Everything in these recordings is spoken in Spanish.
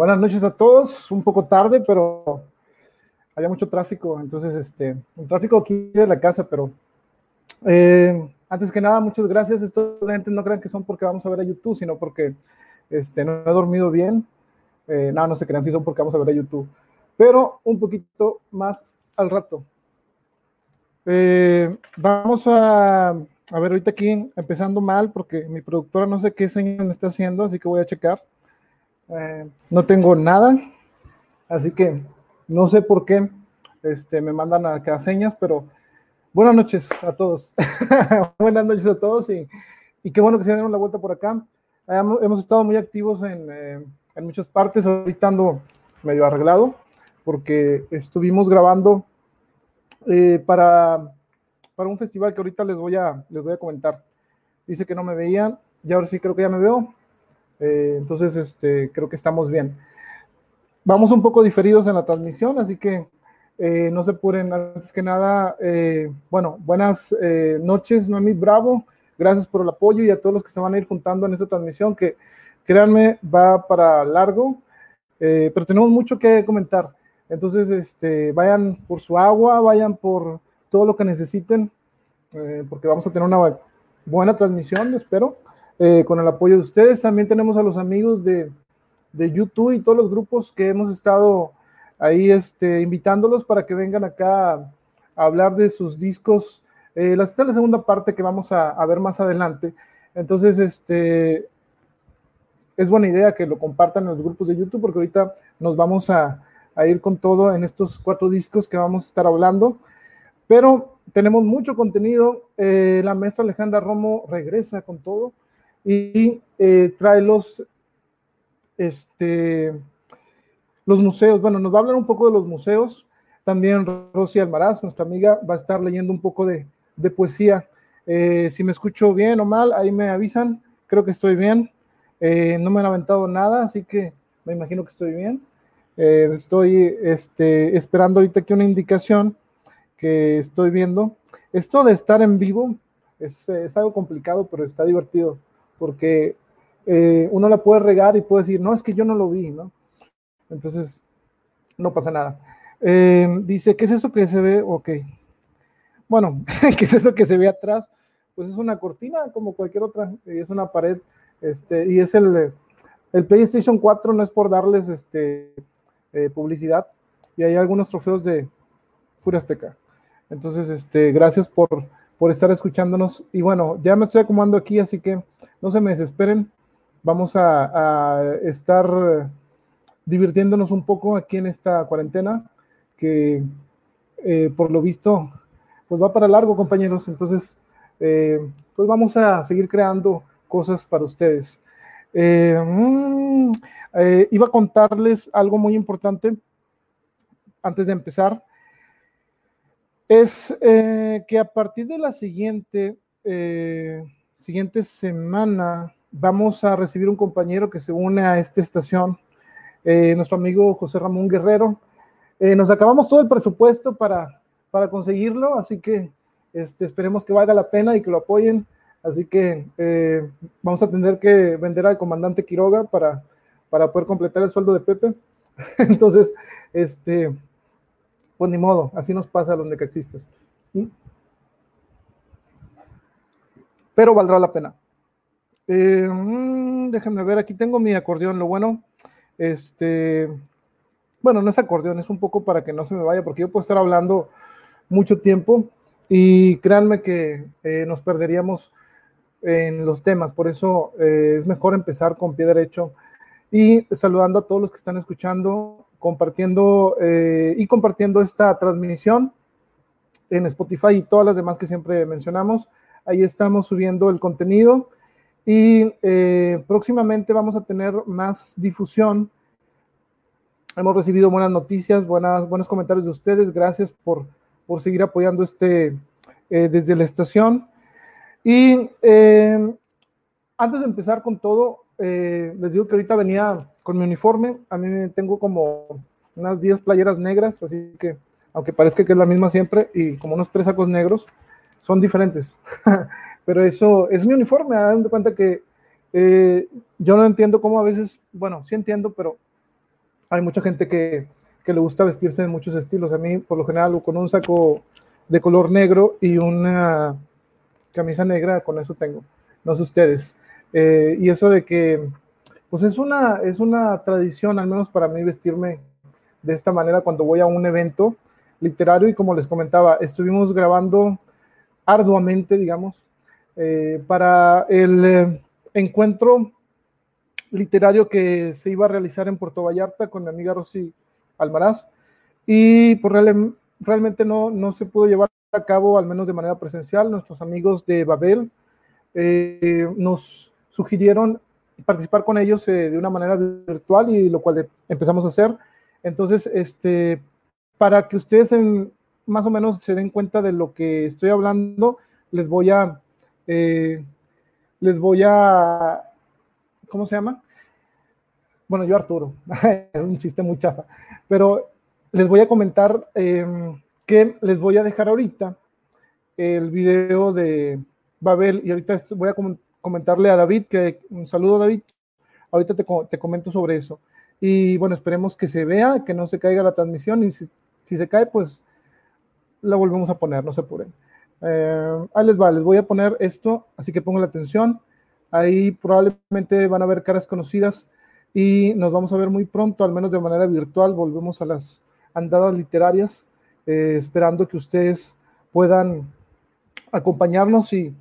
Buenas noches a todos, un poco tarde, pero había mucho tráfico, entonces, este, un tráfico aquí de la casa, pero eh, antes que nada, muchas gracias. Estos lentes no crean que son porque vamos a ver a YouTube, sino porque este, no he dormido bien. Eh, no, no se crean, sí son porque vamos a ver a YouTube, pero un poquito más al rato. Eh, vamos a, a ver ahorita aquí empezando mal porque mi productora no sé qué señal me está haciendo, así que voy a checar. Eh, no tengo nada, así que no sé por qué este, me mandan acá señas, pero buenas noches a todos. buenas noches a todos y, y, qué bueno que se dieron la vuelta por acá. Hemos, estado muy activos en, eh, en, muchas partes, ahorita ando medio arreglado porque estuvimos grabando eh, para, para un festival que ahorita les voy, a, les voy a comentar. Dice que no me veían, y ahora sí creo que ya me veo. Eh, entonces, este, creo que estamos bien. Vamos un poco diferidos en la transmisión, así que eh, no se apuren. Antes que nada, eh, bueno, buenas noches, Noemí Bravo. Gracias por el apoyo y a todos los que se van a ir juntando en esta transmisión, que créanme, va para largo, pero tenemos mucho que comentar. Entonces, este, vayan por su agua, vayan por todo lo que necesiten, porque vamos a tener una buena transmisión, espero, eh, con el apoyo de ustedes. También tenemos a los amigos de, YouTube y todos los grupos que hemos estado ahí este, invitándolos para que vengan acá a, hablar de sus discos. Eh, esta es la segunda parte que vamos a, ver más adelante. Entonces, este, es buena idea que lo compartan en los grupos de YouTube porque ahorita nos vamos a, a ir con todo en estos cuatro discos que vamos a estar hablando. Pero tenemos mucho contenido. Eh, la maestra Alejandra Romo regresa con todo y eh, trae los, este, los museos. Bueno, nos va a hablar un poco de los museos. También Rosy Almaraz, nuestra amiga, va a estar leyendo un poco de, de poesía. Eh, si me escucho bien o mal, ahí me avisan. Creo que estoy bien. Eh, no me han aventado nada, así que me imagino que estoy bien. Eh, estoy este, esperando ahorita aquí una indicación que estoy viendo. Esto de estar en vivo es, es algo complicado, pero está divertido, porque eh, uno la puede regar y puede decir, no, es que yo no lo vi, ¿no? Entonces, no pasa nada. Eh, dice, ¿qué es eso que se ve? Ok. Bueno, ¿qué es eso que se ve atrás? Pues es una cortina como cualquier otra, es una pared, este, y es el, el PlayStation 4, no es por darles este, eh, publicidad, y hay algunos trofeos de Furia Azteca. Entonces, este, gracias por, por estar escuchándonos. Y bueno, ya me estoy acomodando aquí, así que no se me desesperen. Vamos a, estar divirtiéndonos un poco aquí en esta cuarentena, que eh, por lo visto, pues va para largo, compañeros. Entonces, eh, pues vamos a seguir creando cosas para ustedes. Eh, mmm, iba a contarles algo muy importante antes de empezar es eh, que a partir de la siguiente, eh, siguiente semana vamos a recibir un compañero que se une a esta estación, eh, nuestro amigo José Ramón Guerrero. Nos acabamos todo el presupuesto para, para conseguirlo, así que este, esperemos que valga la pena y que lo apoyen. Así que vamos a tener que vender al comandante Quiroga para, para poder completar el sueldo de Pepe. Entonces, este, pues ni modo, así nos pasa a los necaxistas. ¿Mm? Pero valdrá la pena. Eh, mmm, déjenme ver, aquí tengo mi acordeón. Lo bueno, este, bueno, no es acordeón, es un poco para que no se me vaya, porque yo puedo estar hablando mucho tiempo y créanme que eh, nos perderíamos en los temas. Por eso eh, es mejor empezar con pie derecho y saludando a todos los que están escuchando compartiendo eh, y compartiendo esta transmisión en Spotify y todas las demás que siempre mencionamos. Ahí estamos subiendo el contenido y eh, próximamente vamos a tener más difusión. Hemos recibido buenas noticias, buenas, buenos comentarios de ustedes. Gracias por, por seguir apoyando este eh, desde la estación. Y eh, antes de empezar con todo, eh, les digo que ahorita venía con mi uniforme. A mí tengo como unas 10 playeras negras, así que, aunque parezca que es la misma siempre, y como unos tres sacos negros, son diferentes. pero eso es mi uniforme. Hagan de cuenta que eh, yo no entiendo cómo a veces, bueno, sí entiendo, pero hay mucha gente que, que, le gusta vestirse de muchos estilos. A mí, por lo general, con un saco de color negro y una camisa negra, con eso tengo. No sé ustedes. Eh, y eso de que, pues es una, es una tradición, al menos para mí, vestirme de esta manera cuando voy a un evento literario y como les comentaba, estuvimos grabando arduamente, digamos, eh, para el eh, encuentro literario que se iba a realizar en Puerto Vallarta con mi amiga Rosy Almaraz y pues realmente no, no se pudo llevar a cabo, al menos de manera presencial. Nuestros amigos de Babel eh, nos sugirieron participar con ellos de una manera virtual y lo cual empezamos a hacer. Entonces, este, para que ustedes más o menos se den cuenta de lo que estoy hablando, les voy a, eh, les voy a, ¿cómo se llama? Bueno, yo Arturo, es un chiste muy chafa, pero les voy a comentar em, que les voy a dejar ahorita el video de Babel y ahorita voy a comentarle a David, que un saludo David, ahorita te, te comento sobre eso. Y bueno, esperemos que se vea, que no se caiga la transmisión y si se cae, pues la volvemos a poner, no se apuren. Eh, ahí les va, les voy a poner esto, así que pongan la atención. Ahí probablemente van a ver caras conocidas y nos vamos a ver muy pronto, al menos de manera virtual. Volvemos a las andadas literarias, eh, esperando que ustedes puedan acompañarnos y,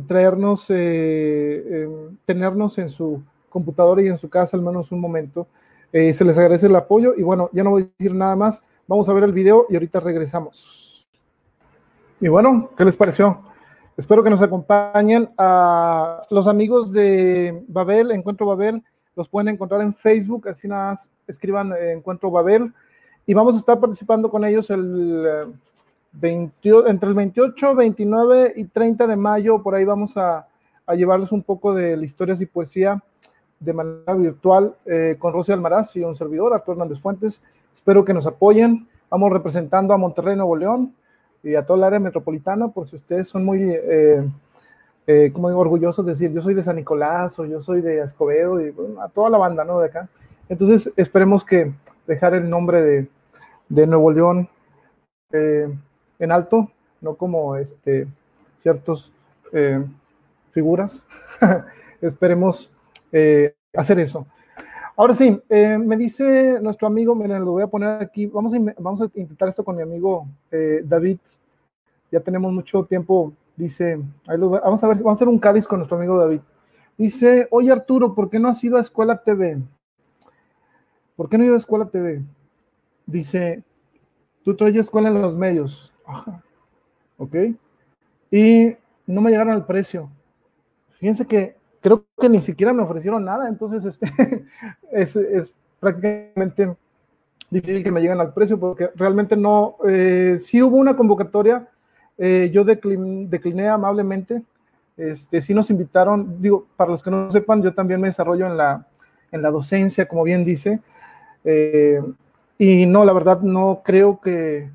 traernos, eh, tenernos en su computadora y en su casa al menos un momento. se les agradece el apoyo y bueno, ya no voy a decir nada más. Vamos a ver el video y ahorita regresamos. Y bueno, ¿qué les pareció? Espero que nos acompañen a los amigos de Babel, Encuentro Babel. Los pueden encontrar en Facebook, así nada más escriban eh, Encuentro Babel. Y vamos a estar participando con ellos el 28, entre el 28, 29 y 30 de mayo. Por ahí vamos a, llevarles un poco de historias y poesía de manera virtual eh, con Rosy Almaraz y un servidor, Arturo Hernández Fuentes. Espero que nos apoyen. Vamos representando a Monterrey, Nuevo León y a toda el área metropolitana, por si ustedes son muy, eh, eh, como digo, orgullosos de decir, yo soy de San Nicolás o yo soy de Escobedo y a toda la banda, ¿no? De acá. Entonces, esperemos que dejar el nombre de, de Nuevo León en alto, no como este, ciertos figuras. esperemos hacer eso. Ahora sí, eh, me dice nuestro amigo, miren, lo voy a poner aquí, vamos a, intentar esto con mi amigo eh, David, ya tenemos mucho tiempo, dice, vamos a ver, vamos a hacer un cáliz con nuestro amigo David. Dice, oye Arturo, ¿por qué no has ido a Escuela TV? ¿Por qué no has ido a Escuela TV? Dice, tú traes escuela en los medios. Ajá. Ok. Y no me llegaron al precio. Fíjense que creo que ni siquiera me ofrecieron nada, entonces este, es, prácticamente difícil que me lleguen al precio porque realmente no, eh, sí hubo una convocatoria, eh, yo decliné amablemente, este, sí nos invitaron, digo, para los que no sepan, yo también me desarrollo en la, en la docencia, como bien dice, eh, y no, la verdad no creo que,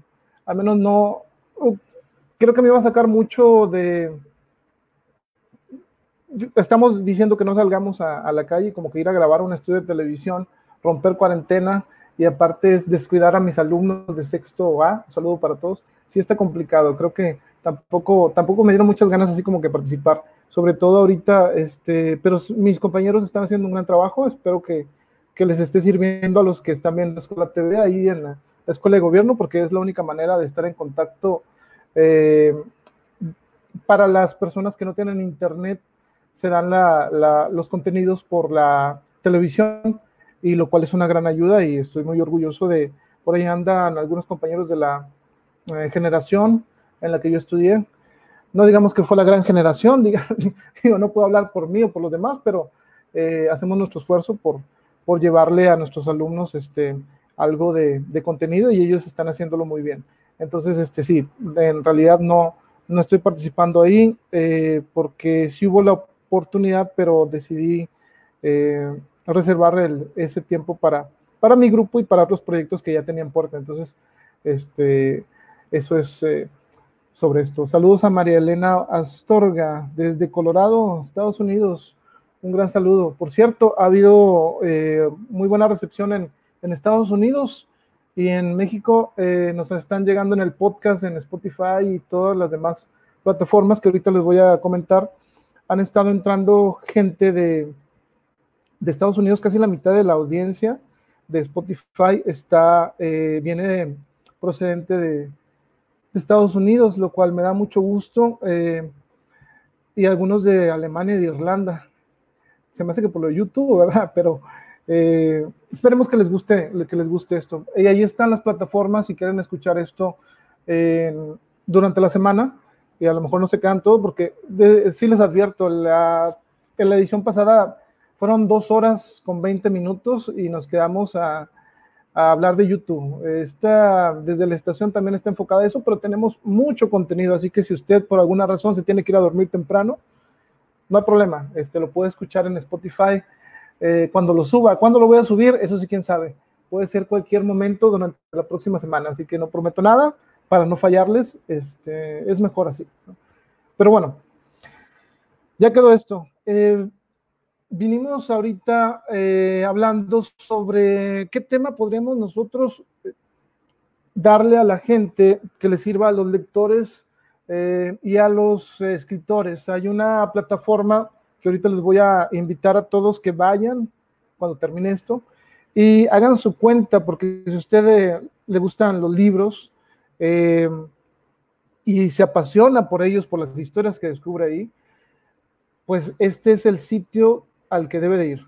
al menos no, creo que me iba a sacar mucho de, estamos diciendo que no salgamos a, la calle, como que ir a grabar un estudio de televisión, romper cuarentena y aparte descuidar a mis alumnos de sexto A, saludo para todos, sí está complicado, creo que tampoco, tampoco me dieron muchas ganas así como que participar, sobre todo ahorita, este, pero mis compañeros están haciendo un gran trabajo, espero que, que les esté sirviendo a los que están viendo la Escuela TV ahí en la, Escuela de Gobierno, porque es la única manera de estar en contacto eh, para las personas que no tienen internet serán los contenidos por la televisión, y lo cual es una gran ayuda y estoy muy orgulloso de, por ahí andan algunos compañeros de la eh, generación en la que yo estudié. No digamos que fue la gran generación, digo, no puedo hablar por mí o por los demás, pero eh, hacemos nuestro esfuerzo por, por llevarle a nuestros alumnos este, algo de, contenido y ellos están haciéndolo muy bien. Entonces, este, sí, en realidad no, no estoy participando ahí eh, porque sí hubo la oportunidad, pero decidí eh, reservar ese tiempo para, para mi grupo y para otros proyectos que ya tenían puerta. Entonces, este, eso es eh, sobre esto. Saludos a María Elena Astorga desde Colorado, Estados Unidos. Un gran saludo. Por cierto, ha habido muy buena recepción en, en Estados Unidos y en México eh, nos están llegando en el podcast, en Spotify y todas las demás plataformas que ahorita les voy a comentar. Han estado entrando gente de, de Estados Unidos, casi la mitad de la audiencia de Spotify está, eh, viene procedente de, Estados Unidos, lo cual me da mucho gusto, eh, y algunos de Alemania y de Irlanda. Se me hace que por lo de YouTube, ¿verdad? Pero eh, esperemos que les guste, que les guste esto. Y ahí están las plataformas si quieren escuchar esto durante la semana. Y a lo mejor no se quedan todos porque sí les advierto, la, en la edición pasada fueron dos horas con 20 minutos y nos quedamos a, hablar de YouTube. Está, desde la estación también está enfocada eso, pero tenemos mucho contenido, así que si usted por alguna razón se tiene que ir a dormir temprano, no hay problema, este, lo puede escuchar en Spotify eh, cuando lo suba. ¿Cuándo lo voy a subir? Eso sí, quién sabe. Puede ser cualquier momento durante la próxima semana, así que no prometo nada para no fallarles. Este, es mejor así. Pero bueno, ya quedó esto. Eh, vinimos ahorita eh, hablando sobre qué tema podríamos nosotros eh, darle a la gente que le sirva a los lectores eh, y a los escritores. Hay una plataforma ahorita les voy a invitar a todos que vayan cuando termine esto y hagan su cuenta, porque si a usted le gustan los libros y se apasiona por ellos, por las historias que descubre ahí, pues este es el sitio al que debe de ir.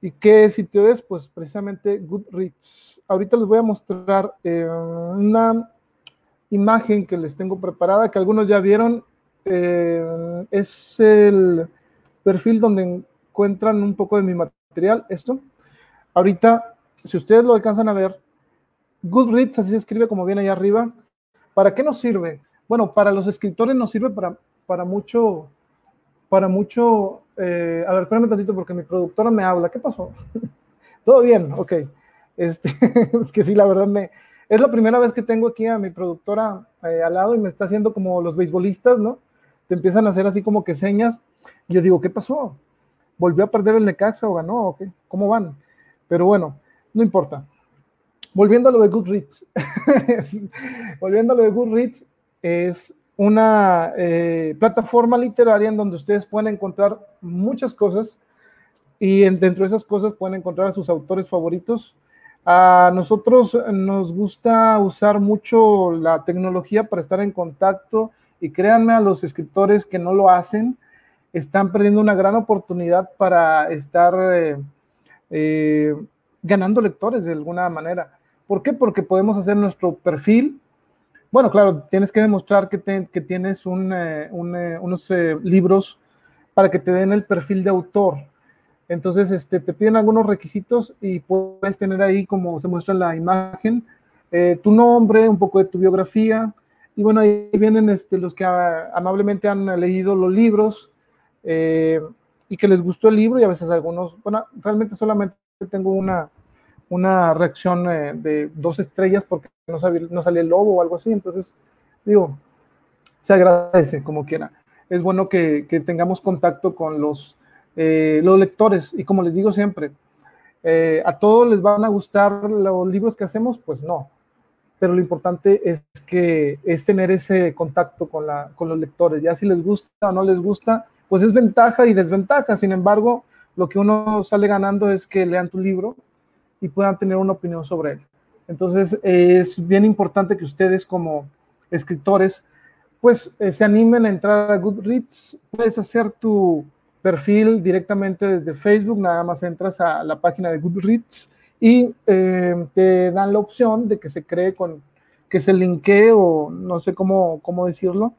¿Y qué sitio es? Pues precisamente Goodreads. Ahorita les voy a mostrar eh, una imagen que les tengo preparada, que algunos ya vieron. Eh, es el perfil donde encuentran un poco de mi material, esto. Ahorita, si ustedes lo alcanzan a ver, Goodreads, así se escribe como viene ahí arriba. ¿Para qué nos sirve? Bueno, para los escritores nos sirve para, para mucho, para mucho eh, a ver, espérame tantito porque mi productora me habla. ¿Qué pasó? Todo bien, ok. Este, es que sí, la verdad me... Es la primera vez que tengo aquí a mi productora eh, al lado y me está haciendo como los beisbolistas, ¿no? Te empiezan a hacer así como que señas. Y yo digo, ¿qué pasó? ¿Volvió a perder el Necaxa o ganó? ¿O ¿Cómo van? Pero bueno, no importa. Volviendo a lo de Goodreads. Volviendo a lo de Goodreads, es una eh, plataforma literaria en donde ustedes pueden encontrar muchas cosas y dentro de esas cosas pueden encontrar a sus autores favoritos. A nosotros nos gusta usar mucho la tecnología para estar en contacto y créanme a los escritores que no lo hacen, están perdiendo una gran oportunidad para estar eh, eh, ganando lectores de alguna manera. ¿Por qué? Porque podemos hacer nuestro perfil bueno, claro, tienes que demostrar que, tienes eh, eh, unos eh, libros para que te den el perfil de autor. Entonces, este, te piden algunos requisitos y puedes tener ahí, como se muestra en la imagen, tu nombre, un poco de tu biografía. Y bueno, ahí vienen este, los que ah, amablemente han leído los libros y que les gustó el libro y a veces algunos, bueno, realmente solamente tengo una, una reacción de dos estrellas porque no, no salía el lobo o algo así. Entonces, digo, se agradece como quiera. Es bueno que, tengamos contacto con los, eh, los lectores y como les digo siempre, eh, a todos les van a gustar los libros que hacemos, pues no. Pero lo importante es que es tener ese contacto con, la, con los lectores. Ya si les gusta o no les gusta, pues es ventaja y desventaja. Sin embargo, lo que uno sale ganando es que lean tu libro y puedan tener una opinión sobre él. Entonces, es bien importante que ustedes como escritores, pues eh, se animen a entrar a Goodreads. Puedes hacer tu perfil directamente desde Facebook, nada más entras a la página de Goodreads y eh, te dan la opción de que se cree con, que se linkee o no sé cómo, cómo decirlo,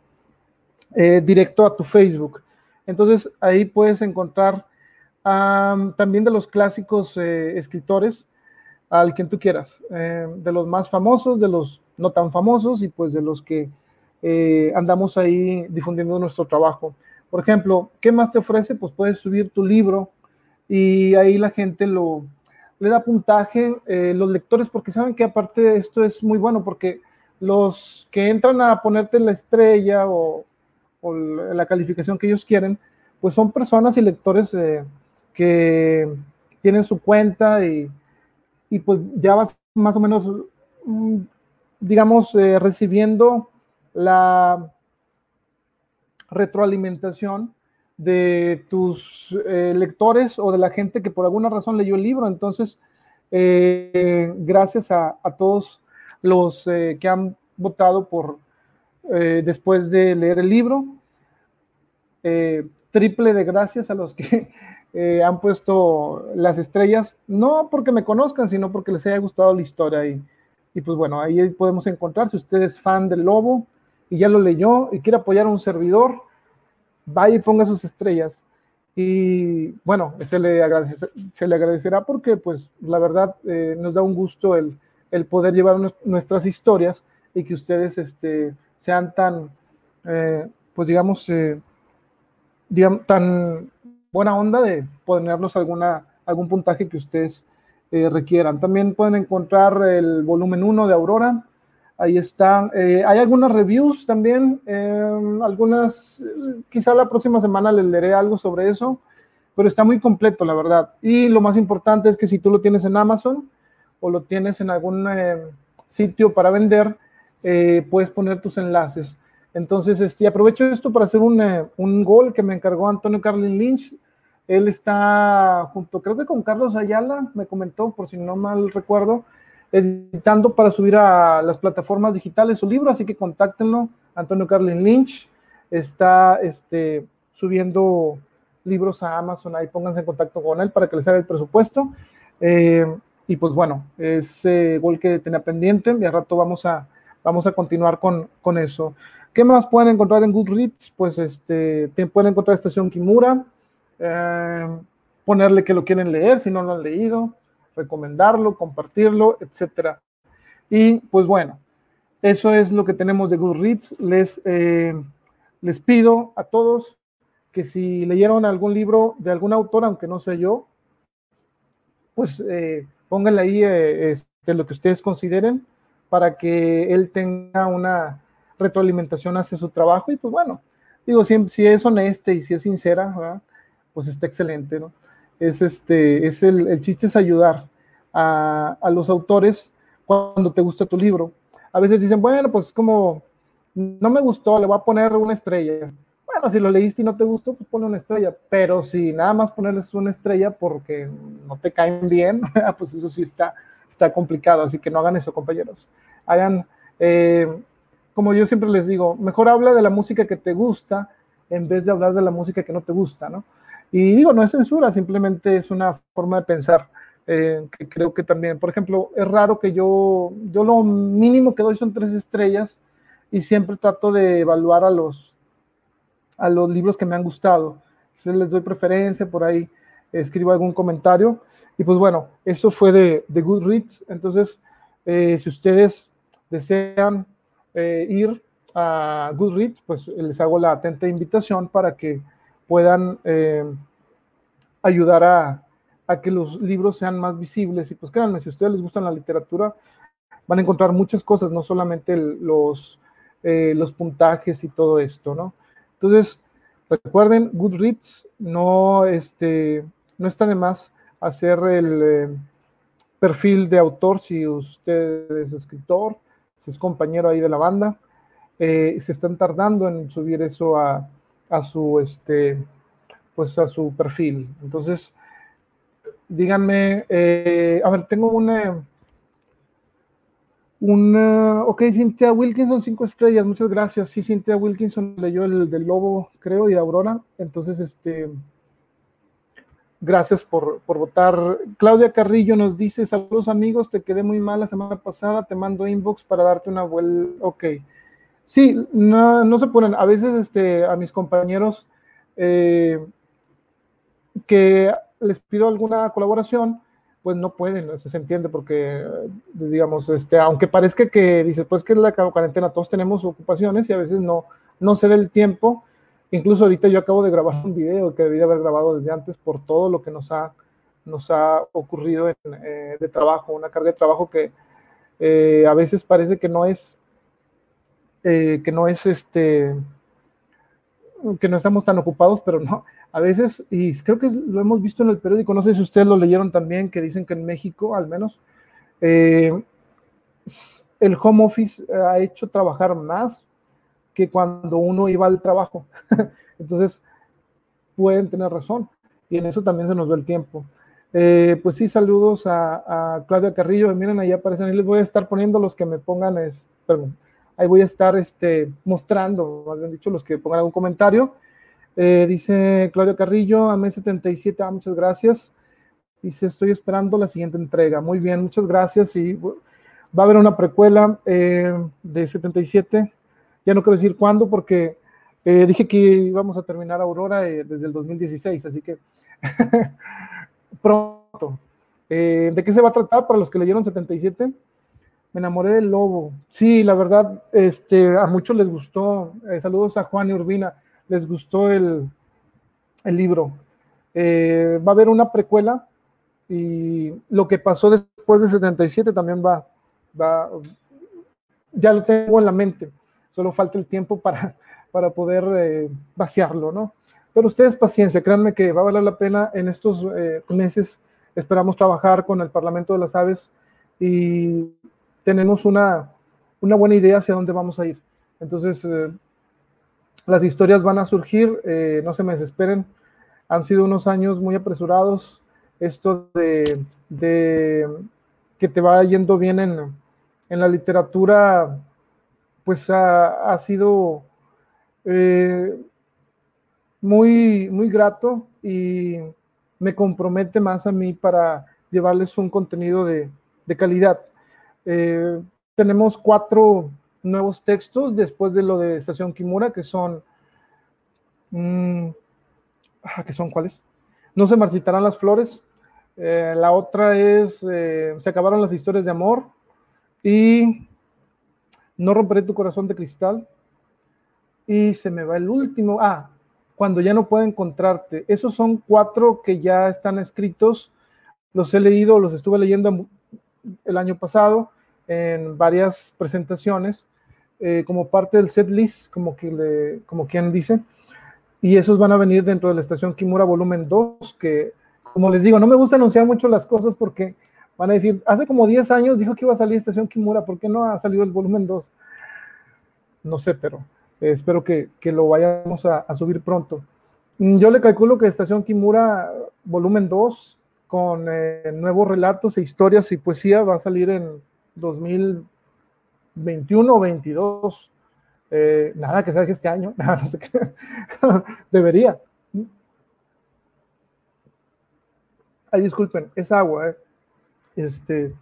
eh, directo a tu Facebook. Entonces ahí puedes encontrar también de los clásicos escritores, al quien tú quieras, eh, de los más famosos, de los no tan famosos y pues de los que eh, andamos ahí difundiendo nuestro trabajo. Por ejemplo, ¿qué más te ofrece? Pues puedes subir tu libro y ahí la gente lo le da puntaje, eh, los lectores, porque saben que aparte de esto es muy bueno, porque los que entran a ponerte la estrella o, o la calificación que ellos quieren, pues son personas y lectores que tienen su cuenta y y pues ya vas más o menos, mm, digamos, eh, recibiendo la retroalimentación de tus eh, lectores o de la gente que por alguna razón leyó el libro. Entonces, eh, gracias a, todos los eh, que han votado por después de leer el libro. triple de gracias a los que han puesto las estrellas, no porque me conozcan, sino porque les haya gustado la historia. Y, y pues bueno, ahí podemos encontrar, si usted es fan del lobo y ya lo leyó y quiere apoyar a un servidor, vaya y ponga sus estrellas. Y bueno, se le, se le agradecerá porque pues la verdad eh, nos da un gusto el, el poder llevar nuestras historias y que ustedes este, sean tan, eh, pues digamos, eh, tan buena onda de ponernos alguna, algún puntaje que ustedes requieran. También pueden encontrar el volumen 1 de Aurora, Ahí están. Eh, hay algunas reviews también, em, algunas, quizá la próxima semana les leeré algo sobre eso, pero está muy completo, la verdad. Y lo más importante es que si tú lo tienes en Amazon o lo tienes en algún em, sitio para vender, eh, puedes poner tus enlaces. Entonces, este, aprovecho esto para hacer un, gol que me encargó Antonio Carlin Lynch. Él está junto, creo que con Carlos Ayala, me comentó, por si no mal recuerdo, editando para subir a las plataformas digitales su libro, así que contáctenlo. Antonio Carlin Lynch está este, subiendo libros a Amazon, ahí pónganse en contacto con él para que les haga el presupuesto. Eh, y pues bueno, ese gol que tenía pendiente, y rato vamos a, vamos a continuar con, con eso. ¿Qué más pueden encontrar en Goodreads? Pues este, pueden encontrar Estación Kimura, eh, ponerle que lo quieren leer si no lo han leído, recomendarlo, compartirlo, etcétera. Y pues bueno, eso es lo que tenemos de Goodreads. Les, eh, les pido a todos que si leyeron algún libro de algún autor, aunque no sea yo, pues eh, pónganle ahí eh, este, lo que ustedes consideren para que él tenga una retroalimentación hacia su trabajo. Y pues bueno, digo, si, es honesta y si es sincera, pues está excelente, ¿no? es este, es el, el chiste es ayudar a, a, los autores cuando te gusta tu libro. A veces dicen, bueno, pues como no me gustó, le voy a poner una estrella. Bueno, si lo leíste y no te gustó, pues pone una estrella. Pero si nada más ponerles una estrella porque no te caen bien, pues eso sí está, está complicado. Así que no hagan eso, compañeros. Hagan, eh, como yo siempre les digo, mejor habla de la música que te gusta en vez de hablar de la música que no te gusta, ¿no? Y digo, no es censura, simplemente es una forma de pensar eh, que creo que también, por ejemplo, es raro que yo, yo lo mínimo que doy son tres estrellas y siempre trato de evaluar a los, a los libros que me han gustado. Si les doy preferencia, por ahí escribo algún comentario. Y pues bueno, eso fue de, Goodreads. Entonces, eh, si ustedes desean eh, ir a Goodreads, pues les hago la atenta invitación para que puedan eh, ayudar a, que los libros sean más visibles. Y pues créanme, si a ustedes les gusta la literatura, van a encontrar muchas cosas, no solamente los, eh, los puntajes y todo esto, ¿no? Entonces, recuerden, Goodreads no, este, no está de más hacer el eh, perfil de autor si usted es escritor, si es compañero ahí de la banda. se están tardando en subir eso a, a su, este, pues a su perfil. Entonces, díganme, eh, a ver, tengo una, una, ok, Cynthia Wilkinson, cinco estrellas, muchas gracias. Sí, Cynthia Wilkinson leyó el del Lobo, creo, y de Aurora. Entonces, este, gracias por, por votar. Claudia Carrillo nos dice, saludos amigos, te quedé muy mal la semana pasada, te mando inbox para darte una vuelta. Ok. Sí, no, no se ponen. A veces este, a mis compañeros eh, que les pido alguna colaboración, pues no pueden, eso se entiende, porque, pues, digamos, este, aunque parezca que dices, pues que es la cuarentena, todos tenemos ocupaciones y a veces no, no se da el tiempo. Incluso ahorita yo acabo de grabar un video que debía haber grabado desde antes por todo lo que nos ha, nos ha ocurrido eh, de trabajo, una carga de trabajo que eh, a veces parece que no es eh, que no es este, que no estamos tan ocupados, pero no, a veces, y creo que lo hemos visto en el periódico, no sé si ustedes lo leyeron también, que dicen que en México al menos el home office ha hecho trabajar más que cuando uno iba al trabajo. Entonces, pueden tener razón. Y en eso también se nos ve el tiempo. Eh, pues sí, saludos a, Claudia Carrillo. Miren, ahí aparecen. Ahí les voy a estar poniendo los que me pongan, es, perdón, ahí voy a estar este, mostrando, más bien dicho, los que pongan algún comentario. Eh, dice Claudia Carrillo, a 77, ah, muchas gracias. Dice, estoy esperando la siguiente entrega. Muy bien, muchas gracias. Y va a haber una precuela eh, de 77. Ya no quiero decir cuándo porque eh, dije que íbamos a terminar Aurora desde el 2016, así que pronto. ¿De qué se va a tratar para los que leyeron 77? Me enamoré del lobo. Sí, la verdad, este, a muchos les gustó. saludos a Juan y Urbina les gustó el, libro. Eh, va a haber una precuela y lo que pasó después de 77 también va, va, ya lo tengo en la mente, solo falta el tiempo para, para poder eh, vaciarlo, ¿no? Pero ustedes paciencia, créanme que va a valer la pena en estos eh, meses, esperamos trabajar con el Parlamento de las Aves y tenemos una, una buena idea hacia dónde vamos a ir. Entonces, las historias van a surgir, eh, no se me desesperen. Han sido unos años muy apresurados. Esto de, que te va yendo bien en, la literatura, pues ha, sido eh, muy, muy grato y me compromete más a mí para llevarles un contenido de, calidad. Eh, tenemos cuatro nuevos textos después de lo de Estación Kimura, que son... Mm, ah, ¿Qué son cuáles? No se marchitarán las flores. Eh, la otra es Se acabaron las historias de amor. Y No romperé tu corazón de cristal. Y se me va el último. Ah, cuando ya no puedo encontrarte. Esos son cuatro que ya están escritos. Los he leído, los estuve leyendo el año pasado en varias presentaciones eh, como parte del set list, como, como quien dice, y esos van a venir dentro de la estación Kimura volumen 2, que como les digo, no me gusta anunciar mucho las cosas porque van a decir, hace como 10 años dijo que iba a salir estación Kimura, ¿por qué no ha salido el volumen 2? No sé, pero eh, espero que, que, lo vayamos a, subir pronto. Mm, yo le calculo que estación Kimura volumen 2 con eh, nuevos relatos e historias y poesía va a salir en 2000 21 o 22. Eh, nada que salga este año, nada, no sé qué. Debería. Ay, disculpen, es agua. Eh. Este,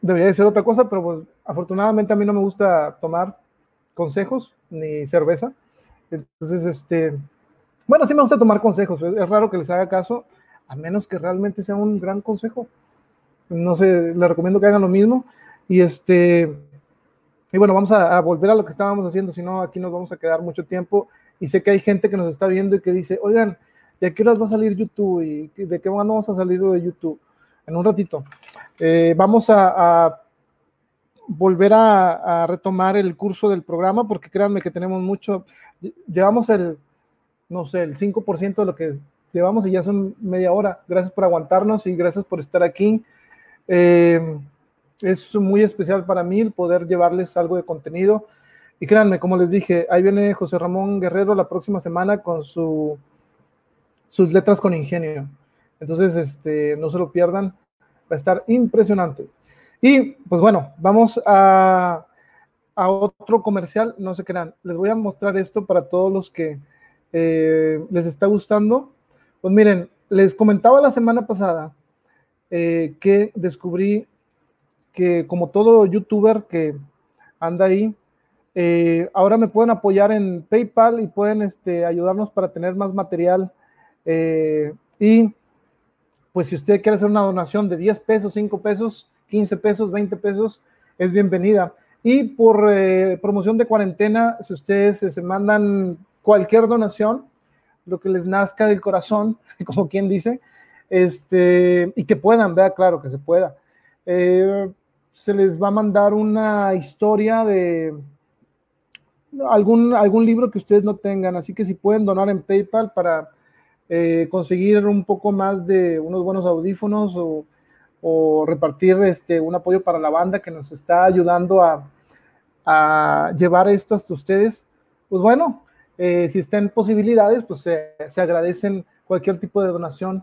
debería de ser otra cosa, pero pues, afortunadamente a mí no me gusta tomar consejos ni cerveza. Entonces, este, bueno, sí me gusta tomar consejos. Es raro que les haga caso, a menos que realmente sea un gran consejo. No sé, les recomiendo que hagan lo mismo. Y este, y bueno, vamos a, volver a lo que estábamos haciendo, si no, aquí nos vamos a quedar mucho tiempo. Y sé que hay gente que nos está viendo y que dice, oigan, ¿de qué horas va a salir YouTube? ¿Y de qué vamos a salir de YouTube? En un ratito. Eh, vamos a, volver a, retomar el curso del programa, porque créanme que tenemos mucho. Llevamos el, no sé, el 5% de lo que llevamos y ya son media hora. Gracias por aguantarnos y gracias por estar aquí. Eh, es muy especial para mí el poder llevarles algo de contenido. Y créanme, como les dije, ahí viene José Ramón Guerrero la próxima semana con su, sus letras con ingenio. Entonces, este, no se lo pierdan, va a estar impresionante. Y pues bueno, vamos a, a otro comercial, no se crean, les voy a mostrar esto para todos los que eh, les está gustando. Pues miren, les comentaba la semana pasada eh, que descubrí que como todo youtuber que anda ahí, eh, ahora me pueden apoyar en PayPal y pueden este, ayudarnos para tener más material. Y pues si usted quiere hacer una donación de 10 pesos, 5 pesos, 15 pesos, 20 pesos, es bienvenida. Y por eh, promoción de cuarentena, si ustedes se mandan cualquier donación, lo que les nazca del corazón, como quien dice, este, y que puedan, vea, claro que se pueda se les va a mandar una historia de algún, algún libro que ustedes no tengan. Así que si pueden donar en PayPal para eh, conseguir un poco más de unos buenos audífonos o, repartir este, un apoyo para la banda que nos está ayudando a, a llevar esto hasta ustedes, pues bueno, eh, si están posibilidades, pues se agradecen cualquier tipo de donación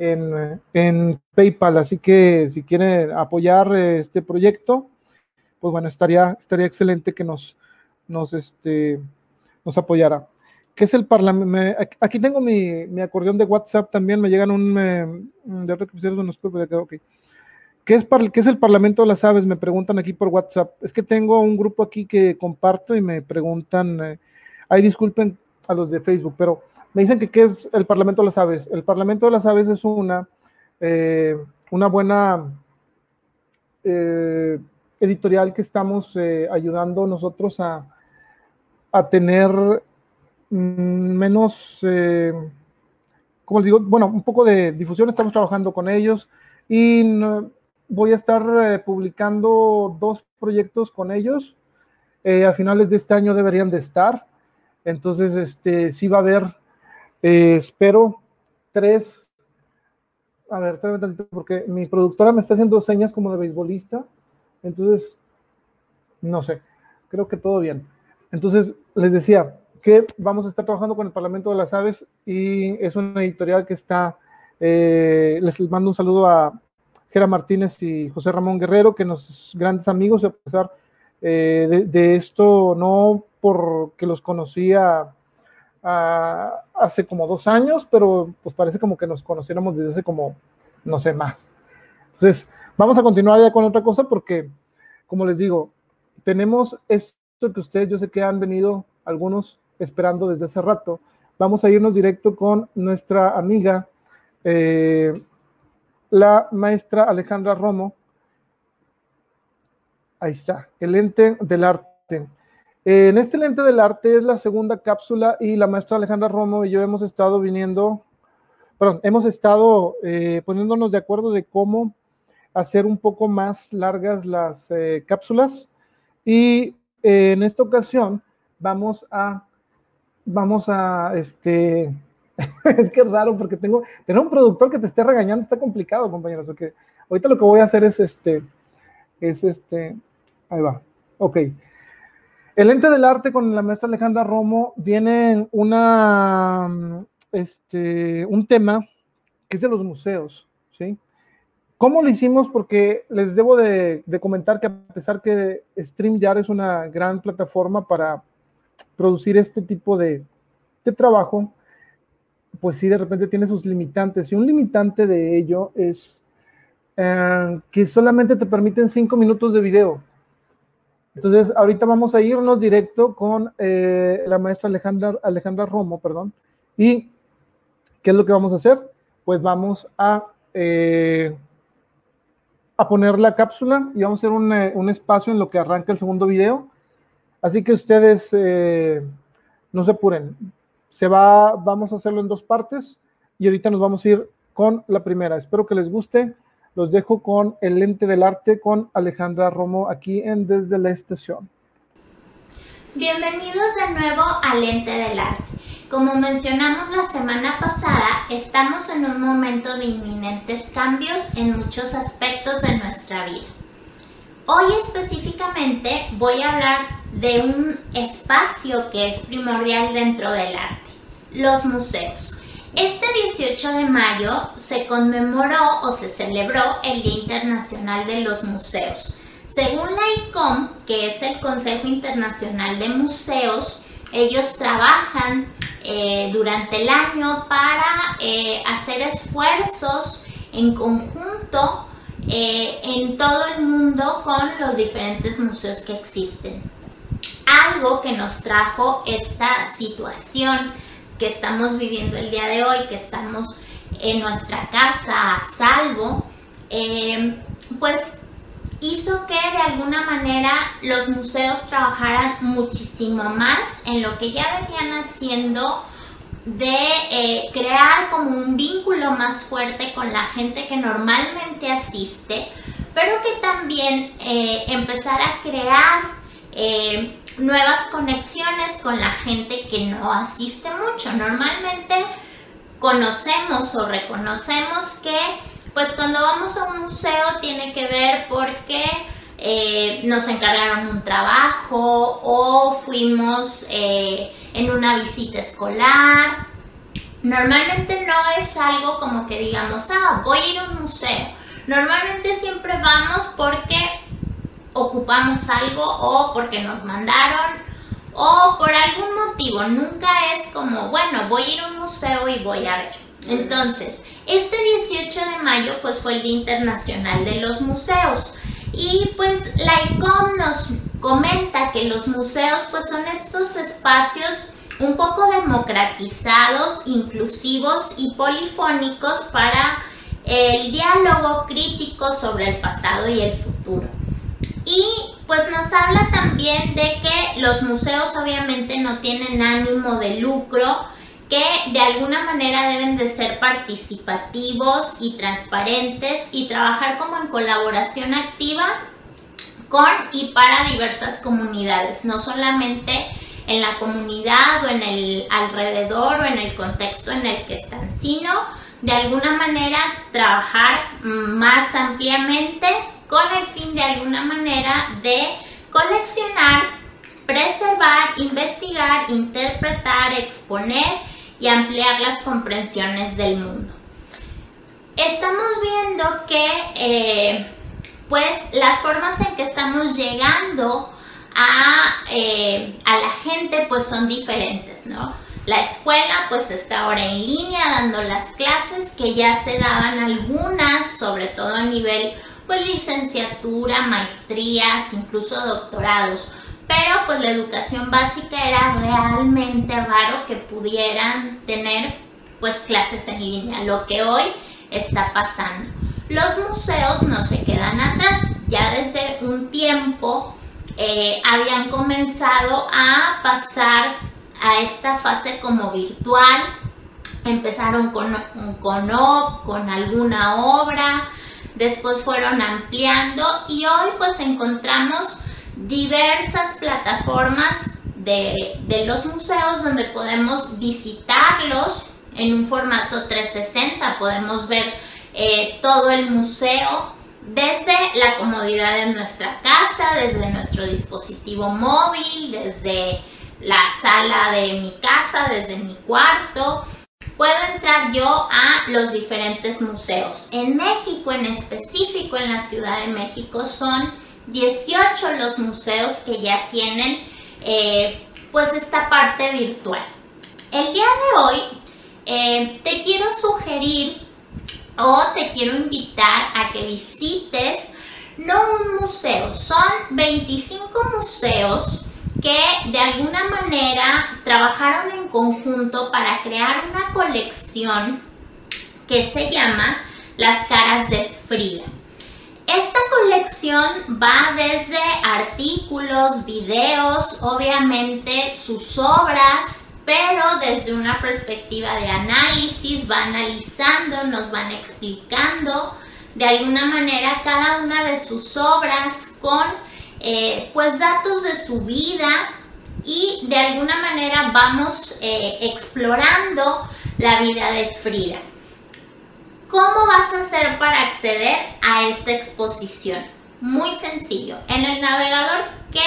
en, en, PayPal. Así que si quieren apoyar este proyecto, pues bueno, estaría, estaría excelente que nos, nos, este, nos apoyara. ¿Qué es el parlamento? Aquí tengo mi, acordeón de WhatsApp también, me llegan un... de okay. ¿Qué es, ¿Qué es el Parlamento de las Aves? Me preguntan aquí por WhatsApp. Es que tengo un grupo aquí que comparto y me preguntan, eh, ay, disculpen a los de Facebook, pero me dicen que qué es el Parlamento de las Aves. El Parlamento de las Aves es una, eh, una buena eh, editorial que estamos ayudando nosotros a, a tener mm, menos, como les digo, bueno, un poco de difusión. Estamos trabajando con ellos y voy a estar eh, publicando dos proyectos con ellos. Eh, a finales de este año deberían de estar. Entonces, este, sí va a haber, eh, espero, tres. A ver, espérame tantito, porque mi productora me está haciendo señas como de beisbolista. Entonces, no sé, creo que todo bien. Entonces, les decía que vamos a estar trabajando con el Parlamento de las Aves y es una editorial que está, les mando un saludo a, Gera Martínez y José Ramón Guerrero, que nos grandes amigos, a pesar eh, de, esto, no porque los conocía hace como dos años, pero pues parece como que nos conociéramos desde hace como, no sé, más. Entonces, vamos a continuar ya con otra cosa porque, como les digo, tenemos esto que ustedes, yo sé que han venido algunos esperando desde hace rato. Vamos a irnos directo con nuestra amiga eh, la maestra Alejandra Romo. Ahí está, el lente del arte. En este lente del arte es la segunda cápsula y la maestra Alejandra Romo y yo hemos estado viniendo, perdón, hemos estado eh, poniéndonos de acuerdo de cómo hacer un poco más largas las eh, cápsulas y eh, en esta ocasión vamos a, vamos a, este, es que es raro porque tengo, tener un productor que te esté regañando está complicado, compañeros. Okay. Ahorita lo que voy a hacer es este, es este, ahí va, ok. El ente del arte con la maestra Alejandra Romo viene una, este, un tema que es de los museos, ¿sí? ¿Cómo lo hicimos? Porque les debo de, de comentar que a pesar que StreamYard es una gran plataforma para producir este tipo de, de trabajo, pues sí, de repente tiene sus limitantes. Y un limitante de ello es eh, que solamente te permiten cinco minutos de video. Entonces, ahorita vamos a irnos directo con eh, la maestra Alejandra, Alejandra Romo, perdón. ¿Y qué es lo que vamos a hacer? Pues vamos a, eh, a poner la cápsula y vamos a hacer un, un, espacio en lo que arranca el segundo video. Así que ustedes no se apuren se va, vamos a hacerlo en dos partes y ahorita nos vamos a ir con la primera. Espero que les guste. Los dejo con el lente del arte con Alejandra Romo aquí en Desde la Estación. Bienvenidos de nuevo al Lente del Arte. Como mencionamos la semana pasada, estamos en un momento de inminentes cambios en muchos aspectos de nuestra vida. Hoy específicamente voy a hablar de un espacio que es primordial dentro del arte, los museos. Este 18 de mayo se conmemoró o se celebró el Día Internacional de los Museos. Según la ICOM, que es el Consejo Internacional de Museos, ellos trabajan eh, durante el año para eh, hacer esfuerzos en conjunto eh, en todo el mundo con los diferentes museos que existen. Algo que nos trajo esta situación que estamos viviendo el día de hoy, que estamos en nuestra casa a salvo, eh, pues hizo que de alguna manera los museos trabajaran muchísimo más en lo que ya venían haciendo de eh, crear como un vínculo más fuerte con la gente que normalmente asiste, pero que también eh, empezar a crear eh, nuevas conexiones con la gente que no asiste mucho. Normalmente conocemos o reconocemos que pues cuando vamos a un museo tiene que ver porque eh, nos encargaron un trabajo o fuimos eh, en una visita escolar. Normalmente no es algo como que digamos, ah, voy a ir a un museo. Normalmente siempre vamos porque ocupamos algo o porque nos mandaron o por algún motivo. Nunca es como, bueno, voy a ir a un museo y voy a ver. Entonces, este 18 de mayo pues fue el Día Internacional de los Museos. Y pues la ICOM nos comenta que los museos pues son estos espacios un poco democratizados, inclusivos y polifónicos para el diálogo crítico sobre el pasado y el futuro. Y pues nos habla también de que los museos obviamente no tienen ánimo de lucro, que de alguna manera deben de ser participativos y transparentes y trabajar como en colaboración activa con y para diversas comunidades, no solamente en la comunidad o en el alrededor o en el contexto en el que están, sino de alguna manera trabajar más ampliamente con el fin de alguna manera de coleccionar, preservar, investigar, interpretar, exponer y ampliar las comprensiones del mundo. Estamos viendo que eh, pues las formas en que estamos llegando a, eh, a, la gente pues son diferentes, ¿no? La escuela pues está ahora en línea dando las clases que ya se daban algunas, sobre todo a nivel pues licenciatura, maestrías, incluso doctorados pero pues la educación básica era realmente raro que pudieran tener pues clases en línea, lo que hoy está pasando. Los museos no se quedan atrás, ya desde un tiempo eh, habían comenzado a pasar a esta fase como virtual, empezaron con, con, con alguna obra, después fueron ampliando y hoy pues encontramos diversas plataformas de, los museos donde podemos visitarlos en un formato 360, podemos ver eh, todo el museo desde la comodidad de nuestra casa, desde nuestro dispositivo móvil, desde la sala de mi casa, desde mi cuarto. Puedo entrar yo a los diferentes museos. En México en específico, en la Ciudad de México, son 18 los museos que ya tienen eh, pues esta parte virtual. El día de hoy eh, te quiero sugerir o te quiero invitar a que visites no un museo, son 25 museos que de alguna manera trabajaron en conjunto para crear una colección que se llama Las caras de Frida. Esta colección va desde artículos, videos, obviamente sus obras, pero desde una perspectiva de análisis, va analizando, nos van explicando de alguna manera cada una de sus obras con eh, pues datos de su vida y de alguna manera vamos eh, explorando la vida de Frida. ¿Cómo vas a hacer para acceder a esta exposición? Muy sencillo. En el navegador que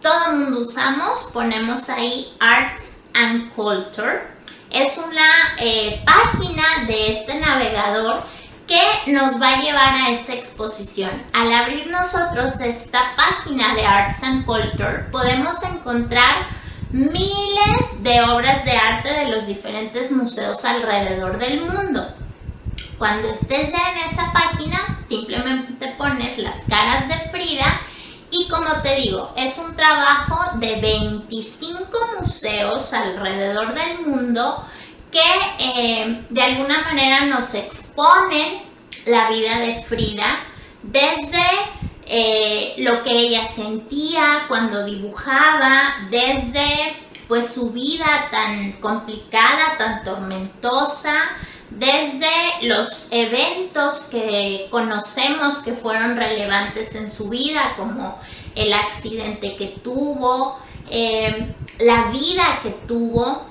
todo el mundo usamos, ponemos ahí Arts and Culture. Es una eh, página de este navegador que nos va a llevar a esta exposición. Al abrir nosotros esta página de Arts and Culture, podemos encontrar miles de obras de arte de los diferentes museos alrededor del mundo. Cuando estés ya en esa página, simplemente pones las caras de Frida y como te digo, es un trabajo de 25 museos alrededor del mundo que eh, de alguna manera nos exponen la vida de Frida desde eh, lo que ella sentía cuando dibujaba, desde pues su vida tan complicada, tan tormentosa, desde los eventos que conocemos que fueron relevantes en su vida, como el accidente que tuvo, eh, la vida que tuvo,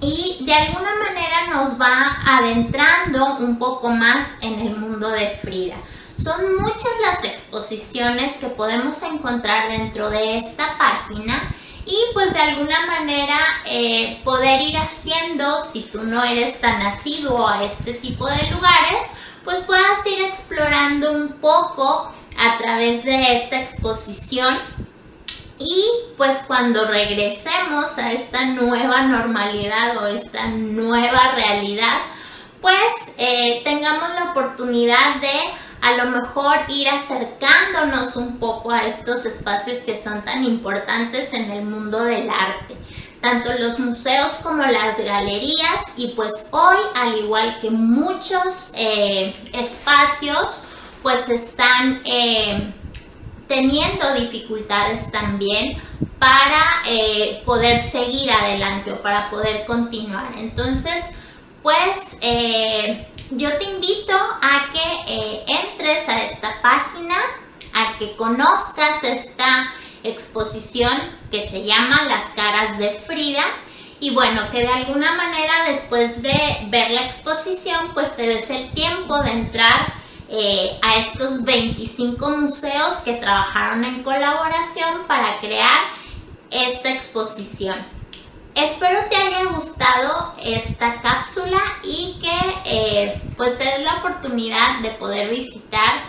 y de alguna manera nos va adentrando un poco más en el mundo de Frida. Son muchas las exposiciones que podemos encontrar dentro de esta página y pues de alguna manera eh, poder ir haciendo, si tú no eres tan asiduo a este tipo de lugares, pues puedas ir explorando un poco a través de esta exposición. Y pues cuando regresemos a esta nueva normalidad o esta nueva realidad, pues eh, tengamos la oportunidad de a lo mejor ir acercándonos un poco a estos espacios que son tan importantes en el mundo del arte, tanto los museos como las galerías y pues hoy al igual que muchos eh, espacios pues están eh, teniendo dificultades también para eh, poder seguir adelante o para poder continuar. Entonces, pues yo te invito a que eh, entres a esta página, a que conozcas esta exposición que se llama Las caras de Frida y bueno, que de alguna manera después de ver la exposición pues te des el tiempo de entrar eh, a estos 25 museos que trabajaron en colaboración para crear esta exposición. Espero te haya gustado esta cápsula y que eh, pues te des la oportunidad de poder visitar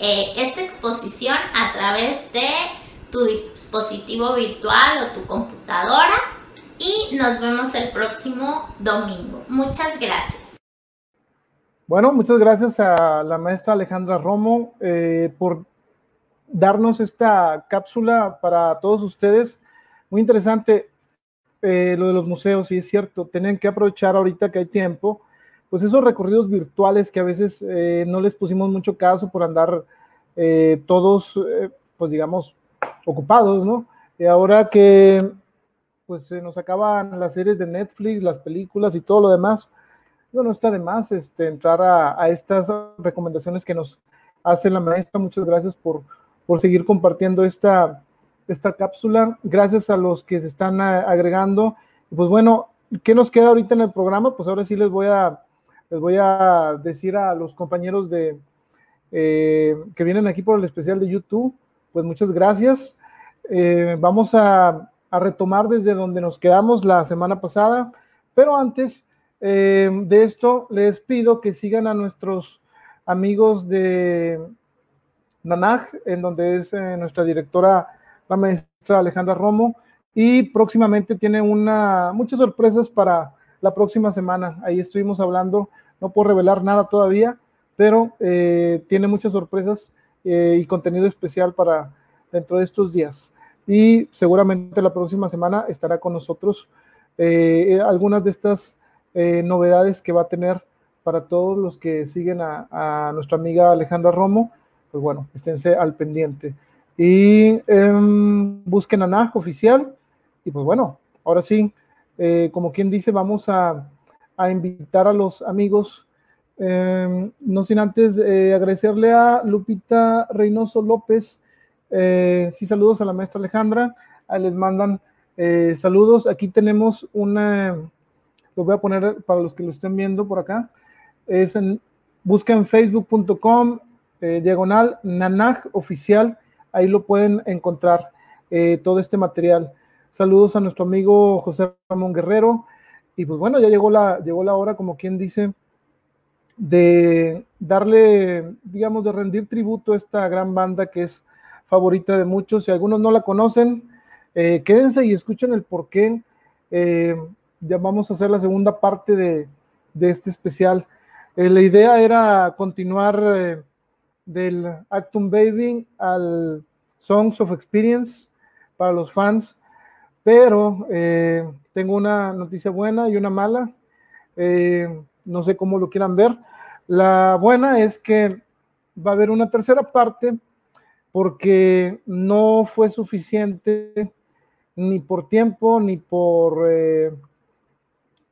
eh, esta exposición a través de tu dispositivo virtual o tu computadora y nos vemos el próximo domingo. Muchas gracias. Bueno, muchas gracias a la maestra Alejandra Romo eh, por darnos esta cápsula para todos ustedes. Muy interesante. Eh, lo de los museos, sí es cierto, tienen que aprovechar ahorita que hay tiempo, pues esos recorridos virtuales que a veces eh, no les pusimos mucho caso por andar eh, todos, pues digamos, ocupados, ¿no? Y ahora que pues se nos acaban las series de Netflix, las películas y todo lo demás, no está de más este, entrar a, a, estas recomendaciones que nos hace la maestra. Muchas gracias por, por seguir compartiendo esta, esta cápsula. Gracias a los que se están agregando. Pues bueno, ¿qué nos queda ahorita en el programa? Pues ahora sí les voy a, les voy a decir a los compañeros de, eh, que vienen aquí por el especial de YouTube, pues muchas gracias. Eh, vamos a, retomar desde donde nos quedamos la semana pasada, pero antes eh, de esto les pido que sigan a nuestros amigos de Nanaj, en donde es nuestra directora la maestra Alejandra Romo, y próximamente tiene una, muchas sorpresas para la próxima semana. Ahí estuvimos hablando, no puedo revelar nada todavía, pero eh, tiene muchas sorpresas eh, y contenido especial para dentro de estos días. Y seguramente la próxima semana estará con nosotros eh, algunas de estas novedades que va a tener para todos los que siguen a, a nuestra amiga Alejandra Romo. Pues bueno, esténse al pendiente. Y em, busquen a oficial. Y pues bueno, ahora sí, eh, como quien dice, vamos a, invitar a los amigos. Em, no sin antes eh, agradecerle a Lupita Reynoso López. Eh, sí, saludos a la maestra Alejandra. Ahí les mandan saludos. Aquí tenemos una, lo voy a poner para los que lo estén viendo por acá. Es en, busca en facebook.com diagonal nanaj oficial ahí lo pueden encontrar eh, todo este material. Saludos a nuestro amigo José Ramón Guerrero. Y pues bueno, ya llegó la, llegó la hora, como quien dice, de darle, digamos, de rendir tributo a esta gran banda que es favorita de muchos. Si algunos no la conocen, eh, quédense y escuchen el por qué. Eh, ya vamos a hacer la segunda parte de, este especial. la idea era continuar del Actum Baby al Songs of Experience para los fans, pero eh, tengo una noticia buena y una mala. Eh, no sé cómo lo quieran ver. La buena es que va a haber una tercera parte porque no fue suficiente ni por tiempo ni por, eh,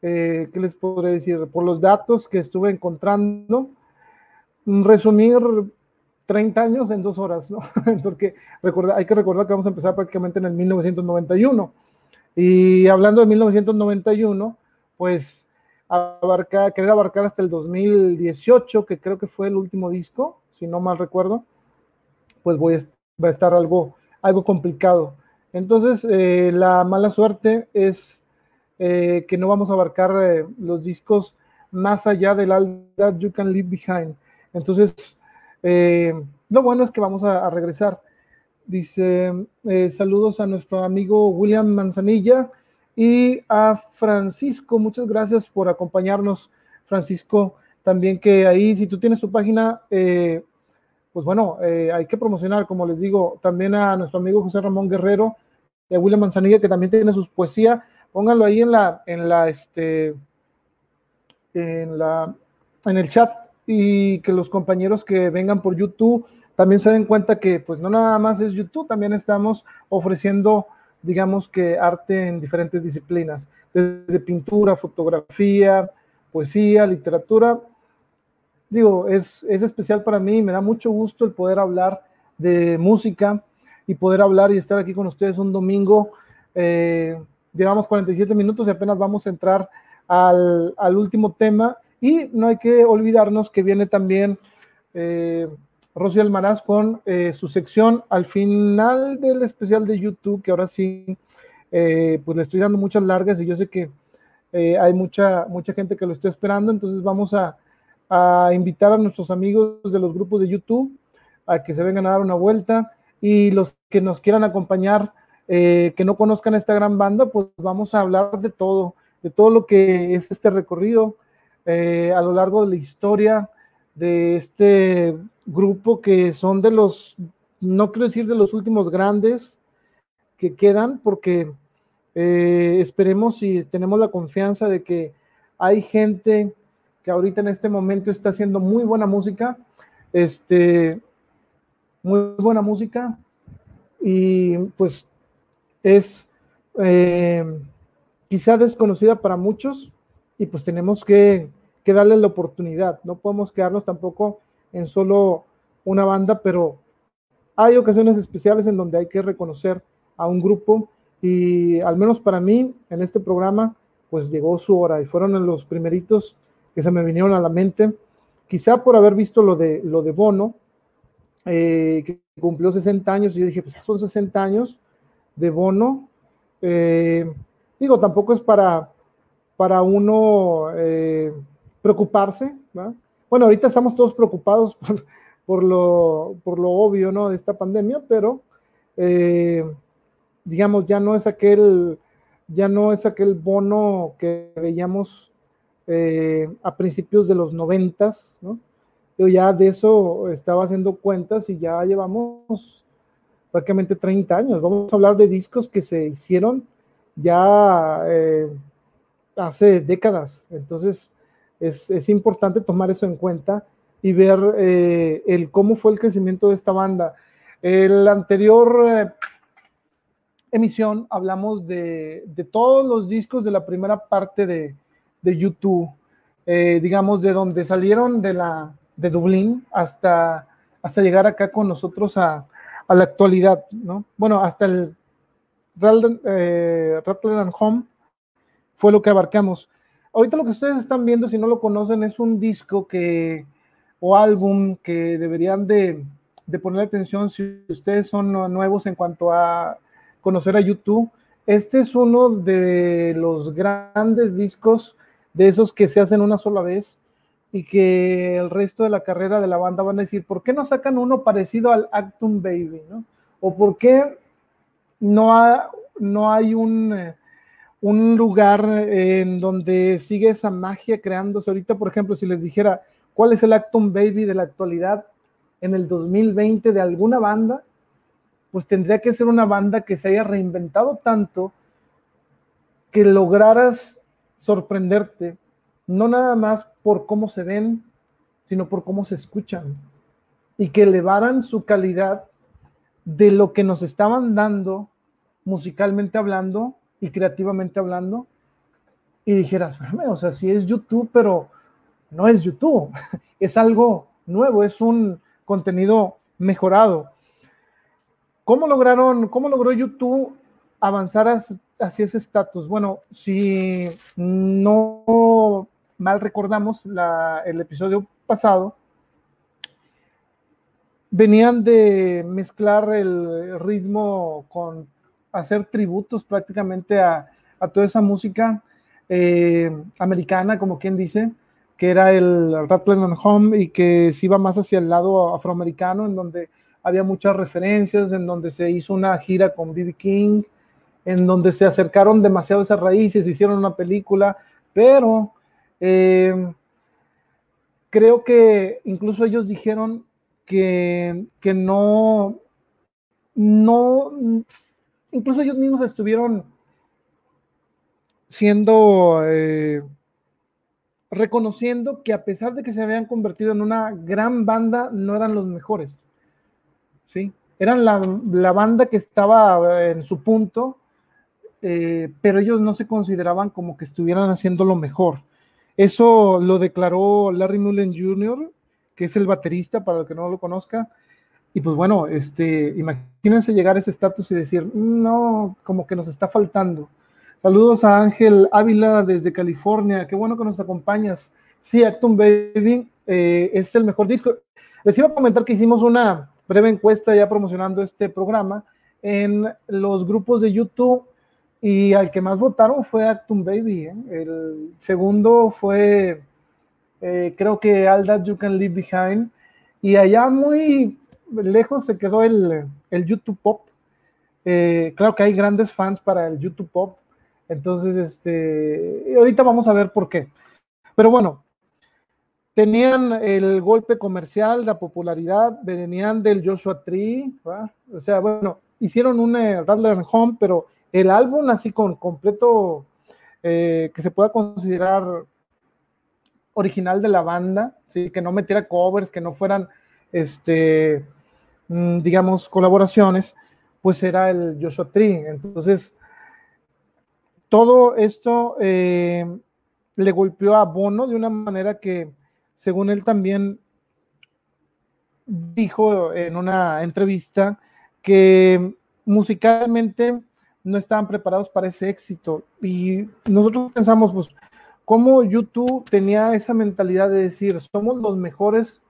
¿qué les podré decir? Por los datos que estuve encontrando. Resumir 30 años en dos horas, ¿no? Porque hay que recordar que vamos a empezar prácticamente en el 1991. Y hablando de 1991, pues querer abarcar hasta el 2018, que creo que fue el último disco, si no mal recuerdo, pues va a estar algo, complicado. Entonces, eh, la mala suerte es eh, que no vamos a abarcar eh, los discos más allá del That You Can Leave Behind. Entonces, lo bueno es que vamos a, a regresar. Dice, saludos a nuestro amigo William Manzanilla y a Francisco. Muchas gracias por acompañarnos, Francisco. También que ahí, si tú tienes su página, pues bueno, hay que promocionar, como les digo, también a nuestro amigo José Ramón Guerrero, de William Manzanilla, que también tiene sus poesías. Pónganlo ahí en la, en la, este, en la, en el chat y que los compañeros que vengan por YouTube también se den cuenta que, pues, no nada más es YouTube, también estamos ofreciendo, digamos que arte en diferentes disciplinas, desde pintura, fotografía, poesía, literatura. Digo, es, es especial para mí, me da mucho gusto el poder hablar de música, y poder hablar y estar aquí con ustedes un domingo. Eh, llevamos 47 minutos y apenas vamos a entrar al, al, último tema. Y no hay que olvidarnos que viene también eh, Almaraz con eh, su sección al final del especial de YouTube, que ahora sí, eh, pues le estoy dando muchas largas y yo sé que eh, hay mucha, mucha gente que lo está esperando. Entonces vamos a, a invitar a nuestros amigos de los grupos de YouTube a que se vengan a dar una vuelta y los que nos quieran acompañar, eh, que no conozcan esta gran banda, pues vamos a hablar de todo, de todo lo que es este recorrido eh, a lo largo de la historia de este grupo que son de los, no quiero decir de los últimos grandes que quedan, porque eh, esperemos y tenemos la confianza de que hay gente que ahorita en este momento está haciendo muy buena música, este, muy buena música y pues es eh, quizá desconocida para muchos y pues tenemos que, que darle la oportunidad. No podemos quedarnos tampoco en solo una banda, pero hay ocasiones especiales en donde hay que reconocer a un grupo y al menos para mí en este programa pues llegó su hora y fueron los primeritos que se me vinieron a la mente, quizá por haber visto lo de, lo de Bono, eh, que cumplió 60 años, y yo dije, pues son 60 años de bono. Eh, digo, tampoco es para, para uno eh, preocuparse. Bueno, ahorita estamos todos preocupados por, lo, obvio ¿no? de esta pandemia, pero digamos, ya no es aquel, ya no es aquel bono que veíamos a principios de los noventas, ¿no? Yo ya de eso estaba haciendo cuentas y ya llevamos prácticamente 30 años. Vamos a hablar de discos que se hicieron ya eh, hace décadas. Entonces, es, importante tomar eso en cuenta y ver eh, el cómo fue el crecimiento de esta banda. El anterior eh, emisión hablamos de, todos los discos de la primera parte de, de YouTube, digamos, de donde salieron de la, de Dublín hasta, hasta llegar acá con nosotros a, a la actualidad, ¿no? Bueno, hasta el eh, Rattler Home fue lo que abarcamos. Ahorita lo que ustedes están viendo, si no lo conocen, es un disco que o álbum que deberían de, poner atención si ustedes son nuevos en cuanto a conocer a YouTube. Este es uno de los grandes discos de esos que se hacen una sola vez y que el resto de la carrera de la banda van a decir, ¿por qué no sacan uno parecido al Actum Baby? ¿no? ¿O por qué no, no hay un, eh, un lugar en donde sigue esa magia creándose? Ahorita, por ejemplo, si les dijera, ¿cuál es el Actum Baby de la actualidad en el 2020 de alguna banda? Pues tendría que ser una banda que se haya reinventado tanto que lograras sorprenderte no nada más por cómo se ven, sino por cómo se escuchan y que elevaran su calidad de lo que nos estaban dando musicalmente hablando y creativamente hablando y dijeras, o sea, sí es YouTube, pero no es YouTube, es algo nuevo, es un contenido mejorado. ¿Cómo lograron, cómo logró YouTube avanzar hacia ese estatus? Bueno, si no mal recordamos el episodio pasado, venían de mezclar el ritmo con hacer tributos prácticamente a, toda esa música eh, americana, como quien dice, que era el Rattling on Home y que se iba más hacia el lado afroamericano, en donde había muchas referencias, en donde se hizo una gira con B.B. King, en donde se acercaron demasiado esas raíces, hicieron una película, pero eh, creo que incluso ellos dijeron que, no, no, incluso ellos mismos estuvieron siendo, eh, reconociendo que a pesar de que se habían convertido en una gran banda, no eran los mejores. ¿sí? Eran la, banda que estaba en su punto, eh, pero ellos no se consideraban como que estuvieran haciendo lo mejor. Eso lo declaró Larry Mullen Jr., que es el baterista, para el que no lo conozca. Y pues bueno, este, imagínense llegar a ese estatus y decir, no, como que nos está faltando. Saludos a Ángel Ávila desde California, qué bueno que nos acompañas. Sí, Acton Baby eh, es el mejor disco. Les iba a comentar que hicimos una breve encuesta ya promocionando este programa en los grupos de YouTube y al que más votaron fue Acton Baby. ¿eh? El segundo fue eh, creo que All That You Can Leave Behind, y allá muy lejos se quedó el, YouTube Pop. Eh, claro que hay grandes fans para el YouTube Pop, entonces, este, ahorita vamos a ver por qué. Pero bueno, tenían el golpe comercial, la popularidad, venían del Joshua Tree, o sea, bueno, hicieron un eh, Rattler Home, pero el álbum así con completo, que se pueda considerar original de la banda, ¿sí? que no metiera covers, que no fueran, este, digamos, colaboraciones, pues era el Joshua Tree. Entonces, todo esto eh, le golpeó a Bono de una manera que, según él también dijo en una entrevista, que musicalmente no estaban preparados para ese éxito. Y nosotros pensamos, pues, cómo YouTube tenía esa mentalidad de decir, somos los mejores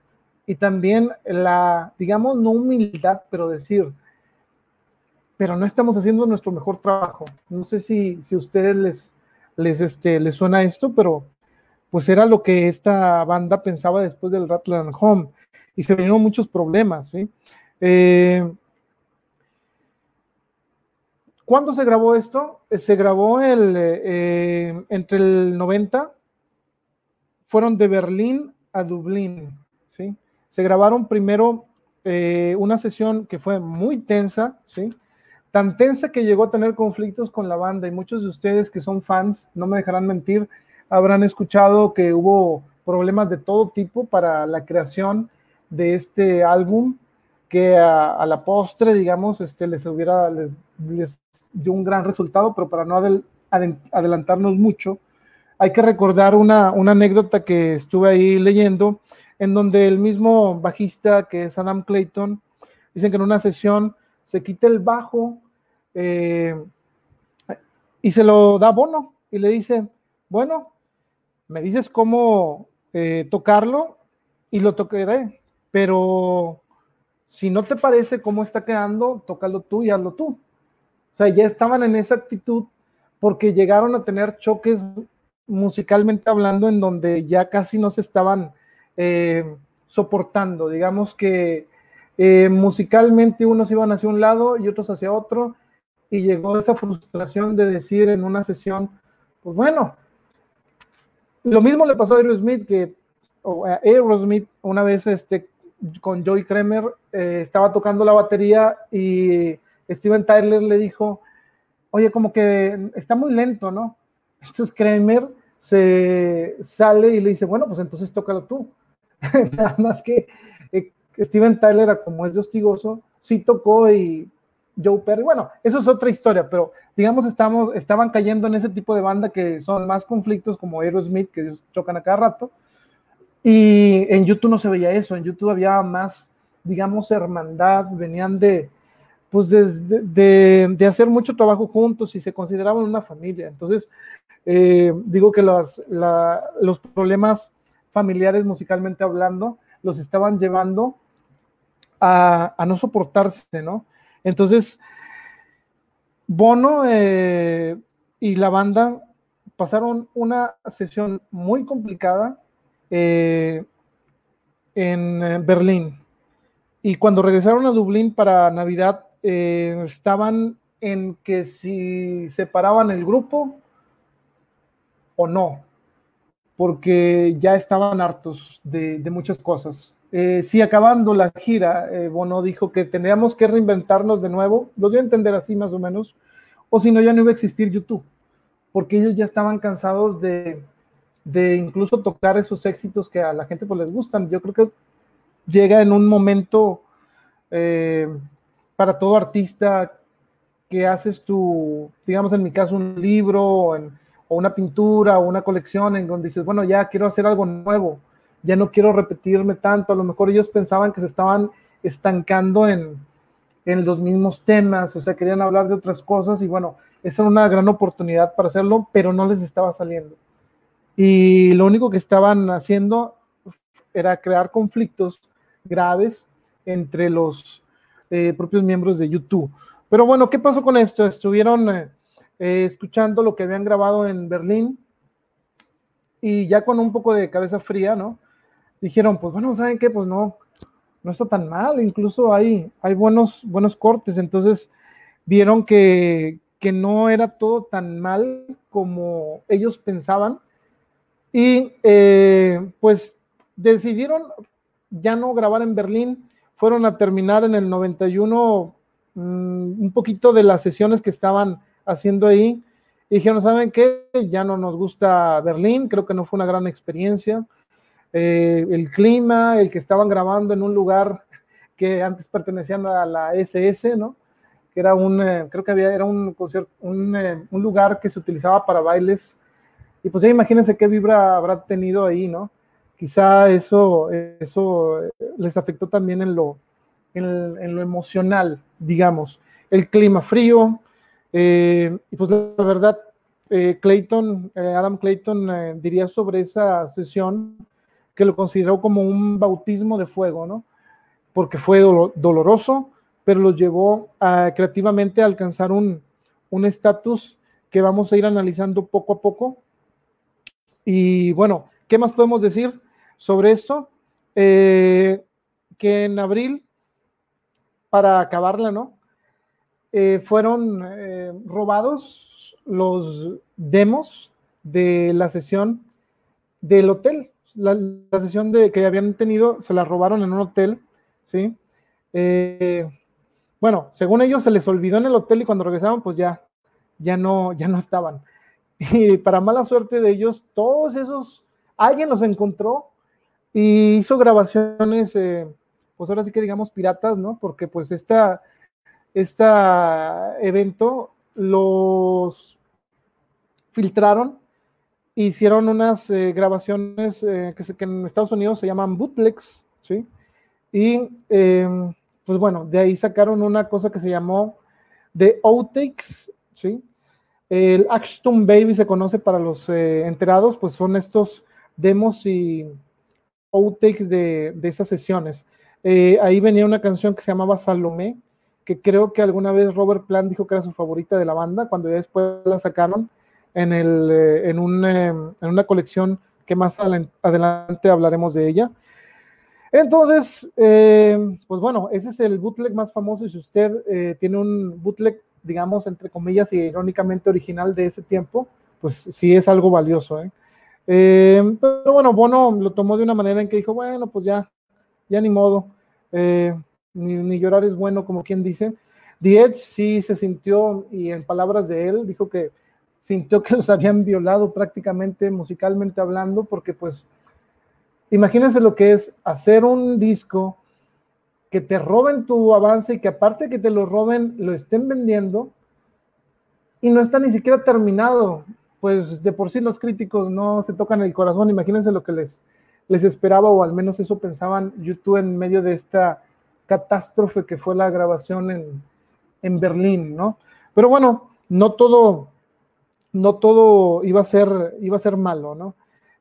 y también la, digamos, no humildad, pero decir, pero no estamos haciendo nuestro mejor trabajo. No sé si, si a ustedes les, les, este, les suena esto, pero pues era lo que esta banda pensaba después del Rattler Home y se vinieron muchos problemas, ¿sí? Eh, ¿Cuándo se grabó esto? Eh, se grabó el, eh, entre el 90, fueron de Berlín a Dublín. Se grabaron primero eh, una sesión que fue muy tensa, ¿sí? Tan tensa que llegó a tener conflictos con la banda y muchos de ustedes que son fans, no me dejarán mentir, habrán escuchado que hubo problemas de todo tipo para la creación de este álbum que a, la postre, digamos, este, les hubiera, les, les dio un gran resultado, pero para no adelantarnos mucho, hay que recordar una, anécdota que estuve ahí leyendo, en donde el mismo bajista, que es Adam Clayton, dicen que en una sesión se quita el bajo eh, y se lo da Bono y le dice, bueno, me dices cómo eh, tocarlo y lo tocaré, pero si no te parece cómo está quedando, tócalo tú y hazlo tú. O sea, ya estaban en esa actitud porque llegaron a tener choques musicalmente hablando en donde ya casi no se estaban eh, soportando. Digamos que eh, musicalmente unos iban hacia un lado y otros hacia otro y llegó esa frustración de decir en una sesión, pues bueno, lo mismo le pasó a Aerosmith que Aerosmith una vez este, con Joey Kramer eh, estaba tocando la batería y Steven Tyler le dijo, oye, como que está muy lento, ¿no? Entonces Kramer se sale y le dice, bueno, pues entonces tócalo tú. Nada más que eh, Steven Tyler, como es de hostigoso, sí tocó y Joe Perry, bueno, eso es otra historia, pero digamos estamos, estaban cayendo en ese tipo de banda que son más conflictos como Aerosmith, que chocan a cada rato, y en YouTube no se veía eso, en YouTube había más, digamos, hermandad, venían de, pues de, hacer mucho trabajo juntos y se consideraban una familia. Entonces, eh, digo que los, los problemas familiares musicalmente hablando los estaban llevando a, no soportarse, ¿no? Entonces, Bono eh, y la banda pasaron una sesión muy complicada eh, en Berlín. Y cuando regresaron a Dublín para Navidad, eh, estaban en que si separaban el grupo o no, porque ya estaban hartos de, muchas cosas. Eh, si acabando la gira, eh, Bono dijo que tendríamos que reinventarnos de nuevo, lo dio a entender así más o menos, o si no, ya no iba a existir YouTube, porque ellos ya estaban cansados de, de incluso tocar esos éxitos que a la gente pues les gustan. Yo creo que llega en un momento eh, para todo artista que haces tu, digamos en mi caso, un libro o, una pintura o una colección en donde dices, bueno, ya quiero hacer algo nuevo, ya no quiero repetirme tanto, a lo mejor ellos pensaban que se estaban estancando en, en los mismos temas, o sea, querían hablar de otras cosas y bueno, esa era una gran oportunidad para hacerlo, pero no les estaba saliendo. Y lo único que estaban haciendo era crear conflictos graves entre los eh, propios miembros de YouTube. Pero bueno, ¿qué pasó con esto? Estuvieron eh, eh, escuchando lo que habían grabado en Berlín y ya con un poco de cabeza fría, ¿no? Dijeron, pues bueno, ¿saben qué? Pues no, no está tan mal, incluso hay, hay buenos, buenos cortes, entonces vieron que, que no era todo tan mal como ellos pensaban y pues decidieron ya no grabar en Berlín, fueron a terminar en el 91 mm, un poquito de las sesiones que estaban haciendo ahí. Y dijeron, ¿saben qué? Ya no nos gusta Berlín, creo que no fue una gran experiencia. Eh, el clima, el que estaban grabando en un lugar que antes pertenecían a la SS, ¿no? Que era un, eh, creo que había, era un concierto, un, eh, un, lugar que se utilizaba para bailes. Y pues ya imagínense qué vibra habrá tenido ahí, ¿no? quizá eso, eso les afectó también en lo, en, lo emocional, digamos. El clima frío, eh, y pues la verdad, eh, Clayton, eh, Adam Clayton diría sobre esa sesión que lo consideró como un bautismo de fuego, ¿no? Porque fue doloroso, pero los llevó creativamente a alcanzar un estatus que vamos a ir analizando poco a poco. Y bueno, ¿qué más podemos decir? sobre esto, que en abril, para acabarla, ¿no? Eh, fueron eh, robados los demos de la sesión del hotel. La, sesión de, que habían tenido se la robaron en un hotel, ¿sí? bueno, según ellos se les olvidó en el hotel y cuando regresaban, pues ya, ya no, ya no estaban. Y para mala suerte de ellos, todos esos, alguien los encontró y hizo grabaciones, eh, pues ahora sí que digamos piratas, ¿no? Porque pues esta, evento los filtraron, hicieron unas eh, grabaciones eh, que, que, en Estados Unidos se llaman bootlegs, ¿sí? Y em, pues bueno, de ahí sacaron una cosa que se llamó The Outtakes, ¿sí? El Ashton Baby se conoce para los enterados, pues son estos demos y outtakes de, de esas sesiones. Eh, ahí venía una canción que se llamaba Salomé, que creo que alguna vez Robert Plant dijo que era su favorita de la banda, cuando ya después la sacaron en, el, eh, en, un, eh, en, una colección que más adelante hablaremos de ella. Entonces, pues bueno, ese es el bootleg más famoso y si usted tiene un bootleg, digamos, entre comillas y irónicamente original de ese tiempo, pues sí es algo valioso. ¿eh? Eh, pero bueno, Bono lo tomó de una manera en que dijo, bueno, pues ya, ya ni modo, ni, llorar es bueno, como quien dice. The Edge sí se sintió, y en palabras de él, dijo que sintió que los habían violado prácticamente musicalmente hablando, porque pues imagínense lo que es hacer un disco que te roben tu avance y que aparte que te lo roben, lo estén vendiendo y no está ni siquiera terminado pues de por sí los críticos no se tocan el corazón. Imagínense lo que les, les esperaba, o al menos eso pensaban YouTube en medio de esta catástrofe que fue la grabación en, en Berlín, ¿no? Pero bueno, no todo, no todo iba a ser, iba a ser malo, ¿no?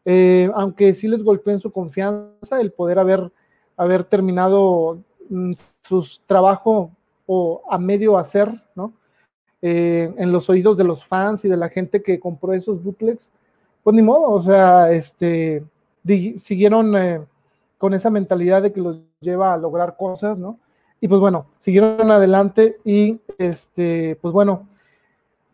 Eh, aunque sí les golpeó en su confianza el poder haber, haber terminado mm, sus trabajo o a medio hacer, ¿no? Eh, en los oídos de los fans y de la gente que compró esos bootlegs, pues ni modo, o sea, este, siguieron eh, con esa mentalidad de que los lleva a lograr cosas, ¿no? Y pues bueno, siguieron adelante y, este, pues bueno,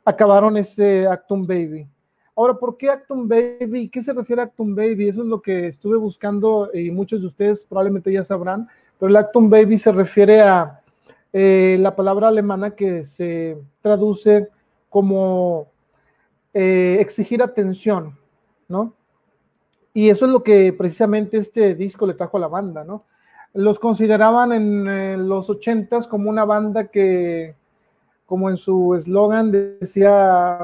acabaron este Actum Baby. Ahora, ¿por qué Actum Baby? ¿Qué se refiere a Actum Baby? Eso es lo que estuve buscando y muchos de ustedes probablemente ya sabrán, pero el Actum Baby se refiere a eh, la palabra alemana que se traduce como eh, exigir atención, ¿no? Y eso es lo que precisamente este disco le trajo a la banda, ¿no? Los consideraban en eh, los ochentas como una banda que, como en su eslogan decía,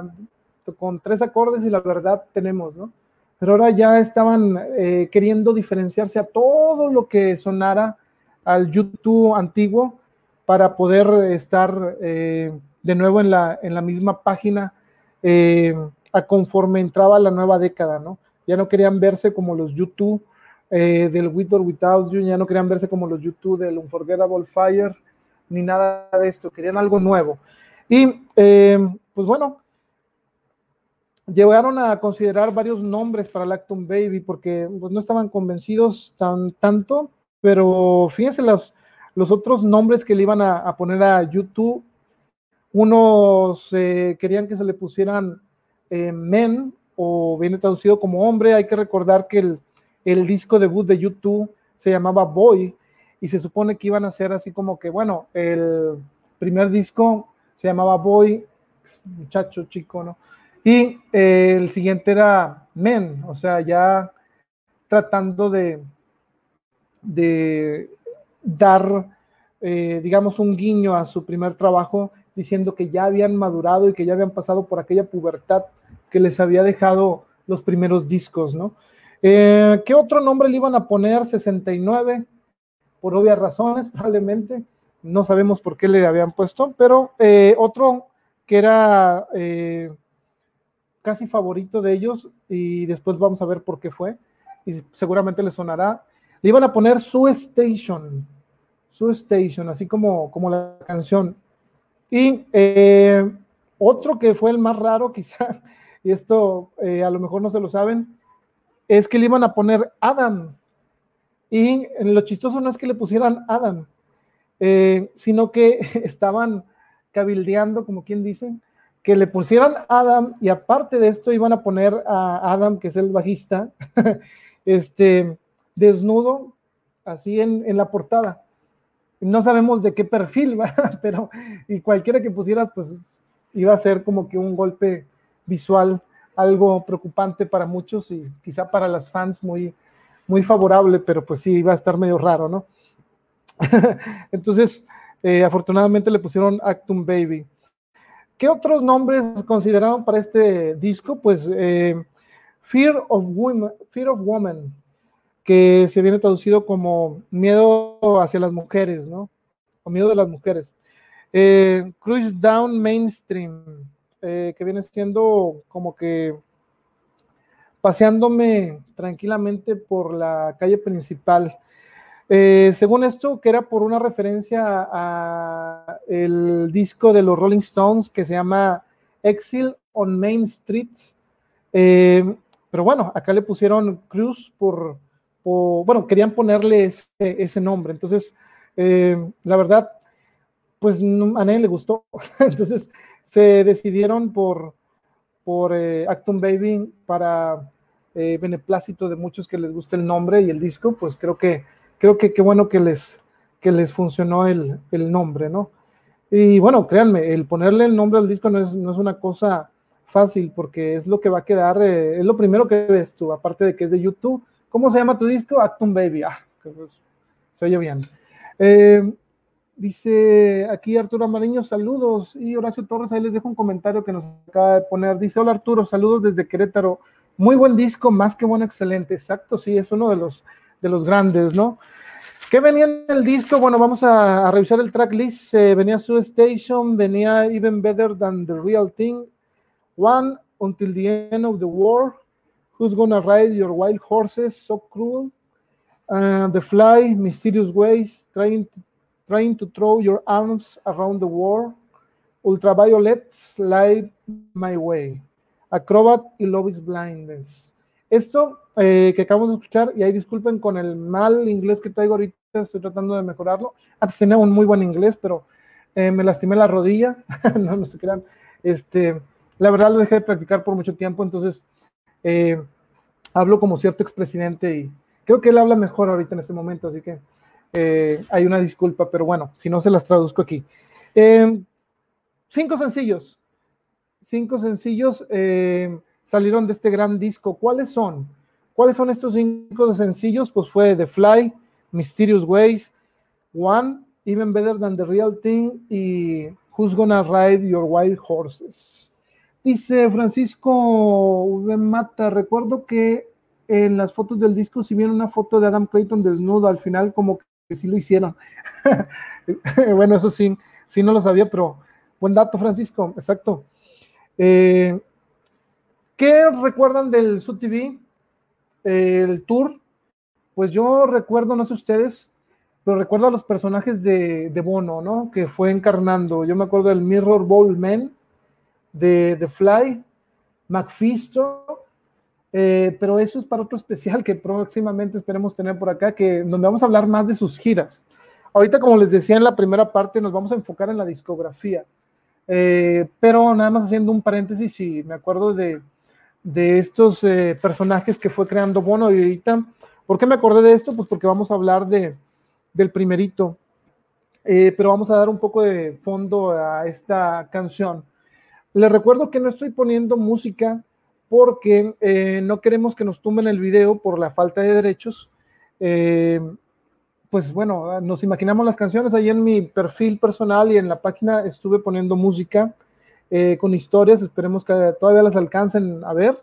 con tres acordes y la verdad tenemos, ¿no? Pero ahora ya estaban queriendo diferenciarse a todo lo que sonara al YouTube antiguo para poder estar eh, de nuevo en la, en la misma página eh, a conforme entraba la nueva década, ¿no? Ya no querían verse como los YouTube eh, del With or Without You, ya no querían verse como los YouTube del Unforgettable Fire, ni nada de esto, querían algo nuevo. Y pues bueno, llegaron a considerar varios nombres para Lactum Baby porque pues, no estaban convencidos tan tanto, pero fíjense los, los otros nombres que le iban a, poner a YouTube, unos eh, querían que se le pusieran eh, men o viene traducido como hombre. Hay que recordar que el, el disco debut de YouTube se llamaba Boy y se supone que iban a ser así como que, bueno, el primer disco se llamaba Boy, muchacho chico, ¿no? Y eh, el siguiente era Men, o sea, ya tratando de, de dar, eh, digamos, un guiño a su primer trabajo, diciendo que ya habían madurado y que ya habían pasado por aquella pubertad que les había dejado los primeros discos, ¿no? Eh, ¿Qué otro nombre le iban a poner? 69, por obvias razones, probablemente. No sabemos por qué le habían puesto, pero eh, otro que era casi favorito de ellos, y después vamos a ver por qué fue, y seguramente le sonará. Le iban a poner Su Station, su Station, así como, como la canción. Y eh, otro que fue el más raro, quizá, y esto eh, a lo mejor no se lo saben, es que le iban a poner Adam. Y lo chistoso no es que le pusieran Adam, eh, sino que estaban cabildeando, como quien dice, que le pusieran Adam y aparte de esto iban a poner a Adam, que es el bajista, este, desnudo, así en, en la portada no sabemos de qué perfil, ¿verdad? Pero, y cualquiera que pusieras, pues iba a ser como que un golpe visual, algo preocupante para muchos y quizá para las fans muy, muy favorable, pero pues sí, iba a estar medio raro, ¿no? Entonces, eh, afortunadamente le pusieron Actum Baby. ¿Qué otros nombres consideraron para este disco? Pues eh, Fear of Woman, Fear of Woman, que se viene traducido como miedo hacia las mujeres, ¿no? O miedo de las mujeres. Eh, Cruise Down Mainstream, eh, que viene siendo como que paseándome tranquilamente por la calle principal. Eh, según esto, que era por una referencia a el disco de los Rolling Stones que se llama Exile on Main Street. pero bueno, acá le pusieron Cruise por, bueno, querían ponerle ese, nombre. Entonces, eh, la verdad, pues a nadie le gustó. Entonces, se decidieron por, por eh, Baby para eh, beneplácito de muchos que les guste el nombre y el disco, pues creo que creo que qué bueno que les, que les funcionó el, nombre, ¿no? Y bueno, créanme, el ponerle el nombre al disco no es, no es una cosa fácil porque es lo que va a quedar, es lo primero que ves tú, aparte de que es de YouTube, ¿Cómo se llama tu disco? Actum Baby. Ah, pues, se oye bien. Eh, dice aquí Arturo Amariño, saludos. Y Horacio Torres, ahí les dejo un comentario que nos acaba de poner. Dice, hola Arturo, saludos desde Querétaro. Muy buen disco, más que bueno, excelente. Exacto, sí, es uno de los, de los grandes, ¿no? ¿Qué venía en el disco? Bueno, vamos a, revisar el tracklist. Eh, venía Su Station, venía Even Better Than the Real Thing, One Until the End of the War, Who's Gonna Ride Your Wild Horses, So Cruel, uh, The Fly, Mysterious Ways, trying to, trying to Throw Your Arms Around the World, Ultraviolet, Light My Way, Acrobat y Love is Blindness. Esto eh, que acabamos de escuchar, y ahí disculpen con el mal inglés que traigo ahorita, estoy tratando de mejorarlo. Antes tenía un muy buen inglés, pero eh, me lastimé la rodilla, no, no se crean. Este, la verdad lo dejé de practicar por mucho tiempo, entonces eh, hablo como cierto expresidente y creo que él habla mejor ahorita en este momento, así que hay una disculpa, pero bueno, si no se las traduzco aquí. cinco sencillos, cinco sencillos salieron de este gran disco. ¿Cuáles son? ¿Cuáles son estos cinco sencillos? Pues fue The Fly, Mysterious Ways, One, Even Better Than the Real Thing y Who's Gonna Ride Your Wild Horses. Dice Francisco Mata, recuerdo que en las fotos del disco si vieron una foto de Adam Clayton desnudo, al final como que sí lo hicieron. bueno, eso sí, sí no lo sabía, pero buen dato, Francisco, exacto. Eh, ¿Qué recuerdan del SUTV? El tour. Pues yo recuerdo, no sé ustedes, pero recuerdo a los personajes de, Bono, ¿no? Que fue encarnando. Yo me acuerdo del Mirror Ball Man, de The Fly, Macfisto, eh, pero eso es para otro especial que próximamente esperemos tener por acá, que donde vamos a hablar más de sus giras. Ahorita, como les decía en la primera parte, nos vamos a enfocar en la discografía. Eh, pero nada más haciendo un paréntesis, y me acuerdo de, de estos eh, personajes que fue creando Bono y ahorita, ¿por qué me acordé de esto? Pues porque vamos a hablar de, del primerito, eh, pero vamos a dar un poco de fondo a esta canción. Les recuerdo que no estoy poniendo música porque eh, no queremos que nos tumben el video por la falta de derechos. pues bueno, nos imaginamos las canciones ahí en mi perfil personal y en la página estuve poniendo música eh, con historias, esperemos que todavía las alcancen a ver,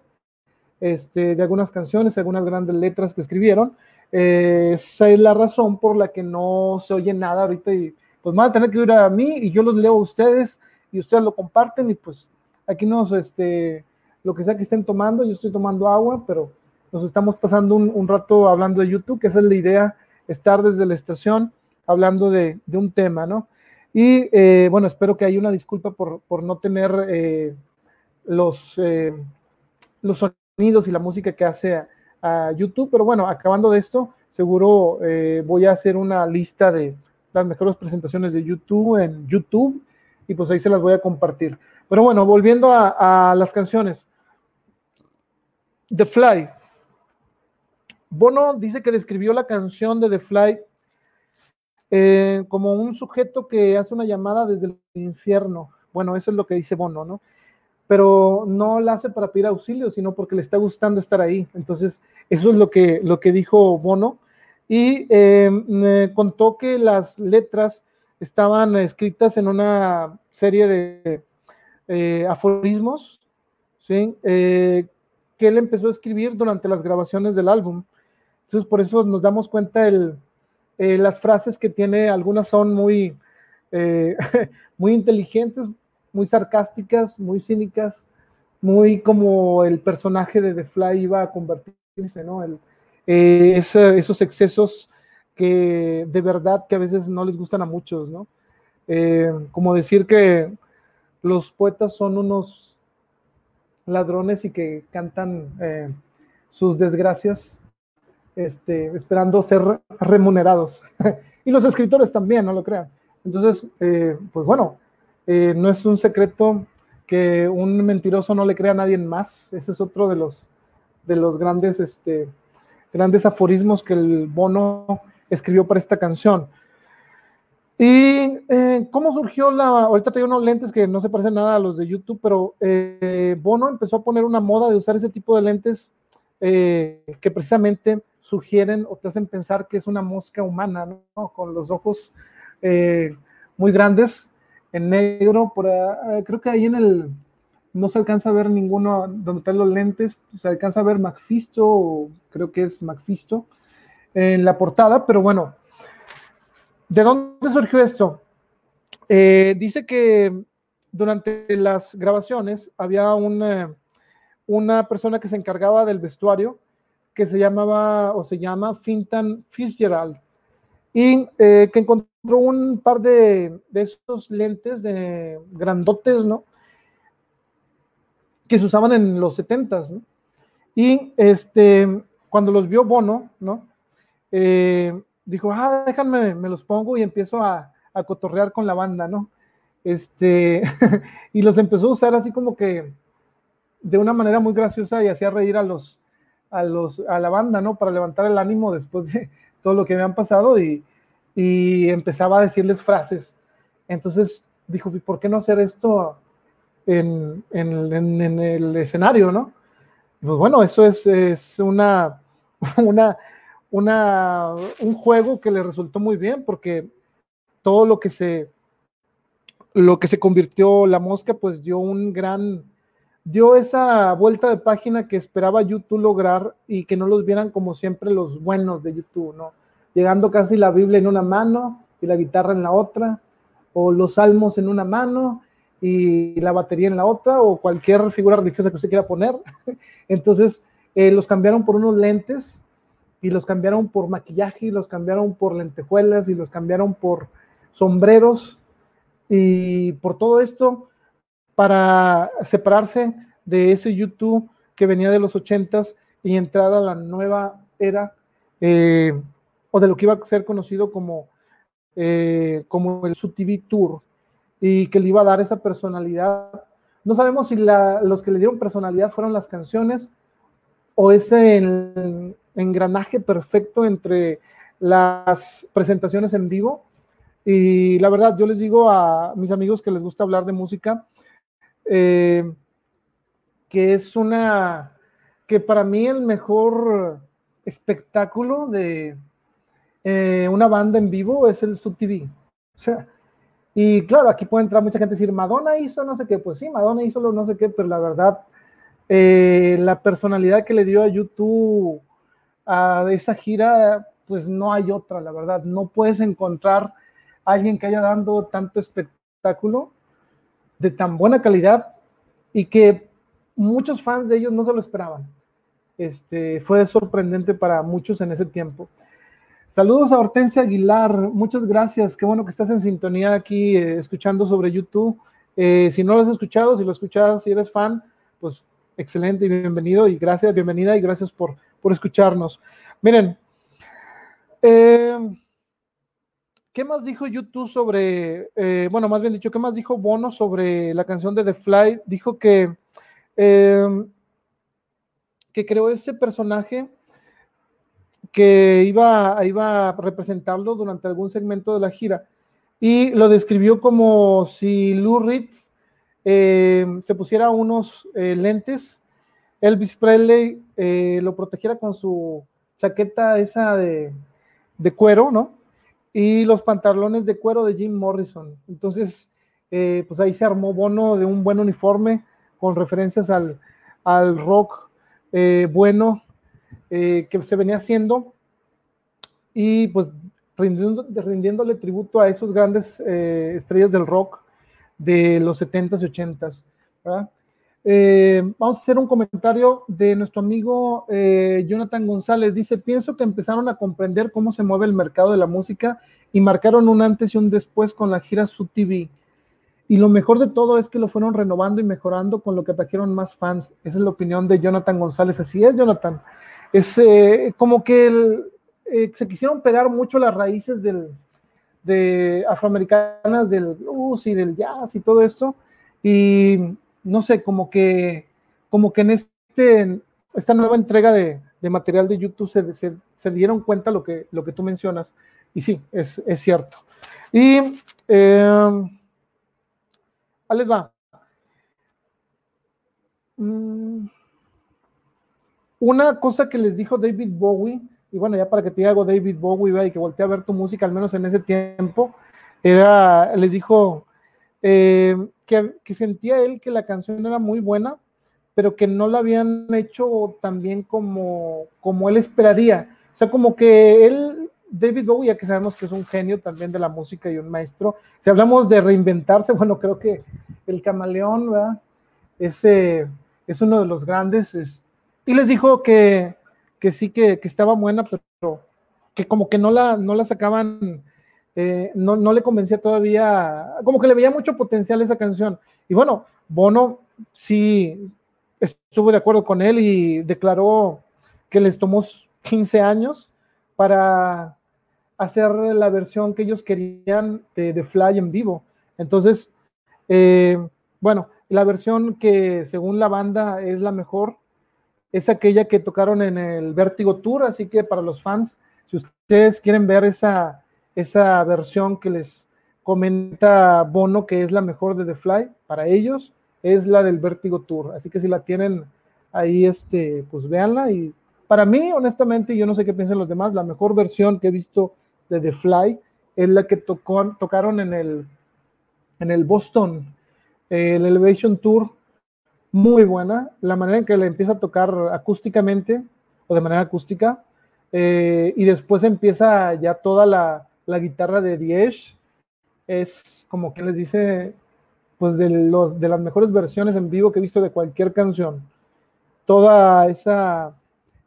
este, de algunas canciones, algunas grandes letras que escribieron. Eh, esa es la razón por la que no se oye nada ahorita y pues van a tener que ir a mí y yo los leo a ustedes y ustedes lo comparten y pues aquí nos, este, lo que sea que estén tomando, yo estoy tomando agua, pero nos estamos pasando un, rato hablando de YouTube, que esa es la idea, estar desde la estación hablando de, un tema, ¿no? Y eh, bueno, espero que haya una disculpa por, no tener eh, los, eh, los sonidos y la música que hace a, YouTube, pero bueno, acabando de esto, seguro voy a hacer una lista de las mejores presentaciones de YouTube en YouTube y pues ahí se las voy a compartir. Pero bueno, volviendo a las canciones. The Fly. Bono dice que describió la canción de The Fly eh, como un sujeto que hace una llamada desde el infierno. Bueno, eso es lo que dice Bono, ¿no? Pero no la hace para pedir auxilio, sino porque le está gustando estar ahí. Entonces, eso es lo que, lo que dijo Bono. Y eh, me contó que las letras estaban escritas en una serie de eh, aforismos, ¿sí? Que él empezó a escribir durante las grabaciones del álbum. Entonces, por eso nos damos cuenta el, eh, las frases que tiene, algunas son muy, eh, muy inteligentes, muy sarcásticas, muy cínicas, muy como el personaje de The Fly iba a convertirse, ¿no? El, eh, esos excesos que de verdad que a veces no les gustan a muchos, ¿no? como decir que los poetas son unos ladrones y que cantan sus desgracias este, esperando ser remunerados. y los escritores también, no lo crean. Entonces, eh, pues bueno, eh, no es un secreto que un mentiroso no le crea a nadie más. Ese es otro de los, de los grandes, este, grandes aforismos que el Bono escribió para esta canción. ¿Y eh, cómo surgió la.? Ahorita tengo unos lentes que no se parecen nada a los de YouTube, pero Bono empezó a poner una moda de usar ese tipo de lentes que precisamente sugieren o te hacen pensar que es una mosca humana, ¿no? Con los ojos eh, muy grandes, en negro, por, creo que ahí en el, no se alcanza a ver ninguno donde están los lentes, se alcanza a ver Macfisto, creo que es Macfisto, en la portada, pero bueno, ¿De dónde surgió esto? Eh, dice que durante las grabaciones había una, una persona que se encargaba del vestuario que se llamaba o se llama Fintan Fitzgerald y eh, que encontró un par de, de esos lentes de grandotes, ¿no? Que se usaban en los 70 ¿no? Y este, cuando los vio Bono, ¿no? Eh, dijo, ah, déjame, me los pongo y empiezo a, a cotorrear con la banda, ¿no? Este, y los empezó a usar así como que de una manera muy graciosa y hacía reír a los, a los, a la banda, ¿no? Para levantar el ánimo después de todo lo que habían pasado y, y empezaba a decirles frases. Entonces dijo, ¿por qué no hacer esto en, en, en, el escenario, no? Pues bueno, eso es, es una, una, una, un juego que le resultó muy bien porque todo lo que se, lo que se convirtió la mosca, pues dio un gran, dio esa vuelta de página que esperaba YouTube lograr y que no los vieran como siempre los buenos de YouTube, ¿no? Llegando casi la Biblia en una mano y la guitarra en la otra, o los salmos en una mano y la batería en la otra, o cualquier figura religiosa que usted quiera poner. Entonces, eh, los cambiaron por unos lentes y los cambiaron por maquillaje y los cambiaron por lentejuelas y los cambiaron por sombreros y por todo esto para separarse de ese YouTube que venía de los ochentas y entrar a la nueva era eh, o de lo que iba a ser conocido como, eh, como el Tour y que le iba a dar esa personalidad. No sabemos si los que le dieron personalidad fueron las canciones o ese engranaje perfecto entre las presentaciones en vivo y la verdad, yo les digo a mis amigos que les gusta hablar de música, eh, que es una, que para mí el mejor espectáculo de eh, una banda en vivo es el Sub TV. O sea, y claro, aquí puede entrar mucha gente y decir, Madonna hizo no sé qué, pues sí, Madonna hizo lo no sé qué, pero la verdad, eh, la personalidad que le dio a YouTube a esa gira, pues no hay otra, la verdad, no puedes encontrar alguien que haya dando tanto espectáculo de tan buena calidad y que muchos fans de ellos no se lo esperaban. Este, fue sorprendente para muchos en ese tiempo. Saludos a Hortensia Aguilar, muchas gracias, qué bueno que estás en sintonía aquí eh, escuchando sobre YouTube. Eh, si no lo has escuchado, si lo escuchas, si eres fan, pues excelente y bienvenido y gracias, bienvenida y gracias por, por escucharnos. Miren, eh, ¿Qué más dijo YouTube sobre, eh, bueno, más bien dicho, qué más dijo Bono sobre la canción de The Fly? Dijo que, em, que creó ese personaje que iba, iba a representarlo durante algún segmento de la gira y lo describió como si Lou Reed se pusiera unos eh, lentes, Elvis Presley eh, lo protegiera con su chaqueta esa de, cuero, ¿no? y los pantalones de cuero de Jim Morrison. Entonces, eh, pues ahí se armó Bono de un buen uniforme con referencias al, rock eh, bueno que se venía haciendo y pues rindiéndole tributo a esos grandes estrellas del rock de los 70s y 80s. ¿verdad? Eh, vamos a hacer un comentario de nuestro amigo eh, Jonathan González. Dice, pienso que empezaron a comprender cómo se mueve el mercado de la música y marcaron un antes y un después con la gira Sub TV. Y lo mejor de todo es que lo fueron renovando y mejorando con lo que trajeron más fans. Esa es la opinión de Jonathan González. Así es, Jonathan. Es eh, como que se quisieron pegar mucho las raíces del, de afroamericanas del blues y del jazz y todo esto. Y no sé, como que, como que en este, esta nueva entrega de, material de YouTube se, se, dieron cuenta lo que, lo que tú mencionas. Y sí, es, cierto. Y eh, les va. Mm, una cosa que les dijo David Bowie, y bueno, ya para que te algo David Bowie y que voltee a ver tu música, al menos en ese tiempo, era, les dijo, eh, que, sentía él que la canción era muy buena, pero que no la habían hecho tan bien como, como él esperaría. O sea, como que él David Bowie, ya que sabemos que es un genio también de la música y un maestro, si hablamos de reinventarse, bueno, creo que el camaleón, ¿verdad? Es uno de los grandes. y les dijo que, que sí, que, que, estaba buena, pero que como que no la, no la sacaban, eh, no, no le convencía todavía, como que le veía mucho potencial esa canción. Y bueno, Bono sí estuvo de acuerdo con él y declaró que les tomó 15 años para hacer la versión que ellos querían de, Fly en vivo. Entonces, eh, bueno, la versión que según la banda es la mejor es aquella que tocaron en el Vértigo Tour, así que para los fans, si ustedes quieren ver esa, esa versión que les comenta Bono que es la mejor de The Fly, para ellos es la del Vértigo Tour, así que si la tienen ahí, este, pues véanla. Y para mí, honestamente, yo no sé qué piensan los demás, la mejor versión que he visto de The Fly es la que tocó, tocaron en el, en el Boston, el Elevation Tour, muy buena, la manera en que le empieza a tocar acústicamente o de manera acústica, eh, y después empieza ya toda la, la guitarra de Diez, es como que les dice, pues de, los, de las mejores versiones en vivo que he visto de cualquier canción. Toda esa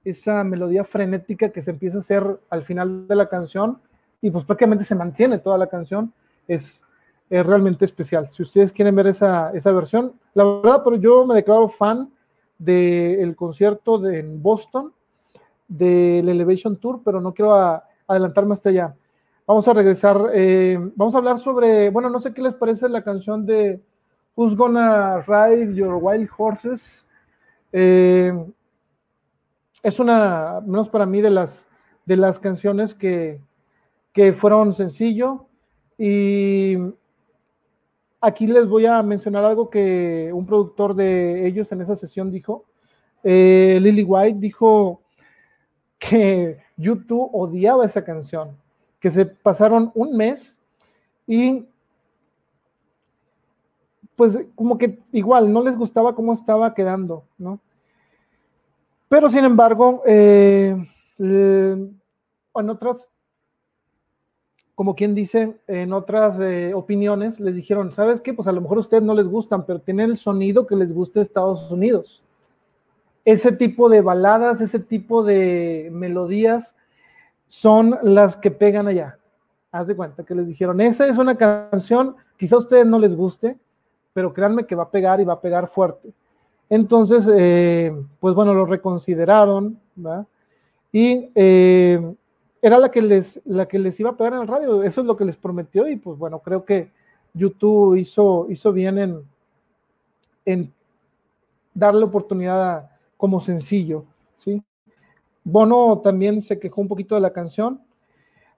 esa melodía frenética que se empieza a hacer al final de la canción y pues prácticamente se mantiene toda la canción, es, es realmente especial. Si ustedes quieren ver esa, esa versión, la verdad, pero yo me declaro fan del concierto de, en Boston, del Elevation Tour, pero no quiero adelantarme hasta allá. Vamos a regresar, eh, vamos a hablar sobre, bueno, no sé qué les parece la canción de Who's Gonna Ride Your Wild Horses. Eh, es una, menos para mí, de las, de las canciones que, que fueron sencillo. Y aquí les voy a mencionar algo que un productor de ellos en esa sesión dijo. Eh, Lily White dijo que YouTube odiaba esa canción, que se pasaron un mes y pues como que igual no les gustaba cómo estaba quedando, ¿no? Pero sin embargo, eh, en otras, como quien dice, en otras eh, opiniones les dijeron, ¿sabes qué? Pues a lo mejor a ustedes no les gustan, pero tienen el sonido que les gusta Estados Unidos. Ese tipo de baladas, ese tipo de melodías son las que pegan allá. Haz de cuenta que les dijeron, esa es una canción, quizá a ustedes no les guste, pero créanme que va a pegar y va a pegar fuerte. Entonces, eh, pues bueno, lo reconsideraron, ¿verdad? Y eh, era la que, les, la que les iba a pegar en el radio, eso es lo que les prometió y pues bueno, creo que YouTube hizo, hizo bien en, en darle oportunidad como sencillo, ¿sí? Bono también se quejó un poquito de la canción,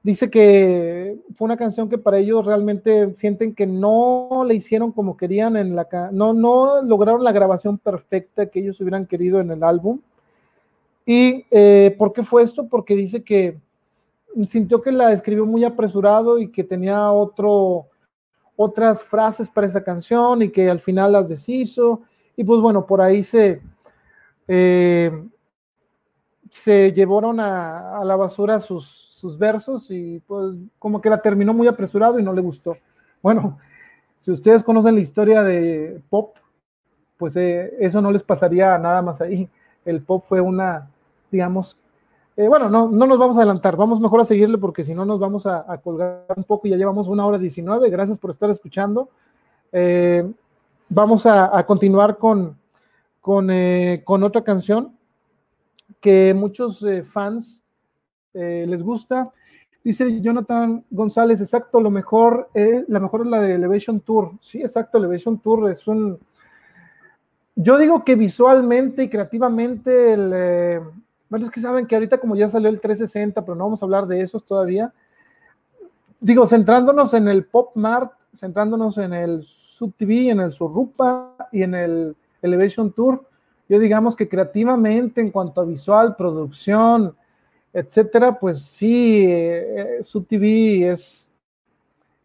dice que fue una canción que para ellos realmente sienten que no le hicieron como querían en la no no lograron la grabación perfecta que ellos hubieran querido en el álbum. Y eh, ¿por qué fue esto? porque dice que sintió que la escribió muy apresurado y que tenía otro otras frases para esa canción y que al final las deshizo. Y pues bueno por ahí se eh, se llevaron a la basura sus sus versos y pues como que la terminó muy apresurado y no le gustó. Bueno, si ustedes conocen la historia de pop, pues eh, eso no les pasaría nada más ahí. El pop fue una, digamos, eh, bueno, no, no nos vamos a adelantar, vamos mejor a seguirle porque si no nos vamos a, colgar un poco, ya llevamos una hora 19, gracias por estar escuchando. Eh, vamos a, continuar con, con, con, otra canción que muchos fans eh, les gusta. Dice Jonathan González, exacto, lo mejor, es, la mejor es la de Elevation Tour. Sí, exacto, Elevation Tour es un... Yo digo que visualmente y creativamente, el, eh, bueno, es que saben que ahorita como ya salió el 360, pero no vamos a hablar de esos todavía. Digo, centrándonos en el Pop Mart, centrándonos en el Sub TV, en el Surrupa y en el Elevation Tour, yo digamos que creativamente en cuanto a visual, producción, etcétera, pues sí, eh, su TV es,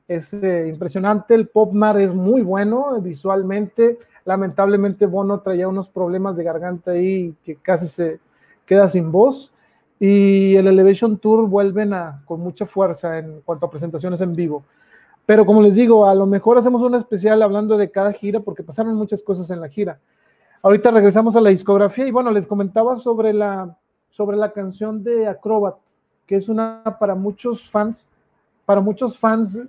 es eh, impresionante, el Popmar es muy bueno visualmente, lamentablemente Bono traía unos problemas de garganta ahí que casi se queda sin voz, y el Elevation Tour vuelven a, con mucha fuerza en cuanto a presentaciones en vivo. Pero como les digo, a lo mejor hacemos un especial hablando de cada gira porque pasaron muchas cosas en la gira. Ahorita regresamos a la discografía y bueno, les comentaba sobre la, sobre la canción de Acrobat, que es una para muchos fans, para muchos fans,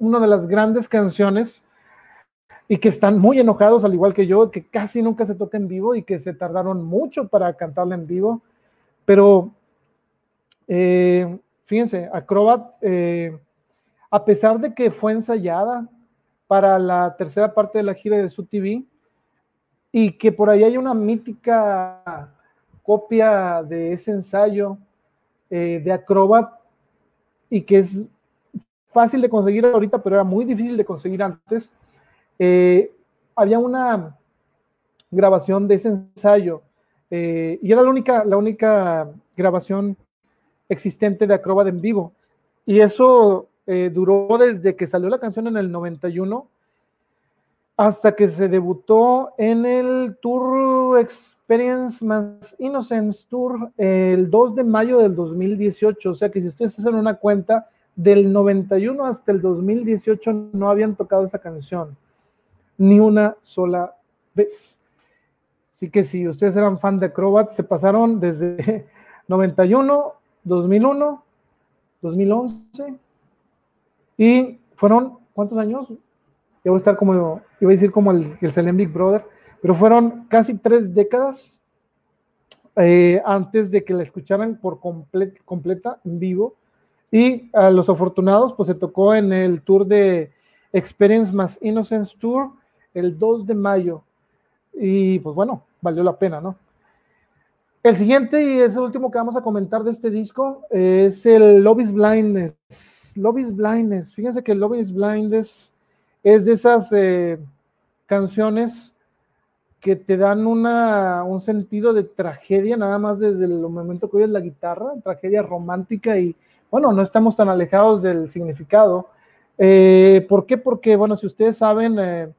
una de las grandes canciones y que están muy enojados, al igual que yo, que casi nunca se toca en vivo y que se tardaron mucho para cantarla en vivo. Pero eh, fíjense, Acrobat, eh, a pesar de que fue ensayada para la tercera parte de la gira de su TV y que por ahí hay una mítica copia de ese ensayo eh, de Acrobat y que es fácil de conseguir ahorita, pero era muy difícil de conseguir antes. había una grabación de ese ensayo y era la única, la única grabación existente de Acrobat en vivo. Y eso eh, duró desde que salió la canción en el 91 hasta que se debutó en el Tour Experience más Innocence Tour el 2 de mayo del 2018. O sea que si ustedes hacen una cuenta, del 91 hasta el 2018 no habían tocado esa canción, ni una sola vez. Así que si ustedes eran fan de Acrobat, se pasaron desde 91 2001, 2011, y fueron, ¿cuántos años? Voy a estar como, iba a decir como el, el Big Brother, pero fueron casi tres décadas eh, antes de que la escucharan por completa en vivo. Y a los afortunados, pues se tocó en el tour de Experience más Innocence Tour el 2 de mayo. Y pues bueno, valió la pena, ¿no? El siguiente y es el último que vamos a comentar de este disco es el Love is Blindness. Love is Blindness. Fíjense que Love is Blindness es de esas eh, canciones que te dan una, un sentido de tragedia, nada más desde el momento que oyes la guitarra, tragedia romántica y bueno, no estamos tan alejados del significado. Eh, ¿Por qué? Porque, bueno, si ustedes saben, eh,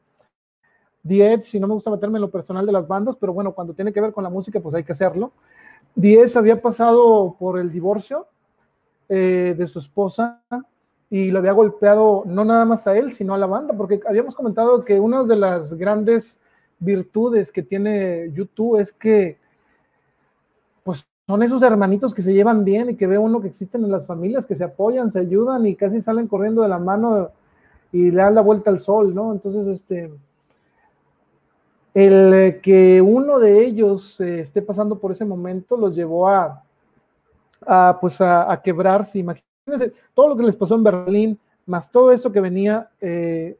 Diez, si no me gusta meterme en lo personal de las bandas, pero bueno, cuando tiene que ver con la música, pues hay que hacerlo. Diez había pasado por el divorcio eh, de su esposa y lo había golpeado no nada más a él, sino a la banda, porque habíamos comentado que una de las grandes virtudes que tiene YouTube es que pues son esos hermanitos que se llevan bien y que ve uno que existen en las familias, que se apoyan, se ayudan y casi salen corriendo de la mano y le dan la vuelta al sol, ¿no? Entonces, este, el que uno de ellos eh, esté pasando por ese momento los llevó a, pues a, quebrarse. Todo lo que les pasó en Berlín, más todo esto que venía, eh,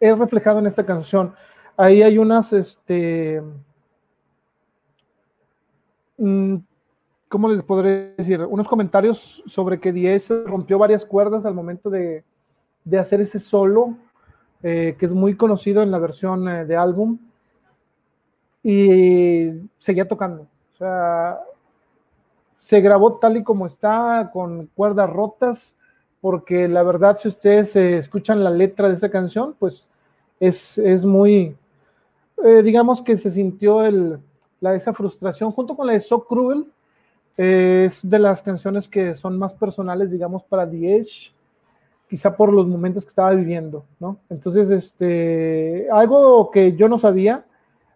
es reflejado en esta canción. Ahí hay unas, este, mm, ¿cómo les podré decir? Unos comentarios sobre que Diez rompió varias cuerdas al momento de, de hacer ese solo eh, que es muy conocido en la versión eh, de álbum, y seguía tocando. O sea, se grabó tal y como está, con cuerdas rotas, porque la verdad, si ustedes eh, escuchan la letra de esa canción, pues es, es muy, digamos que se sintió el, la, esa frustración, junto con la de So Cruel, es de las canciones que son más personales, digamos, para The Edge quizá por los momentos que estaba viviendo, ¿no? Entonces, este, algo que yo no sabía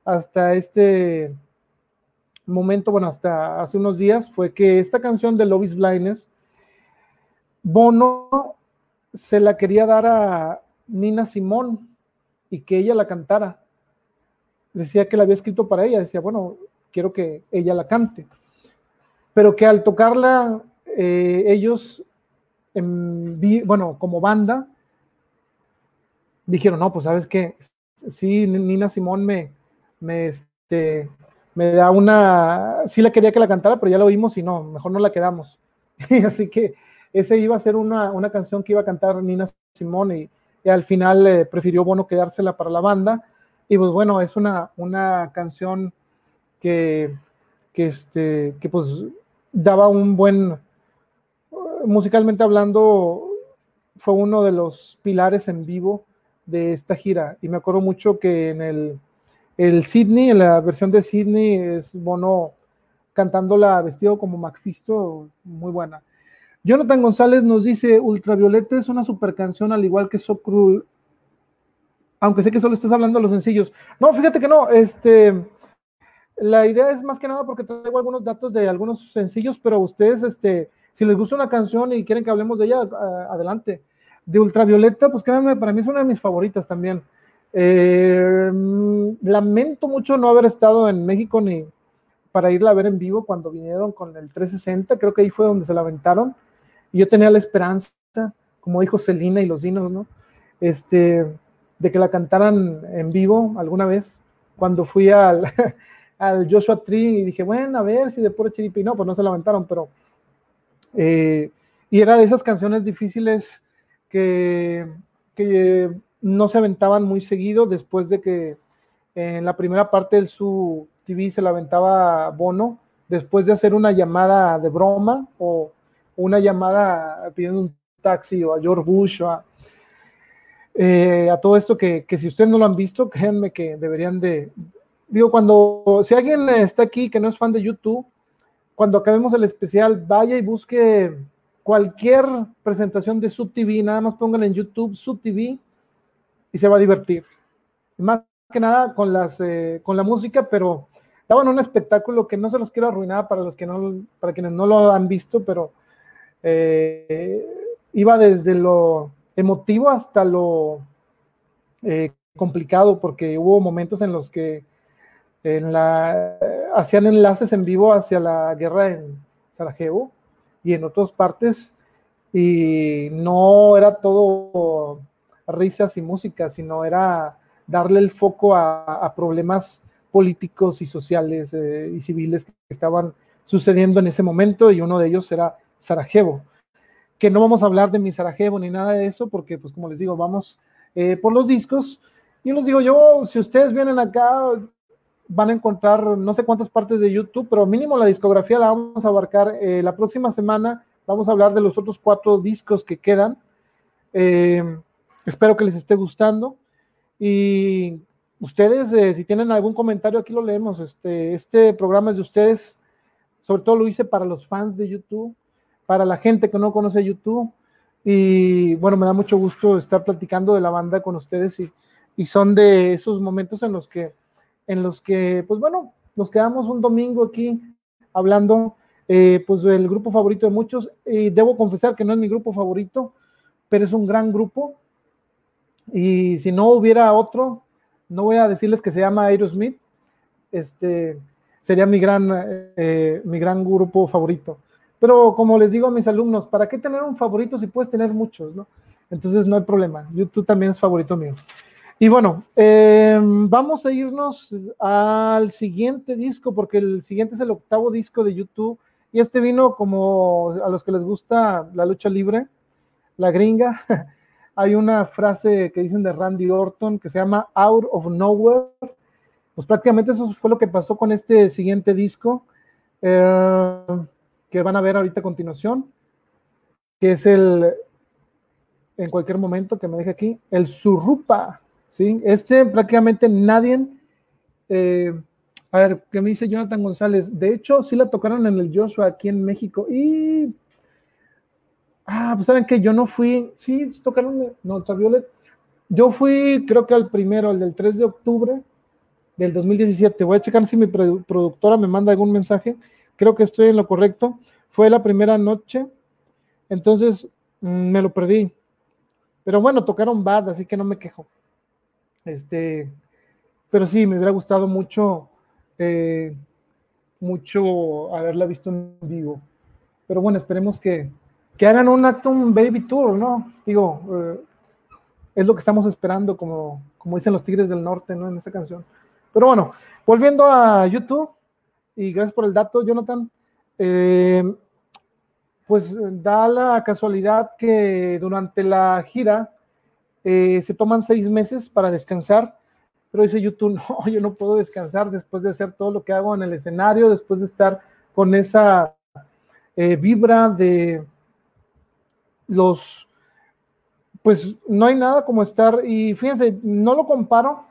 hasta este momento, bueno, hasta hace unos días, fue que esta canción de Love is Blindness, Bono se la quería dar a Nina Simón y que ella la cantara. Decía que la había escrito para ella, decía, bueno, quiero que ella la cante. Pero que al tocarla, eh, ellos bueno, como banda, dijeron, no, pues sabes que sí, Nina Simón me, me, este, me da una, sí la quería que la cantara, pero ya lo oímos y no, mejor no la quedamos. Así que ese iba a ser una, una, canción que iba a cantar Nina Simón y, al final eh, prefirió Bono quedársela para la banda. Y pues bueno, es una, una canción que, que, este, que pues daba un buen, musicalmente hablando, fue uno de los pilares en vivo de esta gira. Y me acuerdo mucho que en el, el Sydney, en la versión de Sydney, es Bono cantándola vestido como Macfisto, muy buena. Jonathan González nos dice, Ultravioleta es una super canción al igual que So Cruel, aunque sé que solo estás hablando de los sencillos. No, fíjate que no, este, la idea es más que nada porque traigo algunos datos de algunos sencillos, pero ustedes, este, si les gusta una canción y quieren que hablemos de ella, adelante. De Ultravioleta, pues créanme, para mí es una de mis favoritas también. Eh, lamento mucho no haber estado en México ni para irla a ver en vivo cuando vinieron con el 360, creo que ahí fue donde se la aventaron. Yo tenía la esperanza, como dijo Celina y los dinos, ¿no? Este, de que la cantaran en vivo alguna vez. Cuando fui al, al Joshua Tree y dije, bueno, a ver si de puro chiripi, no, pues no se la aventaron, pero. Eh, y era de esas canciones difíciles que, que no se aventaban muy seguido después de que en la primera parte del su TV se la aventaba Bono, después de hacer una llamada de broma o una llamada pidiendo un taxi o a George Bush o a, eh, todo esto que, que, si ustedes no lo han visto, créanme que deberían de... Digo, cuando, si alguien está aquí que no es fan de YouTube, cuando acabemos el especial, vaya y busque cualquier presentación de Sub TV, nada más pongan en YouTube Sub TV y se va a divertir. Más que nada con, las, eh, con la música, pero daban un espectáculo que no se los quiero arruinar para los que no, para quienes no lo han visto, pero eh, iba desde lo emotivo hasta lo eh, complicado, porque hubo momentos en los que en la, hacían enlaces en vivo hacia la guerra en Sarajevo y en otras partes, y no era todo risas y música, sino era darle el foco a, problemas políticos y sociales eh, y civiles que estaban sucediendo en ese momento y uno de ellos era Sarajevo. Que no vamos a hablar de mi Sarajevo ni nada de eso porque, pues como les digo, vamos eh, por los discos. Y les digo yo, si ustedes vienen acá, van a encontrar no sé cuántas partes de YouTube, pero mínimo la discografía la vamos a abarcar eh, la próxima semana. Vamos a hablar de los otros cuatro discos que quedan. Espero que les esté gustando. Y ustedes, eh, si tienen algún comentario, aquí lo leemos. Este, este programa es de ustedes. Sobre todo lo hice para los fans de YouTube, para la gente que no conoce YouTube. Y bueno, me da mucho gusto estar platicando de la banda con ustedes y, y son de esos momentos en los que, en los que, pues bueno, nos quedamos un domingo aquí hablando, eh, pues del grupo favorito de muchos. Y debo confesar que no es mi grupo favorito, pero es un gran grupo y si no hubiera otro, no voy a decirles que se llama Aerosmith, este sería mi gran, eh, mi gran grupo favorito. Pero como les digo a mis alumnos, ¿para qué tener un favorito si puedes tener muchos? ¿no? Entonces no hay problema. YouTube también es favorito mío. Y bueno, em, vamos a irnos al siguiente disco, porque el siguiente es el octavo disco de YouTube. Y este vino como a los que les gusta la lucha libre, la gringa. hay una frase que dicen de Randy Orton que se llama Out of Nowhere. Pues prácticamente eso fue lo que pasó con este siguiente disco eh, que van a ver ahorita a continuación, que es el, en cualquier momento que me deje aquí, el Surrupa. ¿sí? Este prácticamente nadie, eh, a ver, ¿qué me dice Jonathan González? De hecho, sí la tocaron en el Joshua aquí en México y Ah, pues saben que yo no fui, sí, tocaron Ultraviolet. Yo fui, creo que al primero, el del 3 de octubre del 2017. Voy a checar si mi productora me manda algún mensaje. Creo que estoy en lo correcto. Fue la primera noche, entonces mm, me lo perdí. Pero bueno, tocaron bad, así que no me quejo. Este, pero sí, me hubiera gustado mucho, eh, mucho haberla visto en vivo. Pero bueno, esperemos que, que hagan un Actum Baby Tour, ¿no? Digo, eh, es lo que estamos esperando, como, como dicen los Tigres del Norte, ¿no? En esa canción. Pero bueno, volviendo a YouTube, y gracias por el dato, Jonathan. Eh, pues da la casualidad que durante la gira eh, se toman seis meses para descansar, pero dice YouTube, no, yo no puedo descansar después de hacer todo lo que hago en el escenario, después de estar con esa vibra de, los, pues no hay nada como estar, y fíjense, no lo comparo,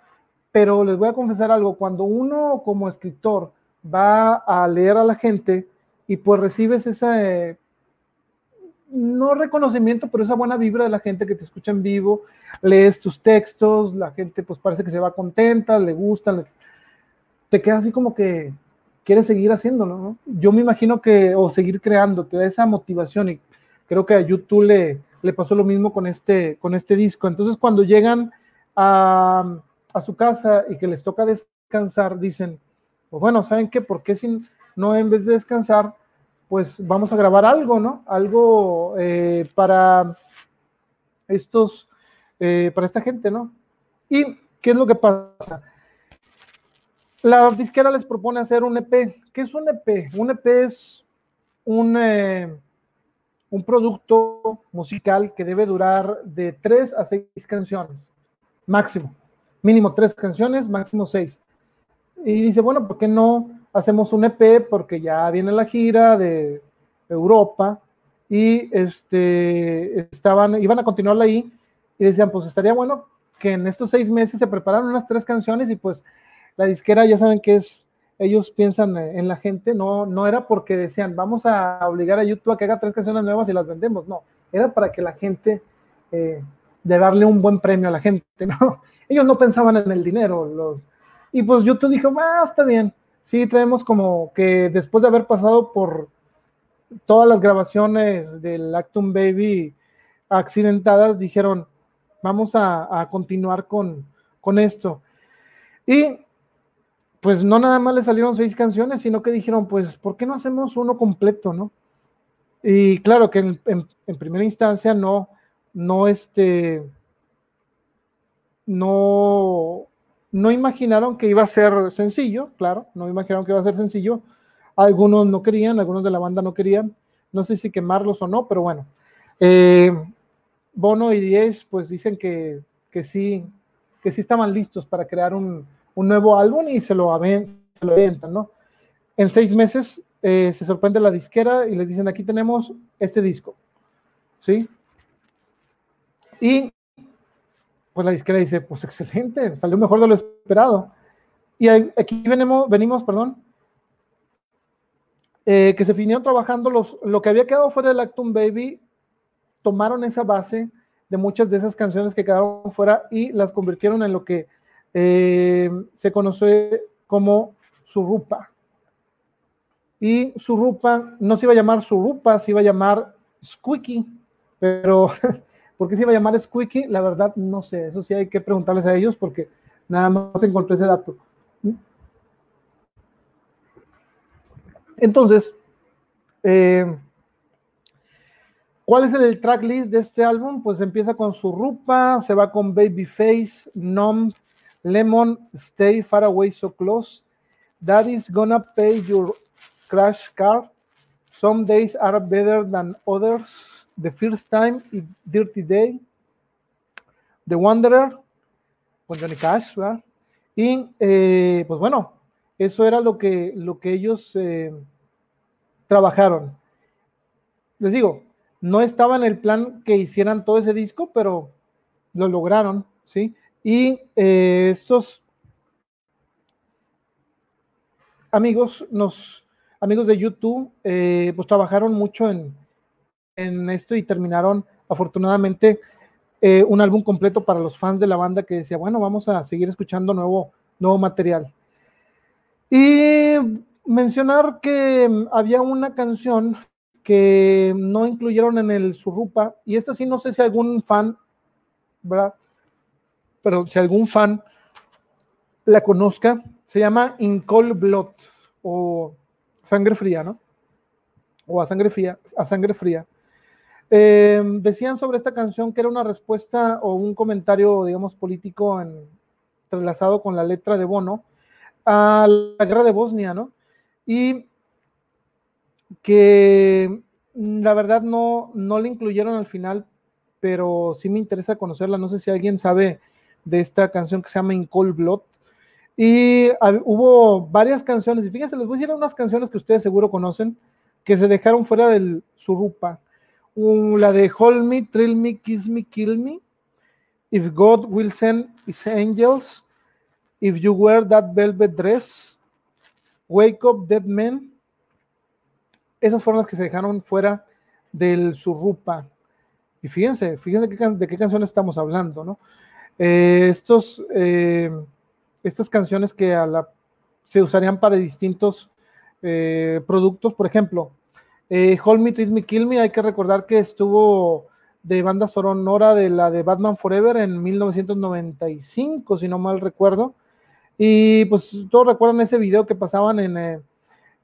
pero les voy a confesar algo, cuando uno como escritor va a leer a la gente y pues recibes esa, eh, no reconocimiento, pero esa buena vibra de la gente que te escucha en vivo, lees tus textos, la gente pues parece que se va contenta, le gusta, te queda así como que quieres seguir haciéndolo. Yo me imagino que, o seguir creando, te da esa motivación y creo que a YouTube le, le pasó lo mismo con este, con este disco. Entonces cuando llegan a, a su casa y que les toca descansar, dicen, pues bueno, ¿saben qué? ¿Por qué sin, no en vez de descansar, pues vamos a grabar algo, ¿no? Algo eh, para estos, eh, para esta gente, ¿no? ¿Y qué es lo que pasa? La disquera les propone hacer un EP. ¿Qué es un EP? Un EP es un, eh, un producto musical que debe durar de tres a seis canciones, máximo. Mínimo tres canciones, máximo seis. Y dice, bueno, ¿por qué no hacemos un EP? Porque ya viene la gira de Europa y este, estaban, iban a continuarla ahí y decían, pues estaría bueno que en estos seis meses se prepararan unas tres canciones y pues la disquera ya saben que es, ellos piensan en la gente, no, no era porque decían, vamos a obligar a YouTube a que haga tres canciones nuevas y las vendemos, no, era para que la gente, eh, de darle un buen premio a la gente, ¿no? Ellos no pensaban en el dinero, los, y pues YouTube dijo, ah, está bien. Sí, traemos como que después de haber pasado por todas las grabaciones del Actum Baby accidentadas, dijeron, vamos a, continuar con, con esto. Y pues no nada más le salieron seis canciones, sino que dijeron, pues, ¿por qué no hacemos uno completo, no? Y claro que en, primera instancia no, no, este, no, no imaginaron que iba a ser sencillo, claro, no imaginaron que iba a ser sencillo. Algunos no querían, algunos de la banda no querían. No sé si quemarlos o no, pero bueno. Eh, Bono y Diez pues dicen que, sí, que sí estaban listos para crear un, nuevo álbum y se lo, aventan, ¿no? En seis meses eh, se sorprende la disquera y les dicen, aquí tenemos este disco, ¿sí? Y pues la disquera dice, pues excelente, salió mejor de lo esperado. Y aquí venimos, venimos perdón, eh, que se vinieron trabajando los, lo que había quedado fuera del Actum Baby, tomaron esa base de muchas de esas canciones que quedaron fuera y las convirtieron en lo que eh, se conoce como Surrupa. Y Surrupa no se iba a llamar Surrupa, se iba a llamar Squeaky, pero ¿Por qué se iba a llamar Squeaky? La verdad, no sé. Eso sí hay que preguntarles a ellos porque nada más encontré ese dato. Entonces, eh, ¿cuál es el tracklist de este álbum? Pues empieza con su rupa, se va con Babyface, Numb, Lemon, Stay Far Away So Close, Daddy's Gonna Pay Your Crash Car, Some Days Are Better Than Others, The First Time Dirty Day, The Wanderer, con Johnny Cash, ¿verdad? Y eh, pues bueno, eso era lo que, lo que ellos eh, trabajaron. Les digo, no estaba en el plan que hicieran todo ese disco, pero lo lograron, ¿sí? Y eh, estos amigos, nos, amigos de YouTube, pues trabajaron mucho en, en esto y terminaron afortunadamente eh, un álbum completo para los fans de la banda que decía, bueno, vamos a seguir escuchando nuevo, nuevo material. Y mencionar que mm, había una canción que no incluyeron en el Surrupa, y esta sí no sé si algún fan, ¿verdad? Pero si algún fan la conozca, se llama In Cold Blood o Sangre Fría, ¿no? O a Sangre Fría, a Sangre Fría. Eh, decían sobre esta canción que era una respuesta o un comentario, digamos, político entrelazado con la letra de Bono a la guerra de Bosnia, ¿no? Y que mm, la verdad no, no la incluyeron al final, pero sí me interesa conocerla. No sé si alguien sabe de esta canción que se llama In Cold Blood. Y hubo varias canciones, y fíjense, les voy a decir unas canciones que ustedes seguro conocen, que se dejaron fuera del Surupa la de Hold Me, Thrill Me, Kiss Me, Kill Me, If God Will Send His Angels, If You Wear That Velvet Dress, Wake Up Dead Men. Esas fueron las que se dejaron fuera del Surrupa. Y fíjense, fíjense de qué canciones estamos hablando, ¿no? Eh, estos, eh, estas canciones que se usarían para distintos eh, productos, por ejemplo, Hold Me, Treat Me, Kill Me, hay que recordar que estuvo de banda sonora de la de Batman Forever en 1995, si no mal recuerdo. Y pues todos recuerdan ese video que pasaban en,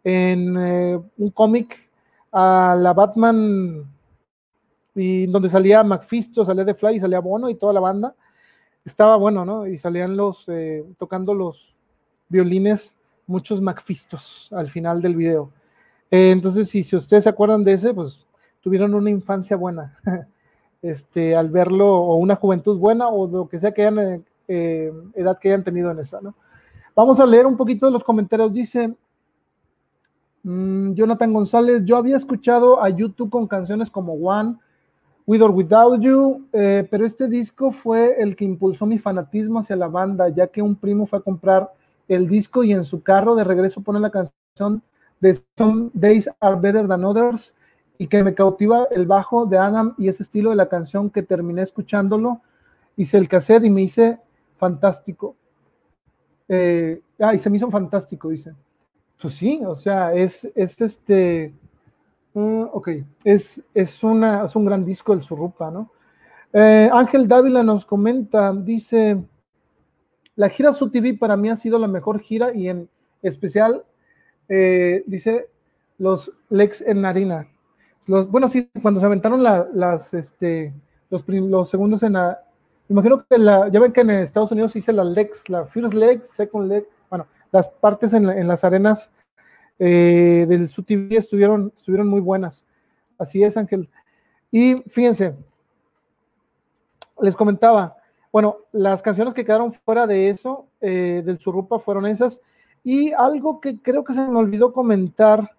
en un cómic a la Batman y donde salía Macfisto, salía The Fly y salía Bono y toda la banda. Estaba bueno, ¿no? Y salían los, eh, tocando los violines, muchos Macfistos al final del video. Eh, entonces, si, si ustedes se acuerdan de ese, pues tuvieron una infancia buena, este, al verlo, o una juventud buena, o lo que sea que hayan, eh, edad que hayan tenido en esa, ¿no? Vamos a leer un poquito de los comentarios. Dice mm, Jonathan González, yo había escuchado a YouTube con canciones como One, With or Without You, eh, pero este disco fue el que impulsó mi fanatismo hacia la banda, ya que un primo fue a comprar el disco y en su carro de regreso pone la canción de Some Days Are Better Than Others y que me cautiva el bajo de Adam y ese estilo de la canción que terminé escuchándolo, hice el cassette y me hice fantástico. Eh, ah, y se me hizo fantástico, dice. Pues sí, o sea, es, es este Mm, ok, es, es, una, es un gran disco el Surrupa, ¿no? Eh, Ángel Dávila nos comenta, dice, la gira Su TV para mí ha sido la mejor gira y en especial, eh, dice, los Lex en harina. Los, bueno, sí, cuando se aventaron las, este, los, los segundos en la, imagino que la, ya ven que en Estados Unidos hice la Lex, la First Leg, Second Leg, bueno, las partes en, en las arenas eh, del SUTV estuvieron, estuvieron muy buenas. Así es, Ángel. Y fíjense, les comentaba, bueno, las canciones que quedaron fuera de eso, eh, del Surrupa, fueron esas. Y algo que creo que se me olvidó comentar,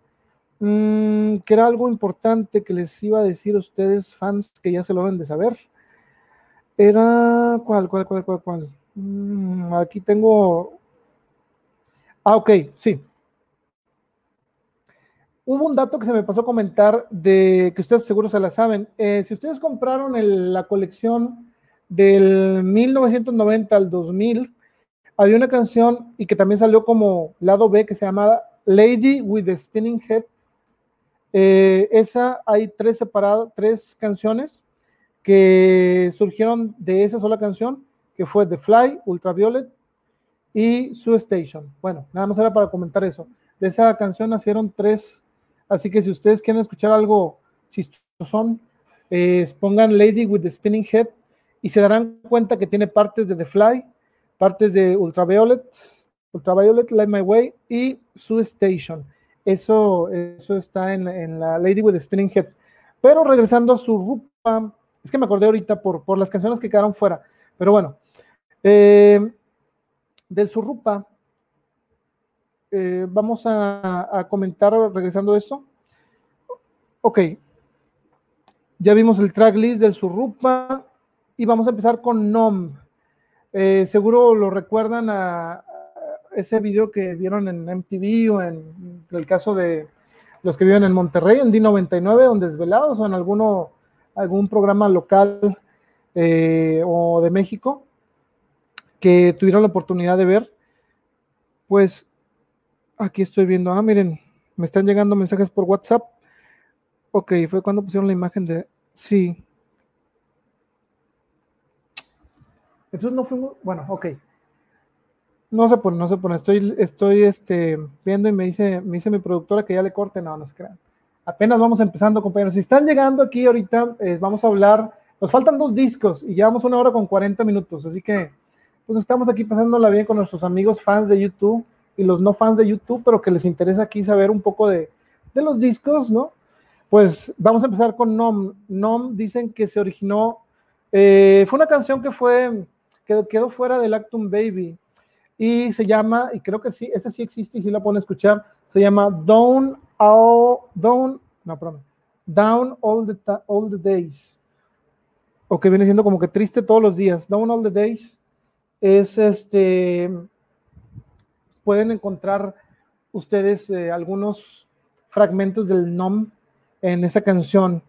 mm, que era algo importante que les iba a decir a ustedes, fans, que ya se lo deben de saber, era, ¿cuál, cuál, cuál, cuál, cuál? Mm, aquí tengo... Ah, ok, sí hubo un dato que se me pasó a comentar de que ustedes seguro se la saben. Eh, si ustedes compraron la colección del 1990 al 2000, había una canción y que también salió como lado B que se llamaba Lady with the Spinning Head. Eh, esa hay tres separadas, tres canciones que surgieron de esa sola canción, que fue The Fly, Ultraviolet y Sue Station. Bueno, nada más era para comentar eso. De esa canción nacieron tres Así que si ustedes quieren escuchar algo chistoso, eh, pongan Lady with the Spinning Head y se darán cuenta que tiene partes de The Fly, partes de Ultraviolet, Ultraviolet, Light My Way y Sue Station. Eso, eso está en, la Lady with the Spinning Head. Pero regresando a su rupa, es que me acordé ahorita por, por las canciones que quedaron fuera. Pero bueno, eh, del Surrupa, eh, vamos a, comentar regresando a esto. Ok, ya vimos el tracklist del Surrupa y vamos a empezar con NOM. Eh, seguro lo recuerdan a, ese video que vieron en MTV o en el caso de los que viven en Monterrey, en D99 o en Desvelados o en alguno, algún programa local eh, o de México que tuvieron la oportunidad de ver. Pues Aquí estoy viendo. Ah, miren, me están llegando mensajes por WhatsApp. Ok, fue cuando pusieron la imagen de. Sí. Entonces no fuimos. Bueno, ok. No se pone, no se pone. Estoy, estoy este, viendo y me dice, me dice mi productora que ya le corte. No, no se crean. Apenas vamos empezando, compañeros. Si están llegando aquí ahorita, eh, vamos a hablar. Nos faltan dos discos y llevamos una hora con 40 minutos. Así que, pues estamos aquí pasándola bien con nuestros amigos fans de YouTube y los no fans de YouTube, pero que les interesa aquí saber un poco de, los discos, ¿no? Pues vamos a empezar con Nom. Nom dicen que se originó, eh, fue una canción que fue, que quedó fuera del Actum Baby y se llama, y creo que sí, ese sí existe y sí la pueden escuchar, se llama Down All, Down, no, perdón, Down All the, all the Days, o que viene siendo como que triste todos los días. Down All the Days es este pueden encontrar ustedes eh, algunos fragmentos del NOM en esa canción.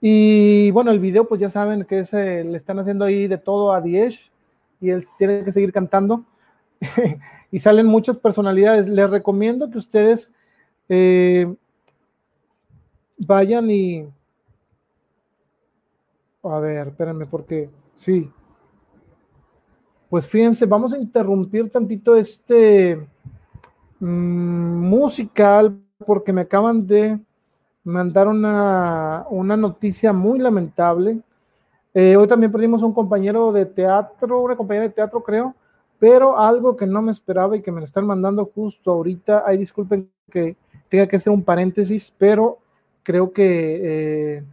Y bueno, el video, pues ya saben que le están haciendo ahí de todo a Diez y él tiene que seguir cantando. y salen muchas personalidades. Les recomiendo que ustedes eh, vayan y. A ver, espérenme, porque sí. Pues fíjense, vamos a interrumpir tantito este mm, musical porque me acaban de mandar una, una noticia muy lamentable. Eh, hoy también perdimos un compañero de teatro, una compañera de teatro, creo, pero algo que no me esperaba y que me están mandando justo ahorita. Ay, disculpen que tenga que hacer un paréntesis, pero creo que eh,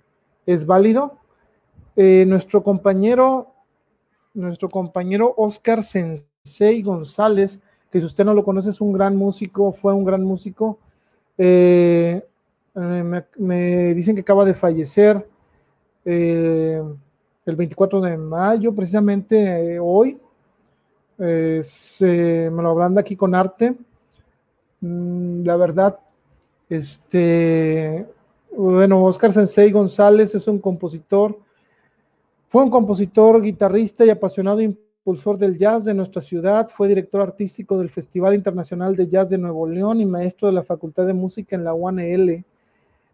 es válido. Eh, nuestro compañero, nuestro compañero Oscar Sensei González, que si usted no lo conoce es un gran músico, fue un gran músico. me, me, dicen que acaba de fallecer el 24 de mayo, precisamente eh, hoy. me lo hablan aquí con arte. Mm, la verdad, este, bueno, Oscar Sensei González es un compositor, fue un compositor, guitarrista y apasionado impulsor del jazz de nuestra ciudad, fue director artístico del Festival Internacional de Jazz de Nuevo León y maestro de la Facultad de Música en la UANL.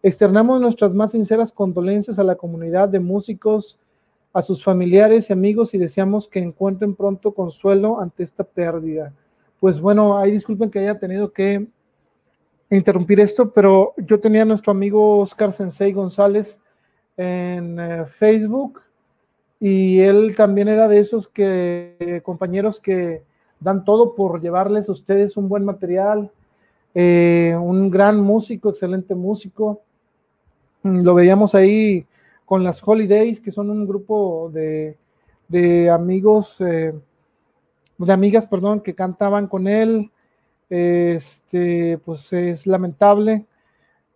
Externamos nuestras más sinceras condolencias a la comunidad de músicos, a sus familiares y amigos y deseamos que encuentren pronto consuelo ante esta pérdida. Pues bueno, ahí disculpen que haya tenido que interrumpir esto, pero yo tenía a nuestro amigo Oscar Sensei González en eh, Facebook y él también era de esos que compañeros que dan todo por llevarles a ustedes un buen material, eh, un gran músico, excelente músico. Lo veíamos ahí con las Holidays, que son un grupo de, amigos, eh, de amigas, perdón, que cantaban con él. Este, pues es lamentable.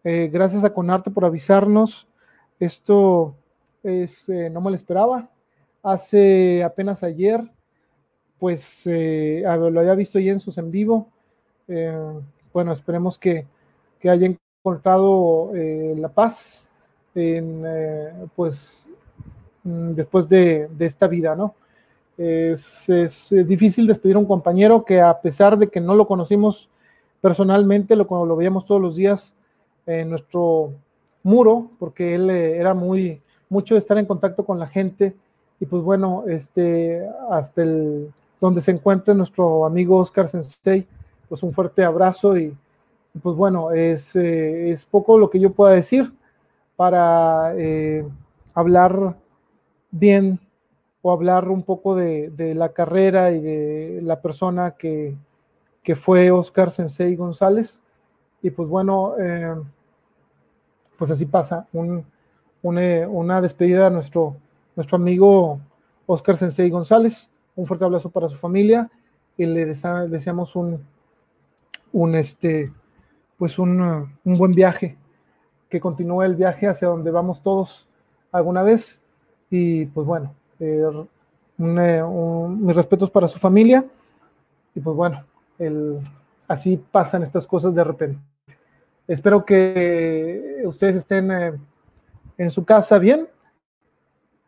Eh, gracias a Conarte por avisarnos. Esto es, no me lo esperaba. Hace apenas ayer, pues lo había visto ya en sus en vivo. bueno, esperemos que, que haya encontrado la paz eh, pues mm, después de, esta vida, ¿no? Es, difícil despedir a un compañero que a pesar de que no lo conocimos personalmente, lo, lo veíamos todos los días en nuestro muro, porque él eh, era muy, mucho de estar en contacto con la gente, y pues bueno, este, hasta el, donde se encuentra nuestro amigo Oscar Sensei, pues un fuerte abrazo y, pues bueno, es, eh, es poco lo que yo pueda decir para eh, hablar bien o hablar un poco de, la carrera y de la persona que, fue Oscar Sensei González. Y pues bueno, eh, pues así pasa, una, despedida a nuestro, nuestro amigo Oscar Sensei González. Un fuerte abrazo para su familia y le deseamos un, un, este, pues un, un buen viaje que continúe el viaje hacia donde vamos todos alguna vez. Y pues bueno, eh, eh, mis respetos para su familia. Y pues bueno, el, así pasan estas cosas de repente. Espero que ustedes estén eh, en su casa bien.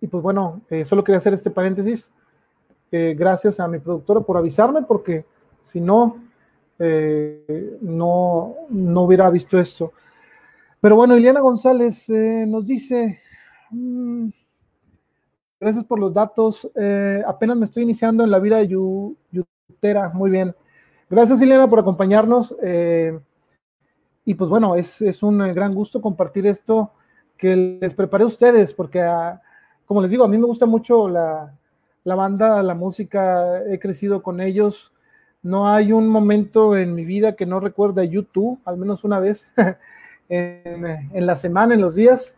Y pues bueno, solo quería hacer este paréntesis. gracias a mi productora por avisarme, porque si no, no, no hubiera visto esto. Pero bueno, Ileana González eh, nos dice, mm, gracias por los datos, eh, apenas me estoy iniciando en la vida de Yutera, muy bien. Gracias Ileana por acompañarnos. Eh, y pues bueno, es, un gran gusto compartir esto que les preparé a ustedes, porque como les digo, a mí me gusta mucho la, la banda, la música, he crecido con ellos. No hay un momento en mi vida que no recuerde a YouTube, al menos una vez. en, la semana, en los días,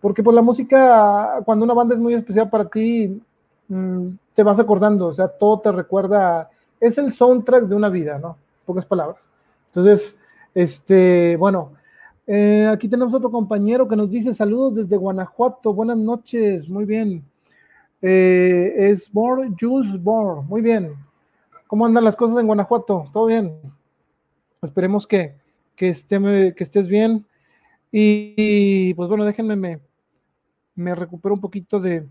porque pues la música, cuando una banda es muy especial para ti, mm, te vas acordando, o sea, todo te recuerda, es el soundtrack de una vida, ¿no? Pocas palabras. Entonces, este, bueno, eh, aquí tenemos otro compañero que nos dice saludos desde Guanajuato, buenas noches, muy bien. Eh, es Bor, Jules Bor, muy bien. ¿Cómo andan las cosas en Guanajuato? ¿Todo bien? Esperemos que, que, esté, que estés bien. Y, pues bueno, déjenme, me, recupero un poquito de,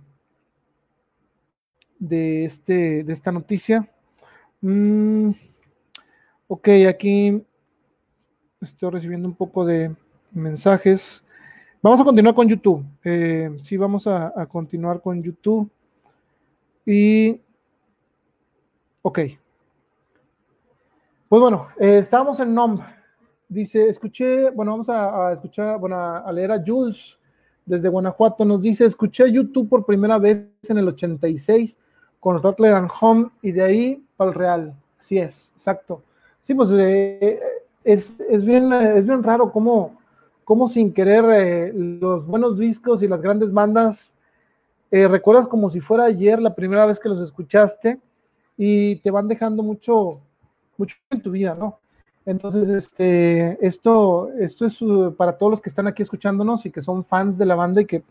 de, este, de esta noticia. Mm, ok, aquí estoy recibiendo un poco de mensajes. Vamos a continuar con YouTube. Eh, sí, vamos a, continuar con YouTube. Y, ok. Pues bueno, eh, estábamos en NOM. Dice, escuché, bueno, vamos a, escuchar, bueno, a, leer a Jules desde Guanajuato. Nos dice, escuché YouTube por primera vez en el 86 con Rattler and Home y de ahí para el Real. Así es, exacto. Sí, pues eh, es, es, bien, es bien raro cómo, cómo sin querer eh, los buenos discos y las grandes bandas, eh, recuerdas como si fuera ayer la primera vez que los escuchaste y te van dejando mucho, mucho en tu vida, ¿no? Entonces, este, esto, esto es uh, para todos los que están aquí escuchándonos y que son fans de la banda y que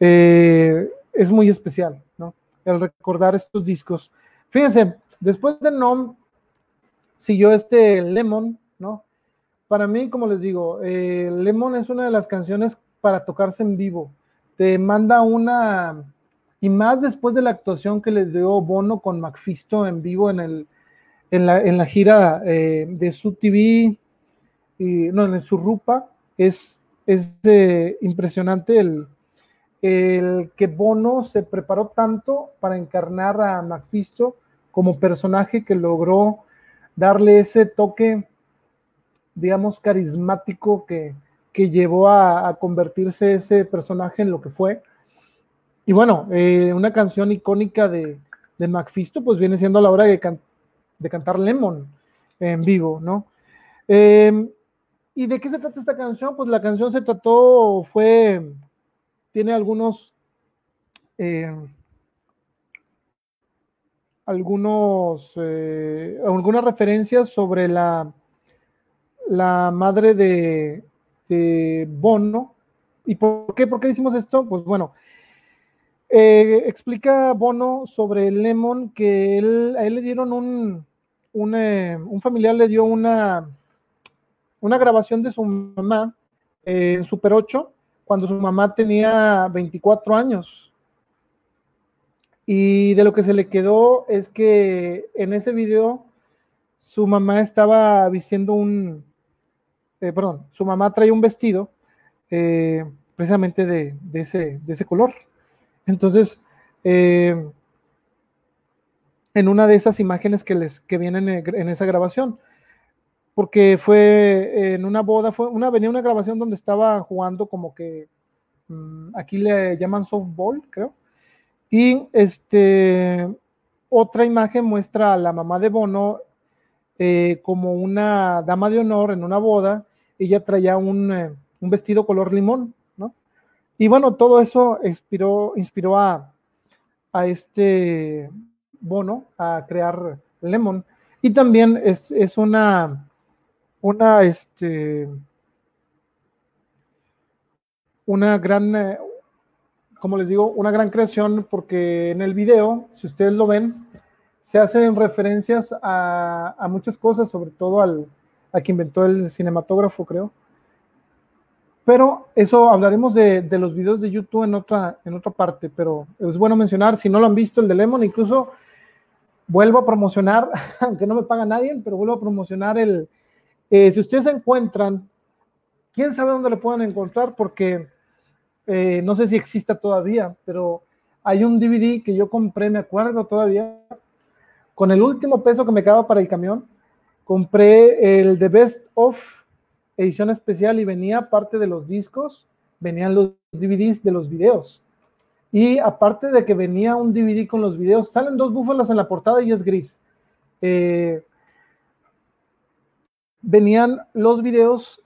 es muy especial, ¿no? el recordar estos discos. Fíjense, después de NOM siguió este Lemon, ¿no? Para mí, como les digo, eh, Lemon es una de las canciones para tocarse en vivo. Te manda una, y más después de la actuación que le dio Bono con Macfisto en vivo en, el, en, la, gira eh, de su TV, y, no, en su rupa, es, es eh, impresionante el, el que Bono se preparó tanto para encarnar a Macfisto como personaje que logró darle ese toque, digamos, carismático que, llevó a, convertirse ese personaje en lo que fue. Y bueno, eh, una canción icónica de, de Macfisto, pues viene siendo la hora de, cantar Lemon en vivo, ¿no? Em, ¿Y de qué se trata esta canción? Pues la canción se trató, fue tiene algunos, eh, algunos, eh, algunas referencias sobre la, la madre de, Bono. ¿Y por qué? ¿Por qué decimos esto? Pues bueno, eh, explica Bono sobre Lemon que él, a él le dieron un, un, un, familiar le dio una, una grabación de su mamá en Super 8 cuando su mamá tenía 24 años. Y de lo que se le quedó es que en ese video su mamá estaba vistiendo un, eh, perdón, su mamá traía un vestido eh, precisamente de, ese, de, ese, color. Entonces, eh, en una de esas imágenes que, les, que vienen en esa grabación, porque fue en una boda, fue una, venía una grabación donde estaba jugando como que mm, aquí le llaman softball, creo. Y este, otra imagen muestra a la mamá de Bono como una dama de honor en una boda. Ella traía un, eh, un, vestido color limón, ¿no? Y bueno, todo eso inspiró, inspiró a, a este Bono a crear Lemon. Y también es, es una una, este, una gran, eh, como les digo, una gran creación porque en el video, si ustedes lo ven, se hacen referencias a, muchas cosas, sobre todo al, a que inventó el cinematógrafo, creo. Pero eso hablaremos de, de, los videos de YouTube en otra, en otra parte, pero es bueno mencionar, si no lo han visto, el de Lemon, incluso vuelvo a promocionar, aunque no me paga nadie, pero vuelvo a promocionar el, eh, si ustedes se encuentran, quién sabe dónde lo pueden encontrar, porque eh, no sé si exista todavía, pero hay un DVD que yo compré, me acuerdo todavía, con el último peso que me quedaba para el camión, compré el The Best of edición especial y venía parte de los discos, venían los DVDs de los videos. Y aparte de que venía un DVD con los videos, salen dos búfalas en la portada y es gris. Eh, venían los videos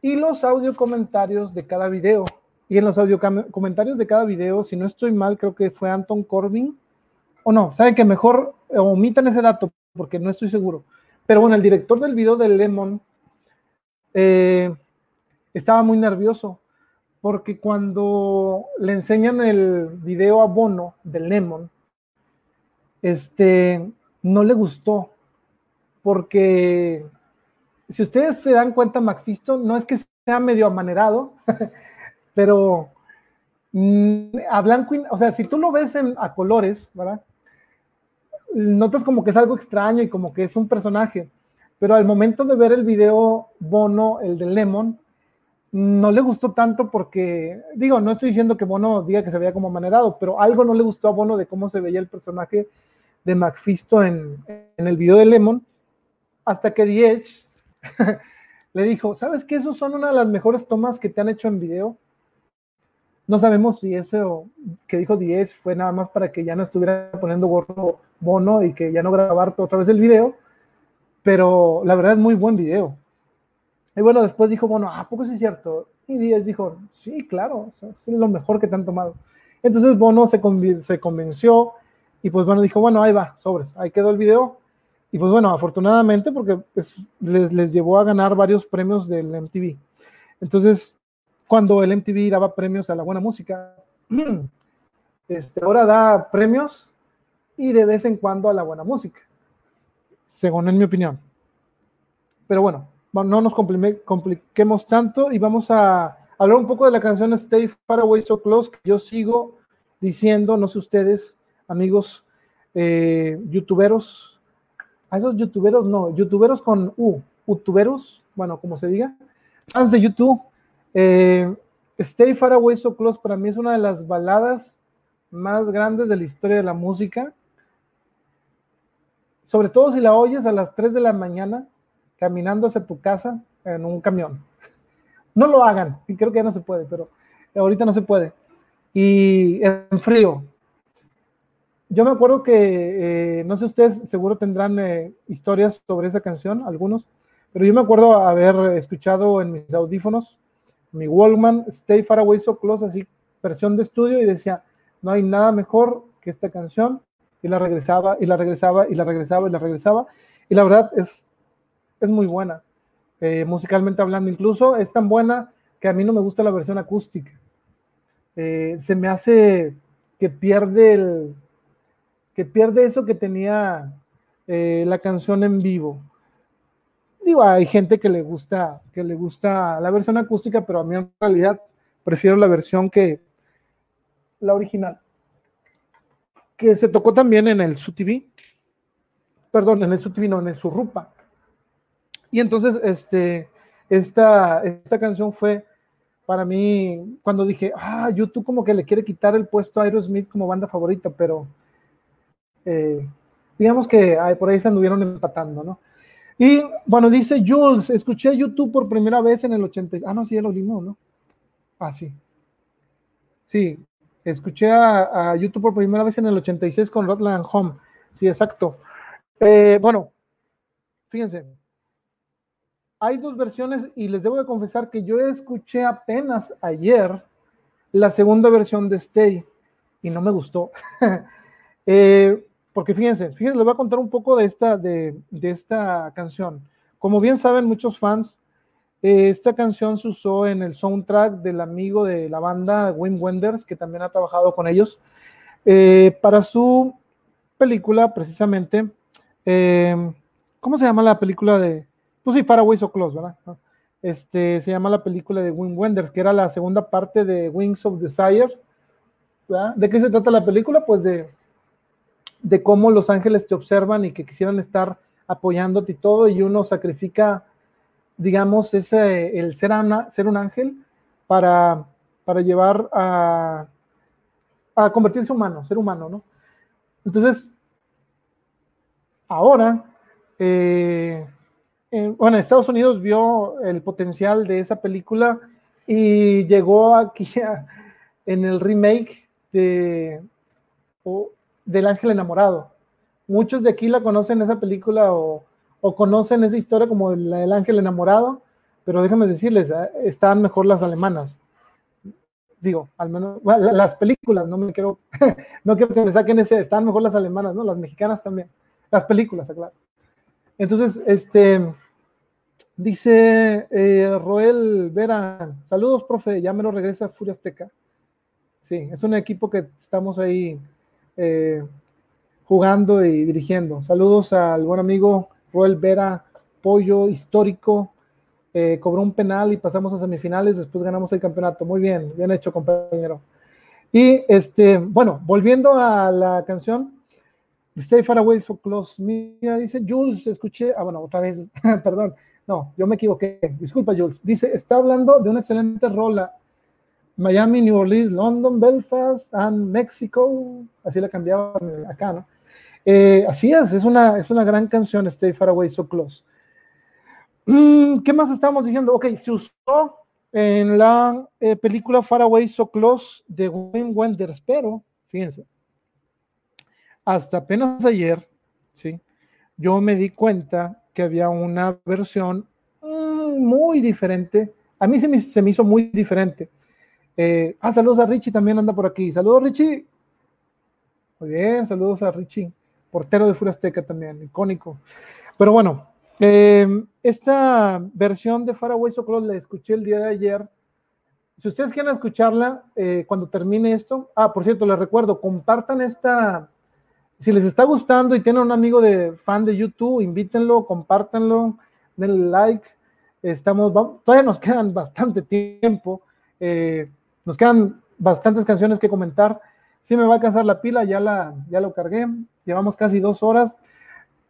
y los audio comentarios de cada video. Y en los audio comentarios de cada video, si no estoy mal, creo que fue Anton Corbin. O no, saben que mejor omitan ese dato porque no estoy seguro. Pero bueno, el director del video de Lemon eh, estaba muy nervioso porque cuando le enseñan el video a Bono de Lemon, este, no le gustó porque si ustedes se dan cuenta, McFisto no es que sea medio amanerado, pero mm, a blanco, o sea, si tú lo ves en, a colores, ¿verdad? Notas como que es algo extraño y como que es un personaje, pero al momento de ver el video Bono, el de Lemon, no le gustó tanto porque, digo, no estoy diciendo que Bono diga que se veía como amanerado, pero algo no le gustó a Bono de cómo se veía el personaje de McFisto en, en el video de Lemon, hasta que The Edge le dijo, ¿sabes qué? Esos son una de las mejores tomas que te han hecho en video. No sabemos si eso que dijo Diez fue nada más para que ya no estuviera poniendo gorro bono y que ya no grabar otra vez el video, pero la verdad es muy buen video. Y bueno, después dijo, bueno, ¿a poco sí es cierto? Y Diez dijo, sí, claro, es lo mejor que te han tomado. Entonces Bono se, convenció y pues bueno, dijo, bueno, ahí va, sobres, ahí quedó el video. Y pues bueno, afortunadamente porque les llevó a ganar varios premios del MTV. Entonces, cuando el MTV daba premios a la buena música, este, ahora da premios y de vez en cuando a la buena música, según en mi opinión. Pero bueno, no nos compliquemos tanto y vamos a hablar un poco de la canción Stay Far Away So Close, que yo sigo diciendo, no sé ustedes, amigos eh, youtuberos, a esos youtuberos no, youtuberos con U, youtuberos, bueno, como se diga, fans de YouTube, eh, Stay Far Away So Close para mí es una de las baladas más grandes de la historia de la música, sobre todo si la oyes a las 3 de la mañana caminando hacia tu casa en un camión. No lo hagan, y creo que ya no se puede, pero ahorita no se puede. Y en frío, yo me acuerdo que, eh, no sé, ustedes seguro tendrán eh, historias sobre esa canción, algunos, pero yo me acuerdo haber escuchado en mis audífonos, mi Walkman, Stay Far Away So Close, así, versión de estudio, y decía, no hay nada mejor que esta canción, y la regresaba, y la regresaba, y la regresaba, y la regresaba, y la verdad es, es muy buena, eh, musicalmente hablando, incluso es tan buena que a mí no me gusta la versión acústica. se me hace que pierde el, que pierde eso que tenía eh, la canción en vivo. Digo, hay gente que le gusta, que le gusta la versión acústica, pero a mí en realidad prefiero la versión que la original. Que se tocó también en el SUTV. Perdón, en el SUTV, no, en el Surrupa. Y entonces, este, esta, esta canción fue para mí, cuando dije, ah, YouTube como que le quiere quitar el puesto a Aerosmith como banda favorita, pero eh, digamos que por ahí se anduvieron empatando, ¿no? Y bueno, dice Jules, escuché YouTube por primera vez en el 86. Ah, no, sí, ya lo vimos, ¿no? Ah, sí. Sí, escuché a, YouTube por primera vez en el 86 con Rotland Home. Sí, exacto. Eh, bueno, fíjense, hay dos versiones y les debo de confesar que yo escuché apenas ayer la segunda versión de Stay y no me gustó. eh, porque fíjense, fíjense, les voy a contar un poco de esta, de, esta canción. Como bien saben muchos fans, eh, esta canción se usó en el soundtrack del amigo de la banda, Wim Wenders, que también ha trabajado con ellos, eh, para su película, precisamente. Eh, ¿Cómo se llama la película de.? Pues sí, Far Away So Close, ¿verdad? Este, se llama la película de Wim Wenders, que era la segunda parte de Wings of Desire. ¿De qué se trata la película? Pues de de cómo los ángeles te observan y que quisieran estar apoyándote y todo, y uno sacrifica, digamos, ese, el ser, ser un ángel para, para llevar a, a convertirse humano, ser humano, ¿no? Entonces, ahora, eh, bueno, Estados Unidos vio el potencial de esa película y llegó aquí en el remake de, del ángel enamorado. Muchos de aquí la conocen esa película o, conocen esa historia como la del ángel enamorado, pero déjame decirles, eh, están mejor las alemanas. Digo, al menos las películas, no me quiero, no quiero que me saquen ese, están mejor las alemanas, ¿no? Las mexicanas también. Las películas, claro. Entonces, este, dice eh, Roel Vera, saludos, profe, ya me lo regresa Furia Azteca. Sí, es un equipo que estamos ahí eh, jugando y dirigiendo. Saludos al buen amigo Roel Vera pollo histórico, eh, cobró un penal y pasamos a semifinales, después ganamos el campeonato. Muy bien, bien hecho, compañero. Y este, bueno, volviendo a la canción, Stay Far Away So Close. Mira, dice Jules, escuché, ah, bueno, otra vez, perdón, no, yo me equivoqué, disculpa Jules. Dice, está hablando de una excelente rola. Miami, New Orleans, London, Belfast, and Mexico, así la cambiaba acá, ¿no? Eh, así es, es una, es una gran canción, Stay Far Away So Close. Mm, ¿Qué más estamos diciendo? Ok, se usó en la eh, película Far Away So Close de Wim Wenders, pero fíjense, hasta apenas ayer, ¿sí? yo me di cuenta que había una versión mm, muy diferente. A mí se me, se me hizo muy diferente. Eh, ah, saludos a Richie, también anda por aquí. Saludos, Richie. Muy bien, saludos a Richie, portero de Furasteca también, icónico. Pero bueno, eh, esta versión de Faraway So Close la escuché el día de ayer. Si ustedes quieren escucharla eh, cuando termine esto, ah, por cierto, les recuerdo, compartan esta, si les está gustando y tienen un amigo de fan de YouTube, invítenlo, compártanlo, denle like. Estamos, todavía nos quedan bastante tiempo, eh, nos quedan bastantes canciones que comentar. Si me va a cansar la pila, ya, la, ya lo cargué, llevamos casi dos horas.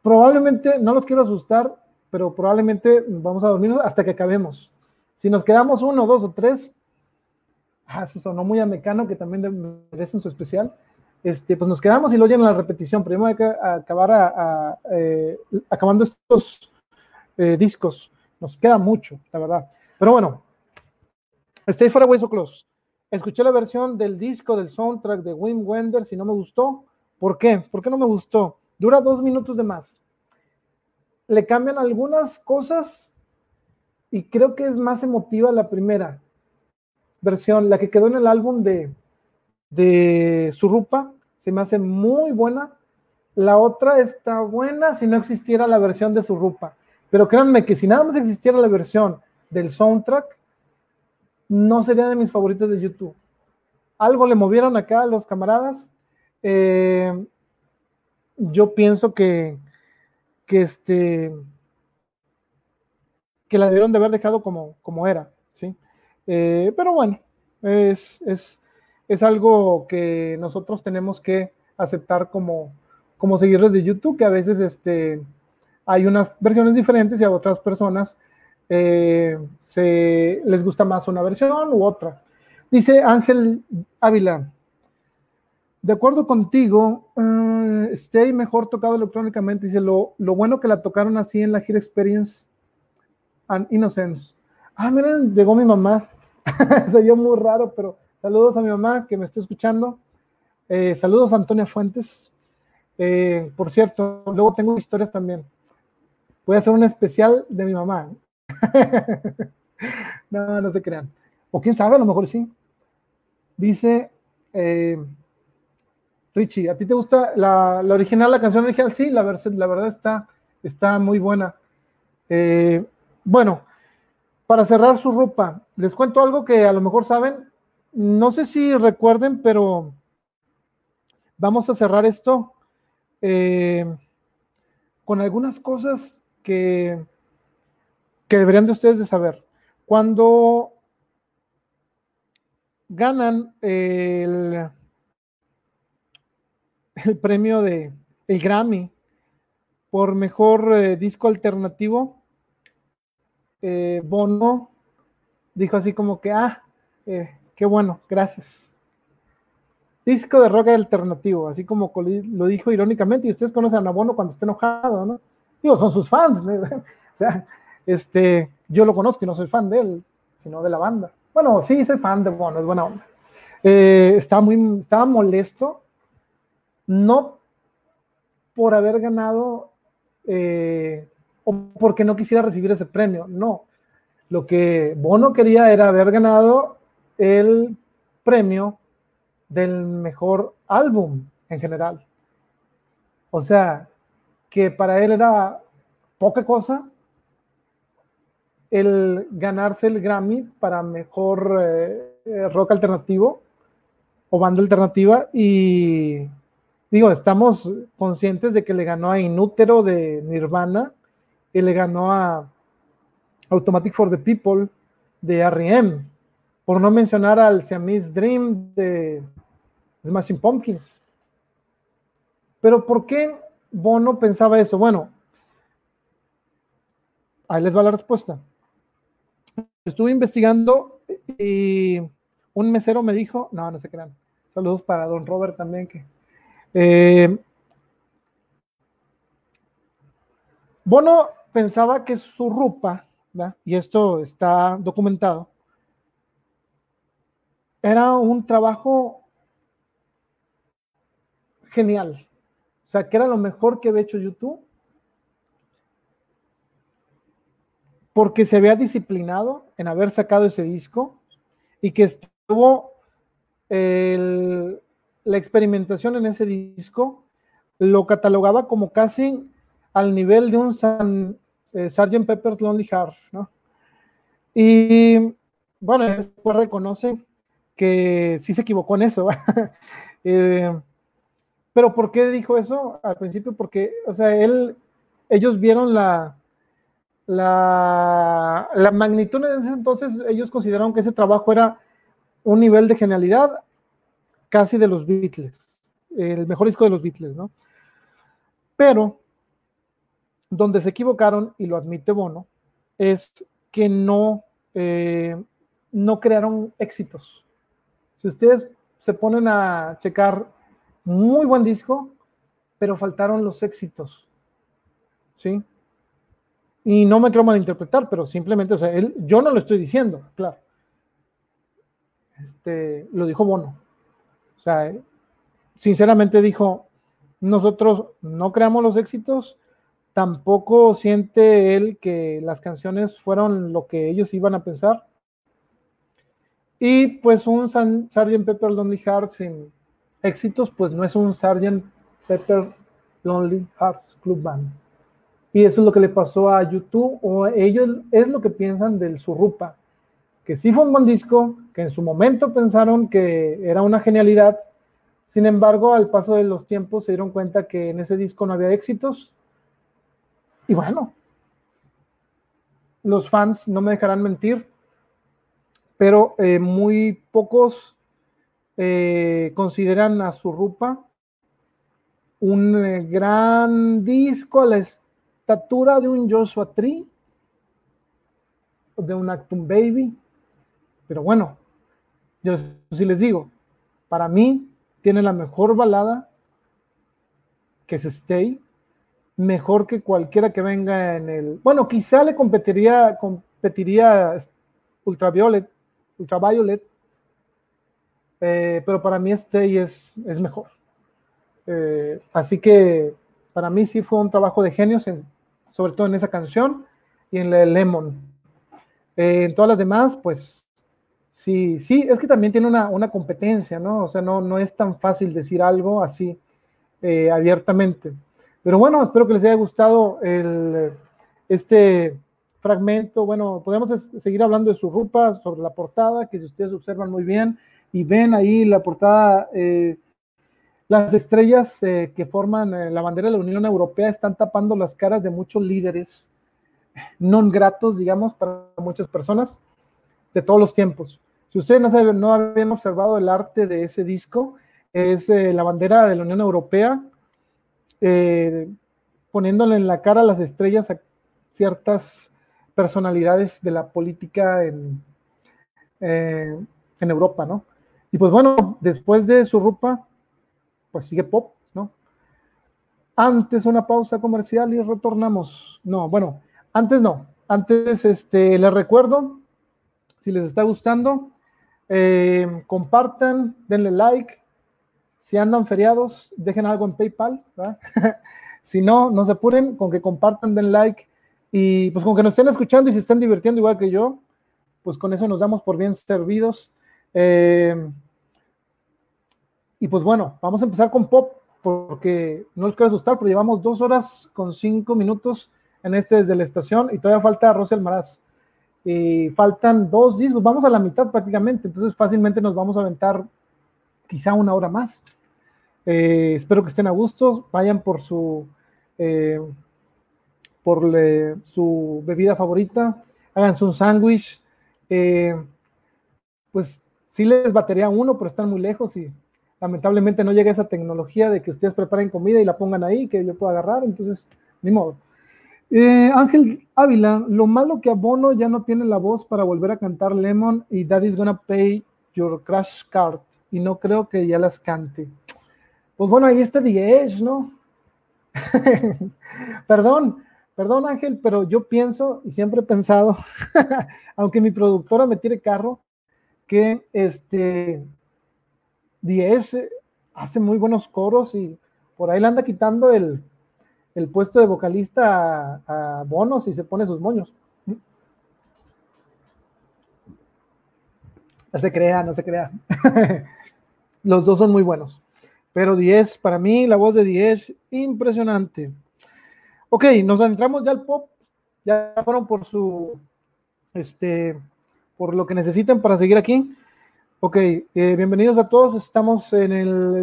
Probablemente, no los quiero asustar, pero probablemente vamos a dormirnos hasta que acabemos. Si nos quedamos uno, dos o tres, ah, eso sonó muy a Mecano, que también merecen su especial este, pues nos quedamos y lo oyen en la repetición. Primero hay que acabar eh, acabando estos eh, discos. Nos queda mucho, la verdad. Pero bueno, Stay Far Away So Close. Escuché la versión del disco, del soundtrack de Wim Wenders y no me gustó. ¿Por qué? ¿Por qué no me gustó? Dura dos minutos de más. Le cambian algunas cosas y creo que es más emotiva la primera versión, la que quedó en el álbum de, de Surrupa se me hace muy buena. La otra está buena si no existiera la versión de Surrupa. Pero créanme que si nada más existiera la versión del soundtrack, no sería de mis favoritos de YouTube. Algo le movieron acá a los camaradas. Eh, yo pienso que, que, este, que la debieron de haber dejado como, como era. ¿sí? Eh, pero bueno, es, es, es algo que nosotros tenemos que aceptar como, como seguidores de YouTube, que a veces este, hay unas versiones diferentes y a otras personas eh, se, les gusta más una versión u otra. Dice Ángel Ávila, de acuerdo contigo, uh, Stay mejor tocado electrónicamente. Dice, lo, lo, bueno que la tocaron así en la Gira Experience and Innocence. Ah, miren, llegó mi mamá. Se oyó muy raro, pero Saludos a mi mamá que me está escuchando. Eh, saludos a Antonia Fuentes. Por cierto, luego tengo historias también. Voy a hacer un especial de mi mamá. no, no se crean. O quién sabe, a lo mejor sí. Dice eh, Richie, ¿a ti te gusta la, original, la canción original? Sí, la, verdad está, está muy buena. bueno, para cerrar su ropa, les cuento algo que a lo mejor saben no sé si recuerden, pero vamos a cerrar esto eh, con algunas cosas que, que deberían de ustedes de saber. Cuando ganan el, el premio de el Grammy por mejor eh, disco alternativo, eh, Bono dijo así como que, ah, Qué bueno, gracias. Disco de rock alternativo, así como lo dijo irónicamente, y ustedes conocen a Bono cuando está enojado, ¿no? Digo, son sus fans, ¿no? o sea, este, yo lo conozco y no soy fan de él, sino de la banda. Bueno, sí, soy fan de Bono, es buena onda. Eh, estaba muy, estaba molesto, no por haber ganado eh, o porque no quisiera recibir ese premio, no. Lo que Bono quería era haber ganado el premio del mejor álbum en general. O sea, que para él era poca cosa el ganarse el Grammy para mejor eh, rock alternativo o banda alternativa y digo, estamos conscientes de que le ganó a Inútero de Nirvana y le ganó a Automatic for the People de R.E.M., por no mencionar al Siamese Dream de Smashing Pumpkins. Pero ¿por qué Bono pensaba eso? Bueno, ahí les va la respuesta. Estuve investigando y un mesero me dijo, no, no se crean. Saludos para don Robert también, que eh, Bono pensaba que su rupa, y esto está documentado, era un trabajo genial. O sea, que era lo mejor que había hecho YouTube. Porque se había disciplinado en haber sacado ese disco y que estuvo la experimentación en ese disco, lo catalogaba como casi al nivel de un San, eh, Sgt. Pepper's Lonely Heart, ¿no? Y bueno, después reconoce que sí se equivocó en eso. Eh, pero ¿por qué dijo eso al principio? Porque, o sea, él, ellos vieron la, la, la magnitud de ese entonces, ellos consideraron que ese trabajo era un nivel de genialidad casi de los Beatles, el mejor disco de los Beatles, ¿no? Pero donde se equivocaron, y lo admite Bono, es que no, eh, no crearon éxitos. Si ustedes se ponen a checar, muy buen disco, pero faltaron los éxitos. ¿Sí? Y no me quiero malinterpretar, pero simplemente, o sea, él, yo no lo estoy diciendo, claro. Este, lo dijo Bono. O sea, sinceramente dijo, nosotros no creamos los éxitos, tampoco siente él que las canciones fueron lo que ellos iban a pensar. Y pues un Sgt. Pepper Lonely Hearts sin éxitos, pues no es un Sgt. Pepper Lonely Hearts Club Band. Y eso es lo que le pasó a YouTube, o ellos es lo que piensan del Surrupa, que sí fue un buen disco, que en su momento pensaron que era una genialidad, sin embargo, al paso de los tiempos se dieron cuenta que en ese disco no había éxitos, y bueno, los fans no me dejarán mentir, pero eh, muy pocos eh, consideran a su rupa un eh, gran disco a la de un Joshua Tree, de un Actum Baby. Pero bueno, yo sí les digo, para mí tiene la mejor balada que es Stay, mejor que cualquiera que venga en el. Bueno, quizá le competiría, competiría Ultraviolet, Ultraviolet, eh, pero para mí este es, es mejor. Eh, así que para mí sí fue un trabajo de genios, sobre todo en esa canción y en la de Lemon. Eh, en todas las demás, pues sí, sí, es que también tiene una, una competencia, ¿no? O sea, no, no es tan fácil decir algo así abiertamente. Pero bueno, espero que les haya gustado el, este fragmento. Bueno, podemos seguir hablando de su rupa, sobre la portada, que si ustedes observan muy bien y ven ahí la portada, eh, las estrellas eh, que forman eh, la bandera de la Unión Europea están tapando las caras de muchos líderes non gratos, digamos, para muchas personas de todos los tiempos. Si ustedes no, no habían observado el arte de ese disco, es la bandera de la Unión Europea eh, poniéndole en la cara las estrellas a ciertas personalidades de la política en, eh, en Europa, ¿no? Y pues bueno, después de su rupa, pues sigue pop, ¿no? Antes una pausa comercial y retornamos. No, bueno, antes no. Antes, este, les recuerdo, si les está gustando, eh, compartan, denle like, si andan feriados, dejen algo en PayPal. si no, no se apuren con que compartan, den like y pues con que nos estén escuchando y se estén divirtiendo igual que yo, pues con eso nos damos por bien servidos. Eh, y pues bueno, vamos a empezar con pop porque no les quiero asustar, pero llevamos dos horas con cinco minutos en este desde la estación y todavía falta Rosel Maraz. Y faltan dos discos, vamos a la mitad prácticamente, entonces fácilmente nos vamos a aventar quizá una hora más. Eh, espero que estén a gusto, vayan por su, eh, por su bebida favorita, háganse un sándwich. Eh, pues sí les batería uno, pero están muy lejos y lamentablemente no llega esa tecnología de que ustedes preparen comida y la pongan ahí, que yo pueda agarrar, entonces, ni modo. Eh, Ángel Ávila, lo malo que Abono ya no tiene la voz para volver a cantar Lemon y Daddy's Gonna Pay Your Crash Card y no creo que ya las cante. Pues bueno, ahí está The Edge, ¿no? perdón, perdón Ángel, pero yo pienso y siempre he pensado, aunque mi productora me tire carro, que este The Edge hace muy buenos coros y por ahí le anda quitando el, puesto de vocalista a, a Bonos y se pone sus moños. No se crea, no se crea. Los dos son muy buenos. Pero 10, para mí, la voz de 10, impresionante. Ok, nos adentramos ya al pop. Ya fueron por su, este, por lo que necesiten para seguir aquí. Ok, eh, bienvenidos a todos. Estamos en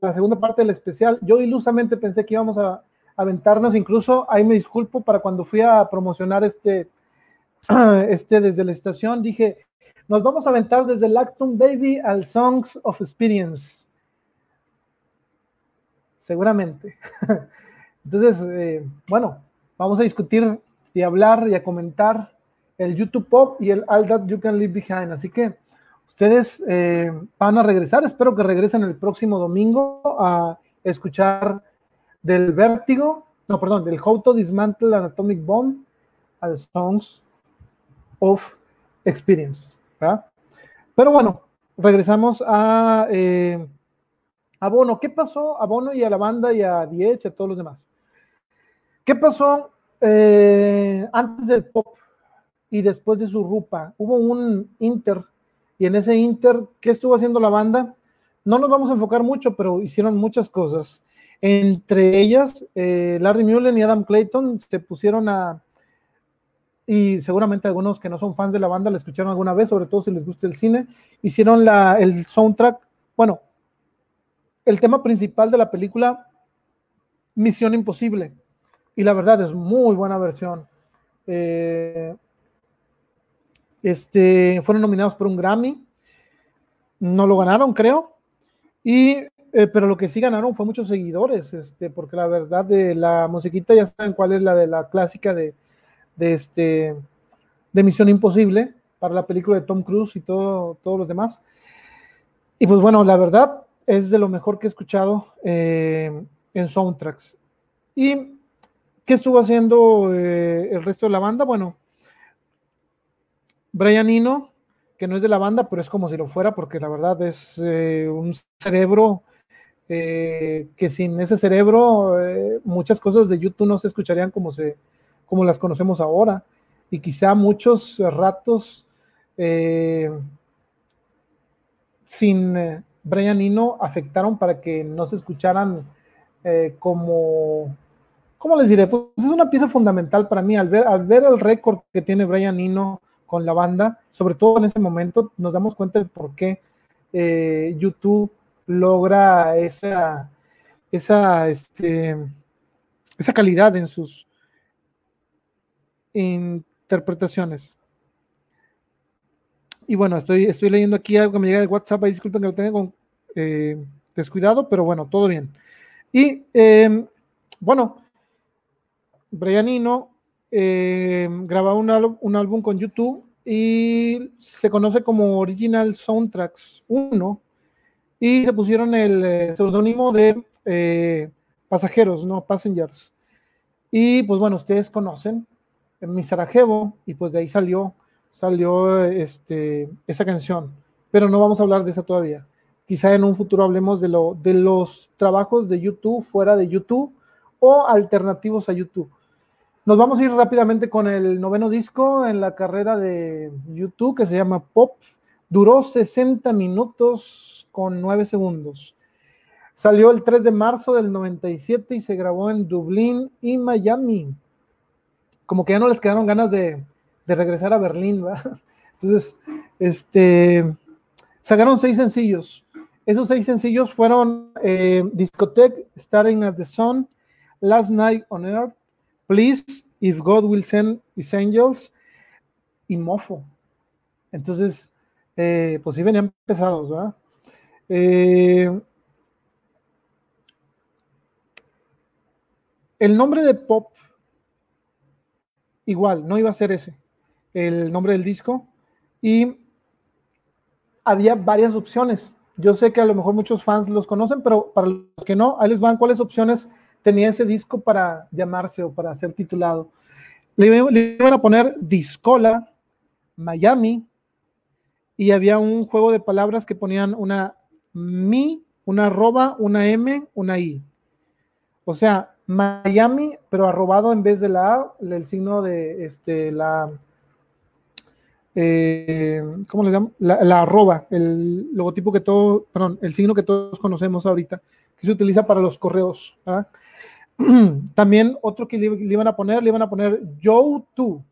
la segunda parte del especial. Yo ilusamente pensé que íbamos a aventarnos, incluso ahí me disculpo para cuando fui a promocionar este, este desde la estación, dije, nos vamos a aventar desde el Acton Baby al Songs of Experience. Seguramente. Entonces, eh, bueno, vamos a discutir y hablar y a comentar el YouTube Pop y el All That You Can Leave Behind. Así que ustedes eh, van a regresar. Espero que regresen el próximo domingo a escuchar del Vértigo, no, perdón, del How to Dismantle Anatomic Bomb al Songs of Experience. Pero bueno, regresamos a, eh, a Bono. ¿Qué pasó a Bono y a la banda y a Diech y a todos los demás? ¿Qué pasó eh, antes del pop y después de su rupa? Hubo un inter y en ese inter, ¿qué estuvo haciendo la banda? No nos vamos a enfocar mucho, pero hicieron muchas cosas. Entre ellas, eh, Larry Mullen y Adam Clayton se pusieron a, y seguramente algunos que no son fans de la banda la escucharon alguna vez, sobre todo si les gusta el cine, hicieron la, el soundtrack, bueno, el tema principal de la película Misión Imposible. Y la verdad es muy buena versión. Eh, este, fueron nominados por un Grammy. No lo ganaron, creo. Y, eh, pero lo que sí ganaron fue muchos seguidores, este, porque la verdad de la musiquita ya saben cuál es la de la clásica de este, de Misión Imposible para la película de Tom Cruise y todo, todos los demás. Y pues bueno, la verdad es de lo mejor que he escuchado eh, en soundtracks. ¿Y qué estuvo haciendo eh, el resto de la banda? Bueno, Brian Eno, que no es de la banda, pero es como si lo fuera, porque la verdad es eh, un cerebro que sin ese cerebro muchas cosas de YouTube no se escucharían como se, como las conocemos ahora. Y quizá muchos ratos eh, sin eh, Brian Eno afectaron para que no se escucharan eh, como, ¿cómo les diré? Pues es una pieza fundamental para mí. Al ver, al ver el récord que tiene Brian Eno con la banda, sobre todo en ese momento, nos damos cuenta de por qué YouTube logra esa, esa, este, esa calidad en sus, interpretaciones. Y bueno, estoy, estoy leyendo aquí algo que me llega de WhatsApp, disculpen que lo tenga eh, descuidado, pero bueno, todo bien. Y em, bueno, Brian Eno eh, grabó un, álbum con YouTube y se conoce como Original Soundtracks 1 y se pusieron el eh, seudónimo de eh, Pasajeros, no Passengers. Y pues bueno, ustedes conocen en mi Sarajevo y pues de ahí salió, salió este, esa canción. Pero no vamos a hablar de esa todavía. Quizá en un futuro hablemos de, lo, de los trabajos de YouTube fuera de YouTube o alternativos a YouTube. Nos vamos a ir rápidamente con el noveno disco en la carrera de YouTube que se llama Pop. Duró 60 minutos con 9 segundos. Salió el 3 de marzo del 97 y se grabó en Dublín y Miami como que ya no les quedaron ganas de, regresar a Berlín, ¿verdad? Entonces, este, sacaron seis sencillos. Esos seis sencillos fueron eh, Discotech, Starting at the Sun, Last Night on Earth, Please, If God Will Send His Angels y Mofo. Entonces, eh, pues sí venían pesados, ¿verdad? Eh, el nombre de Pop, igual, no iba a ser ese, el nombre del disco. Y había varias opciones. Yo sé que a lo mejor muchos fans los conocen, pero para los que no, ahí les van cuáles opciones tenía ese disco para llamarse o para ser titulado. Le, iban a poner Discola, Miami, y había un juego de palabras que ponían una mi, una arroba, una m, una i. O sea, Miami, pero arrobado en vez de la A, el signo de este, la, eh, ¿cómo le llamo? La, arroba, el logotipo que todos, perdón, el signo que todos conocemos ahorita, que se utiliza para los correos. También otro que le, iban a poner, le iban a poner Yo tú,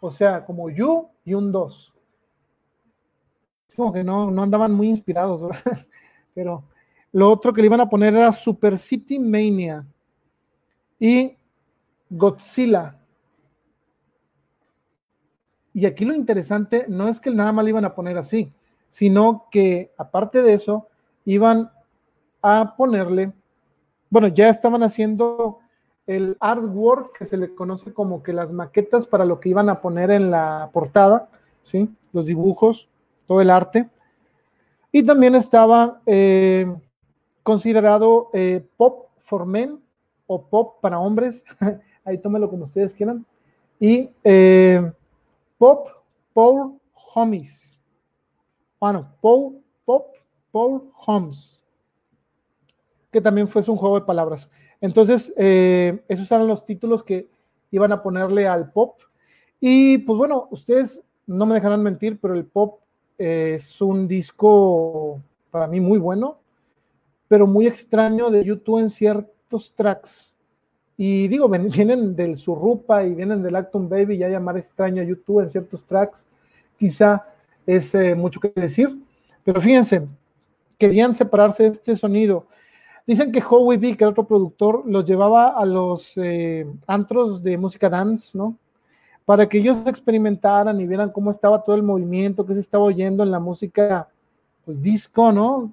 o sea, como you y un dos. Es como que no, no andaban muy inspirados, pero lo otro que le iban a poner era Super City Mania y Godzilla. Y aquí lo interesante no es que nada más le iban a poner así, sino que aparte de eso, iban a ponerle, bueno, ya estaban haciendo el artwork que se le conoce como que las maquetas para lo que iban a poner en la portada, ¿sí? Los dibujos, todo el arte. Y también estaba eh, considerado eh, pop for men o pop para hombres, ahí tómelo como ustedes quieran. Y eh, Pop Paul Homies. Bueno, Paul, Pop Paul Homes. Que también fue un juego de palabras. Entonces, eh, esos eran los títulos que iban a ponerle al pop. Y pues bueno, ustedes no me dejarán mentir, pero el pop es un disco para mí muy bueno, pero muy extraño de YouTube en ciertos tracks. Y digo, vienen del Surrupa y vienen del Acton Baby, ya llamar extraño a YouTube en ciertos tracks, quizá es eh, mucho que decir, pero fíjense, querían separarse de este sonido. Dicen que Howie B, que era otro productor, los llevaba a los eh, antros de música dance, ¿no? Para que ellos experimentaran y vieran cómo estaba todo el movimiento que se estaba oyendo en la música, pues disco, ¿no?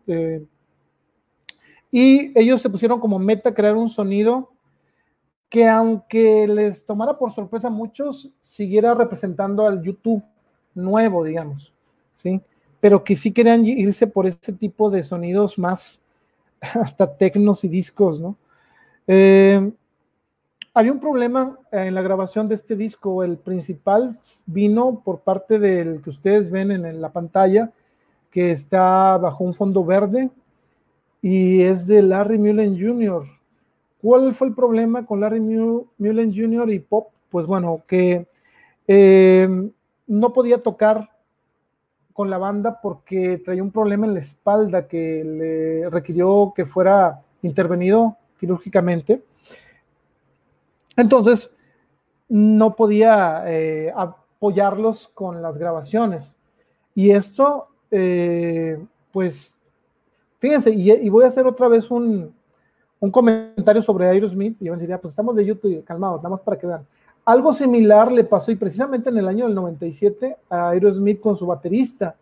y ellos se pusieron como meta crear un sonido que aunque les tomara por sorpresa a muchos, siguiera representando al YouTube nuevo, digamos, ¿sí? Pero que sí querían irse por ese tipo de sonidos más hasta tecnos y discos, ¿no? Eh, había un problema en la grabación de este disco, el principal vino por parte del que ustedes ven en la pantalla, que está bajo un fondo verde y es de Larry Mullen Jr., ¿Cuál fue el problema con Larry Mullen Jr. y Pop? Pues bueno, que em, no podía tocar con la banda porque traía un problema en la espalda que le requirió que fuera intervenido quirúrgicamente. Entonces, no podía eh, apoyarlos con las grabaciones. Y esto, eh, pues, fíjense, y, voy a hacer otra vez un, un comentario sobre Aerosmith y van a decir, pues estamos de YouTube, calmados, nada más para que vean. Algo similar le pasó y precisamente en el año del 97 a Aerosmith con su baterista.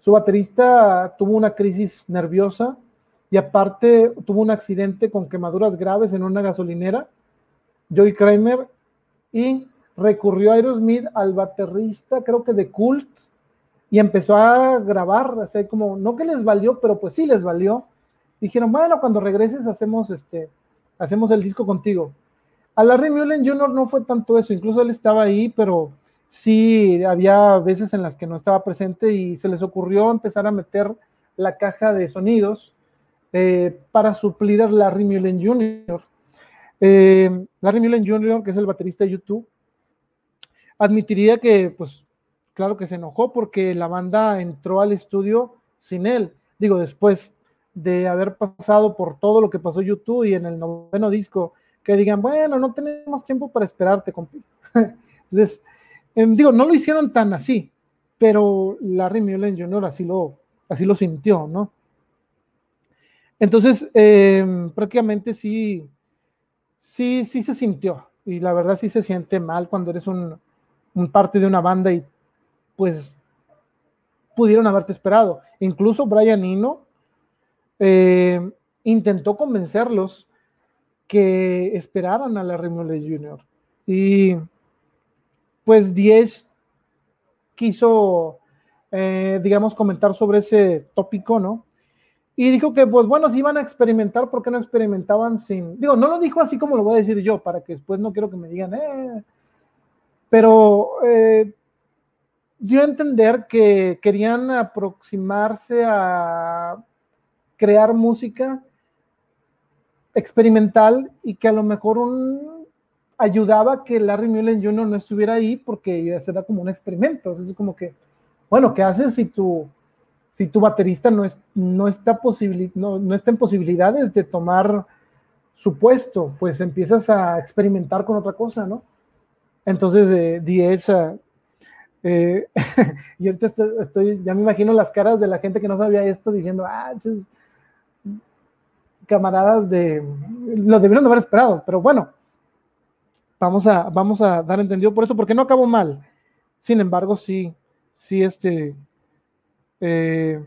Su baterista tuvo una crisis nerviosa y aparte tuvo un accidente con quemaduras graves en una gasolinera, Joey Kramer, y recurrió a Aerosmith al baterista, creo que de Cult, y empezó a grabar, así como, no que les valió, pero pues sí les valió, dijeron, bueno, cuando regreses hacemos, este, hacemos el disco contigo. A Larry Mullen Jr. no fue tanto eso, incluso él estaba ahí, pero sí había veces en las que no estaba presente y se les ocurrió empezar a meter la caja de sonidos eh, para suplir a Larry Mullen Jr. Eh, Larry Mullen Jr., que es el baterista de YouTube, admitiría que, pues, claro que se enojó porque la banda entró al estudio sin él. Digo, después de haber pasado por todo lo que pasó YouTube y en el noveno disco, que digan, bueno, no tenemos tiempo para esperarte, compi. Entonces, em, digo, no lo hicieron tan así, pero Larry Mullen Jr. así lo, así lo sintió, ¿no? Entonces, em, prácticamente sí, sí, sí se sintió. y la verdad sí se siente mal cuando eres un, parte de una banda y pues pudieron haberte esperado. Incluso Brian Eno eh, intentó convencerlos que esperaran a Larry Mullen Jr. Y pues 10 quiso, eh, digamos, comentar sobre ese tópico, ¿no? Y dijo que, pues bueno, si iban a experimentar, ¿por qué no experimentaban sin...? Digo, no lo dijo así como lo voy a decir yo, para que después no quiero que me digan, eh... Pero eh, dio a entender que querían aproximarse a crear música experimental y que a lo mejor un, ayudaba que Larry Mullen Jr. no estuviera ahí porque era como un experimento. Es como que, bueno, ¿qué haces si tu, si tu baterista no, es, no, está no, no está en posibilidades de tomar su puesto? Pues empiezas a experimentar con otra cosa, ¿no? Entonces, eh, esa eh, y ahorita estoy, ya me imagino las caras de la gente que no sabía esto diciendo, ah, camaradas de, lo debieron de haber esperado, pero bueno, vamos a, vamos a dar entendido por eso, porque no acabó mal. Sin embargo, sí, sí, este, eh,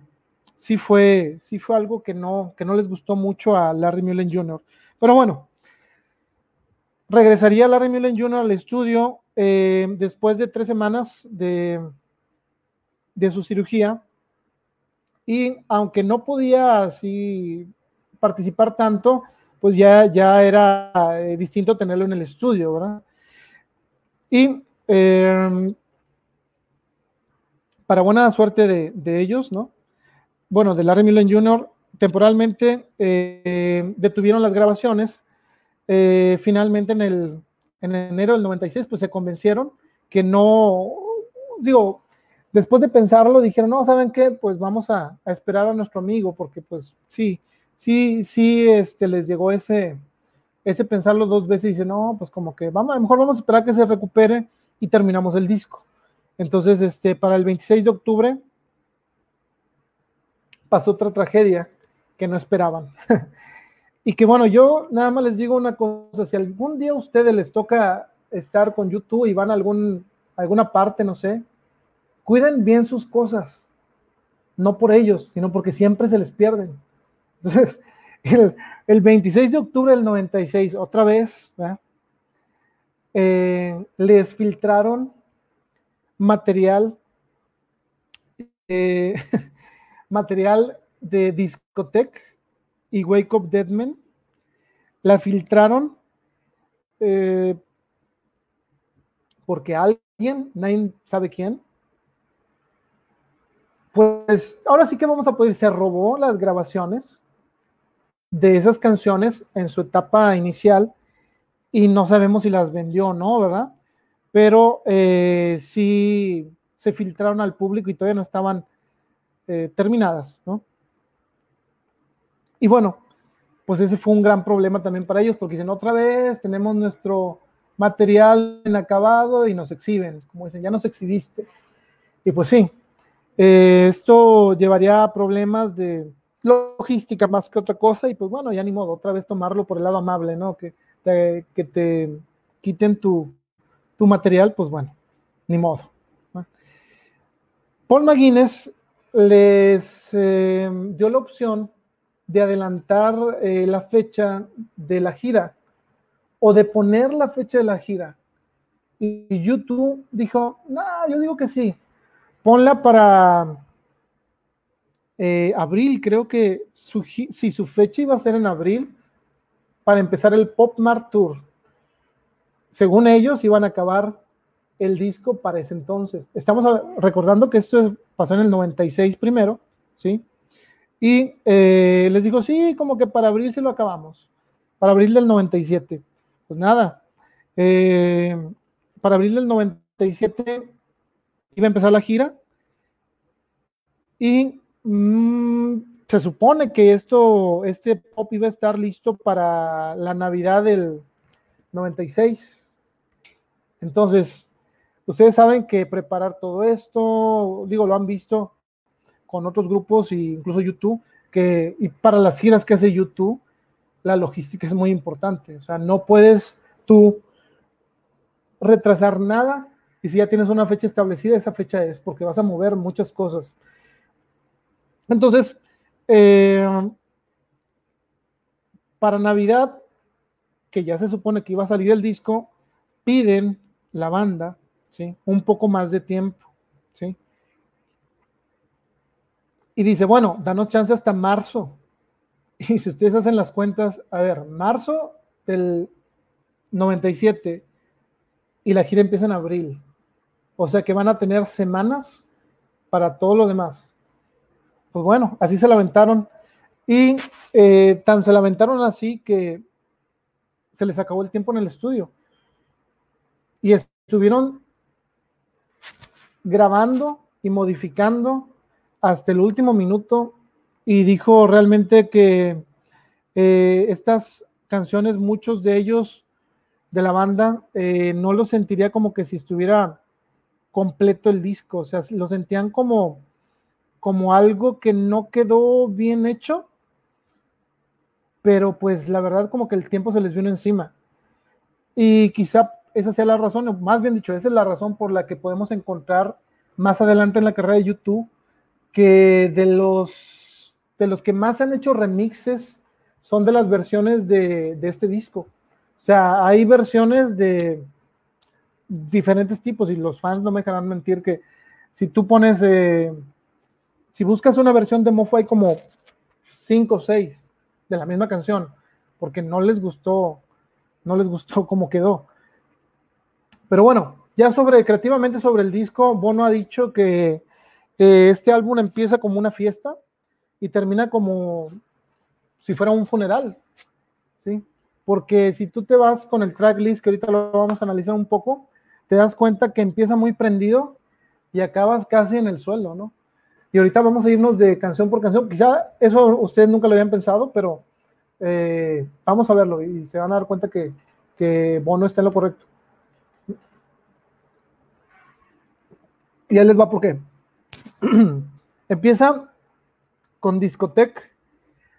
sí fue, sí fue algo que no, que no les gustó mucho a Larry Mullen Jr. Pero bueno, regresaría Larry Mullen Jr. al estudio eh, después de tres semanas de, de su cirugía. Y aunque no podía así participar tanto, pues ya, ya era eh, distinto tenerlo en el estudio, ¿verdad? Y em, para buena suerte de, ellos, ¿no? Bueno, de Larry Millen Jr., temporalmente eh, detuvieron las grabaciones. Eh, finalmente, en, el, en enero del 96, pues se convencieron que no, digo, después de pensarlo, dijeron, no, ¿saben qué? Pues vamos a, a esperar a nuestro amigo, porque pues sí, sí, sí, este, les llegó ese, ese pensarlo dos veces y dice, no, pues como que vamos, a lo mejor vamos a esperar que se recupere y terminamos el disco. Entonces, este, para el 26 de octubre pasó otra tragedia que no esperaban. y que bueno, yo nada más les digo una cosa, si algún día a ustedes les toca estar con YouTube y van a algún, alguna parte, no sé, cuiden bien sus cosas, no por ellos, sino porque siempre se les pierden. Entonces, el, 26 de octubre del 96, otra vez, eh, les filtraron material, eh, material de Discotech y Wake Up Deadman. La filtraron eh, porque alguien, nadie sabe quién, pues ahora sí que vamos a poder, se robó las grabaciones de esas canciones en su etapa inicial y no sabemos si las vendió o no, ¿verdad? Pero eh, sí se filtraron al público y todavía no estaban eh, terminadas, ¿no? Y bueno, pues ese fue un gran problema también para ellos, porque dicen, otra vez tenemos nuestro material en acabado y nos exhiben, como dicen, ya nos exhibiste. Y pues sí, eh, esto llevaría a problemas de logística más que otra cosa y pues bueno, ya ni modo, otra vez tomarlo por el lado amable, ¿no? Que te, que te quiten tu, tu material, pues bueno, ni modo. Paul McGuinness les eh, dio la opción de adelantar eh, la fecha de la gira o de poner la fecha de la gira. Y YouTube dijo, no, yo digo que sí, ponla para eh, abril, creo que si su fecha iba a ser en abril, para empezar el Pop Mart Tour. Según ellos, iban a acabar el disco para ese entonces. Estamos recordando que esto pasó en el 96 primero, ¿sí? Y eh, les digo, sí, como que para abril sí lo acabamos. Para abril del 97. Pues nada. Eh, para abril del 97 iba a empezar la gira. Y Mm, se supone que esto, este pop iba a estar listo para la Navidad del 96. Entonces, ustedes saben que preparar todo esto, digo, lo han visto con otros grupos e incluso YouTube, que y para las giras que hace YouTube, la logística es muy importante. O sea, no puedes tú retrasar nada y si ya tienes una fecha establecida, esa fecha es porque vas a mover muchas cosas. Entonces, eh, para Navidad, que ya se supone que iba a salir el disco, piden la banda, ¿sí? Un poco más de tiempo, ¿sí? Y dice, bueno, danos chance hasta marzo. Y si ustedes hacen las cuentas, a ver, marzo del 97 y la gira empieza en abril. O sea que van a tener semanas para todo lo demás. Pues bueno, así se lamentaron. Y eh, tan se lamentaron así que se les acabó el tiempo en el estudio. Y estuvieron grabando y modificando hasta el último minuto y dijo realmente que eh, estas canciones, muchos de ellos de la banda, eh, no lo sentiría como que si estuviera completo el disco, o sea, lo sentían como, como algo que no quedó bien hecho, pero pues la verdad como que el tiempo se les vino encima. Y quizá esa sea la razón, o más bien dicho, esa es la razón por la que podemos encontrar más adelante en la carrera de YouTube que de los, de los que más han hecho remixes son de las versiones de, de este disco. O sea, hay versiones de diferentes tipos y los fans no me dejarán mentir que si tú pones, eh, si buscas una versión de Mofo hay como cinco o seis de la misma canción, porque no les gustó, no les gustó cómo quedó. Pero bueno, ya sobre, creativamente sobre el disco, Bono ha dicho que este álbum empieza como una fiesta y termina como si fuera un funeral, ¿sí? Porque si tú te vas con el tracklist, que ahorita lo vamos a analizar un poco, te das cuenta que empieza muy prendido y acabas casi en el suelo, ¿no? Y ahorita vamos a irnos de canción por canción. Quizá eso ustedes nunca lo habían pensado, pero eh, vamos a verlo y se van a dar cuenta que, que Bono está en lo correcto. Y ya les va por qué. Empieza con Discotech,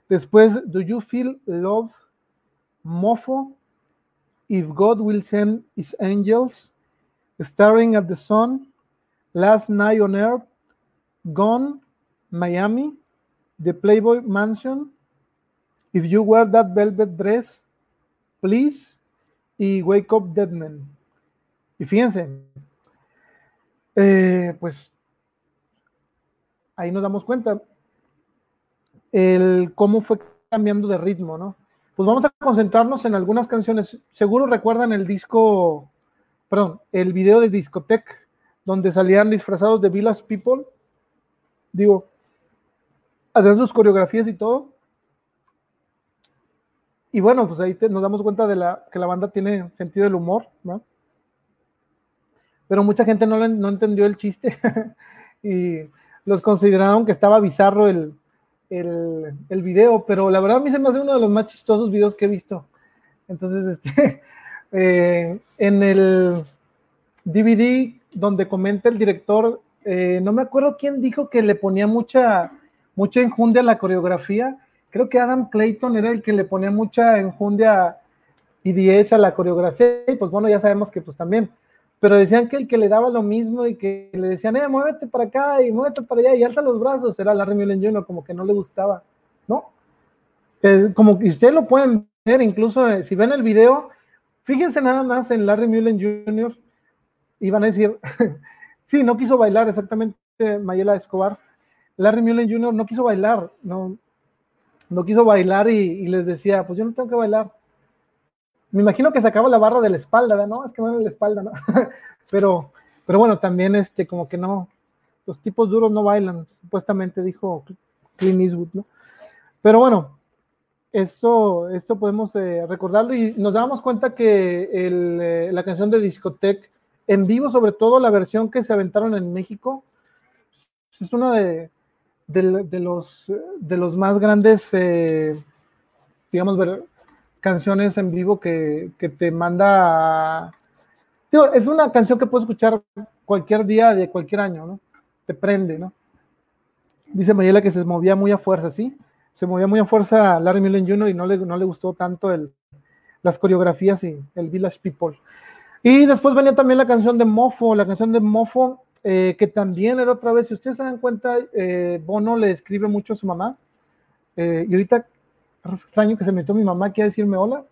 después Do You Feel Love, Mofo, If God Will Send His Angels, Staring at the Sun, Last Night on Earth, Gone, Miami, The Playboy Mansion, If You Wear That Velvet Dress, Please, y Wake Up Dead Men. Y fíjense, eh, pues ahí nos damos cuenta el cómo fue cambiando de ritmo, ¿no? Pues vamos a concentrarnos en algunas canciones. Seguro recuerdan el disco, perdón, el video de Discotech, donde salían disfrazados de Village People. Digo, hacían sus coreografías y todo. Y bueno, pues ahí nos damos cuenta de la, que la banda tiene sentido del humor, ¿no? Pero mucha gente no, no entendió el chiste. y los consideraron que estaba bizarro el, el, video, pero la verdad a mí se me hace uno de los más chistosos videos que he visto. Entonces, este, eh, en el DVD donde comenta el director, eh, no me acuerdo quién dijo que le ponía mucha, mucha enjundia a la coreografía. Creo que Adam Clayton era el que le ponía mucha enjundia y 10 a la coreografía. Y pues bueno, ya sabemos que pues también pero decían que el que le daba lo mismo y que le decían, eh, muévete para acá y muévete para allá y alza los brazos, era Larry Mullen Jr., como que no le gustaba, ¿no? como que ustedes lo pueden ver, incluso eh, si ven el video, fíjense nada más en Larry Mullen Jr. y van a decir, sí, no quiso bailar exactamente Mayela Escobar. Larry Mullen Jr. no quiso bailar, no, no quiso bailar y, les decía, pues yo no tengo que bailar me imagino que sacaba la barra de la espalda, ¿verdad? No, es que no era la espalda, ¿no? pero, pero bueno, también este, como que no, los tipos duros no bailan, supuestamente dijo Clint Eastwood, ¿no? Pero bueno, esto, esto podemos eh, recordarlo y nos damos cuenta que eh, la canción de Discotech, en vivo, sobre todo la versión que se aventaron en México, es una de, los, de más grandes, eh, digamos, canciones en vivo que, te manda... es una canción que puedes escuchar cualquier día de cualquier año, ¿no? Te prende, ¿no? Dice Mayela que se movía muy a fuerza, ¿sí? Se movía muy a fuerza Larry Mullen Jr. y no le, gustó tanto las coreografías y el Village People. Y después venía también la canción de Mofo, la canción de Mofo, eh, que también era otra vez, si ustedes se dan cuenta, eh, Bono le escribe mucho a su mamá. Eh, y ahorita es extraño que se metió mi mamá aquí a decirme hola.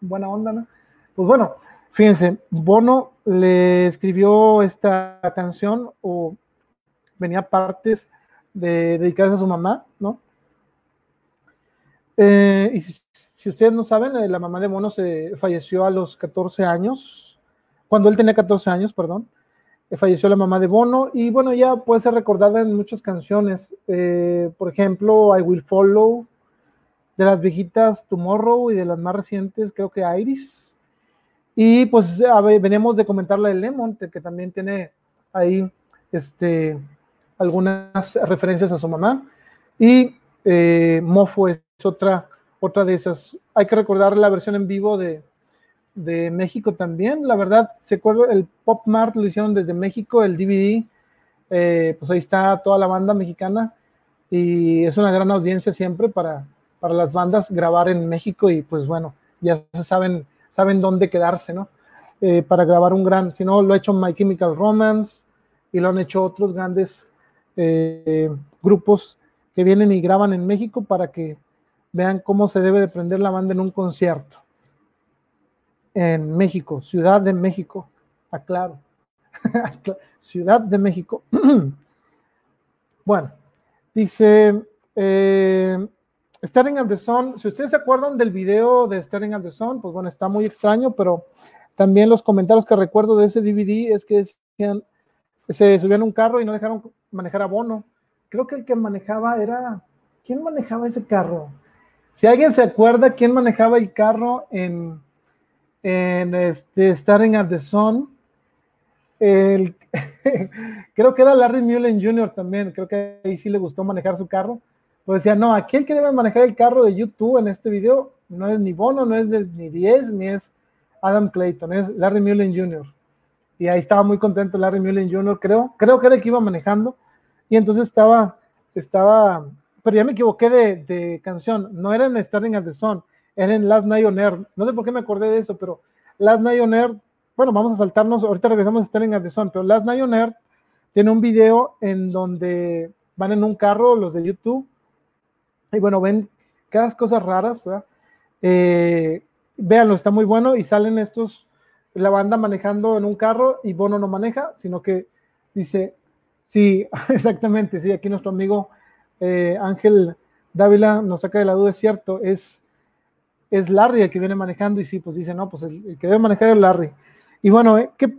Buena onda, ¿no? Pues bueno, fíjense, Bono le escribió esta canción o venía partes de dedicarse a su mamá, ¿no? y si, si, ustedes no saben, la mamá de Bono se falleció a los 14 años, cuando él tenía 14 años, perdón, eh, falleció la mamá de Bono y bueno, ya puede ser recordada en muchas canciones, eh, por ejemplo, I Will Follow, de las viejitas Tomorrow y de las más recientes, creo que Iris. Y pues venimos de comentar la de Lemon, que también tiene ahí este, algunas referencias a su mamá. Y eh, Mofo es otra, otra de esas. Hay que recordar la versión en vivo de, de México también. La verdad, se acuerda, el Pop Mart lo hicieron desde México, el DVD, eh, pues ahí está toda la banda mexicana y es una gran audiencia siempre para, para las bandas grabar en México y pues bueno, ya saben, saben dónde quedarse, ¿no? Eh, para grabar un gran, si no, lo ha hecho My Chemical Romance y lo han hecho otros grandes eh, grupos que vienen y graban en México para que vean cómo se debe de prender la banda en un concierto en México, Ciudad de México, aclaro. Ciudad de México. bueno, dice eh, the Sun. Si ustedes se acuerdan del video de the Sun, pues bueno, está muy extraño, pero también los comentarios que recuerdo de ese DVD es que se subían un carro y no dejaron manejar a Bono. Creo que el que manejaba era. ¿Quién manejaba ese carro? Si alguien se acuerda quién manejaba el carro en en este, Starting at the Sun. El, creo que era Larry Mullen Jr. también, creo que ahí sí le gustó manejar su carro. Pues decía, no, aquí el que debe manejar el carro de YouTube en este video no es ni Bono, no es ni 10, ni es Adam Clayton, es Larry Mullen Jr. Y ahí estaba muy contento Larry Mullen Jr., creo, creo que era el que iba manejando. Y entonces estaba, estaba, pero ya me equivoqué de, de canción, no era en Starting at the Sun, era en Last Night on Air. No sé por qué me acordé de eso, pero Last Night on Air, bueno, vamos a saltarnos, ahorita regresamos a estar en Sun, pero Last Night on Air tiene un video en donde van en un carro los de YouTube y bueno, ven cada cosas raras, ¿verdad? Eh, véanlo, está muy bueno y salen estos, la banda manejando en un carro y Bono no maneja, sino que dice, sí, exactamente, sí, aquí nuestro amigo eh, Ángel Dávila nos saca de la duda, es cierto, es es Larry el que viene manejando y sí, pues dice, no, pues el, que debe manejar es Larry. Y bueno, eh, que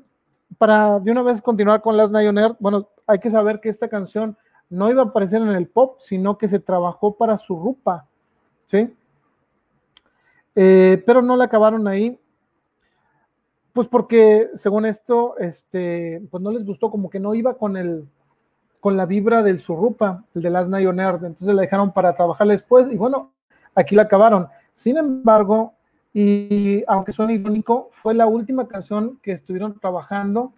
para de una vez continuar con Last Night on bueno, hay que saber que esta canción no iba a aparecer en el pop, sino que se trabajó para su rupa, ¿sí? Eh, pero no la acabaron ahí, pues porque según esto, este, pues no les gustó, como que no iba con el, con la vibra del surrupa, el de Last Night on entonces la dejaron para trabajar después y bueno, aquí la acabaron. Sin embargo, y aunque suene irónico, fue la última canción que estuvieron trabajando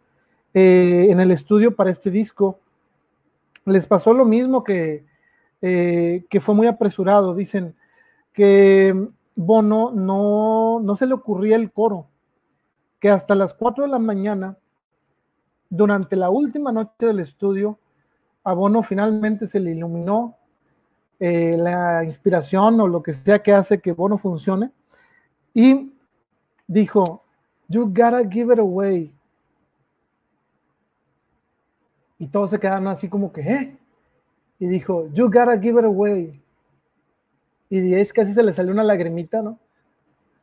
eh, en el estudio para este disco. Les pasó lo mismo que, eh, que fue muy apresurado. Dicen que Bono no, no se le ocurría el coro, que hasta las 4 de la mañana, durante la última noche del estudio, a Bono finalmente se le iluminó eh, la inspiración o lo que sea que hace que Bono funcione. Y dijo, you gotta give it away. Y todos se quedaron así como que, ¿eh? Y dijo, you gotta give it away. Y es casi se le salió una lagrimita, ¿no?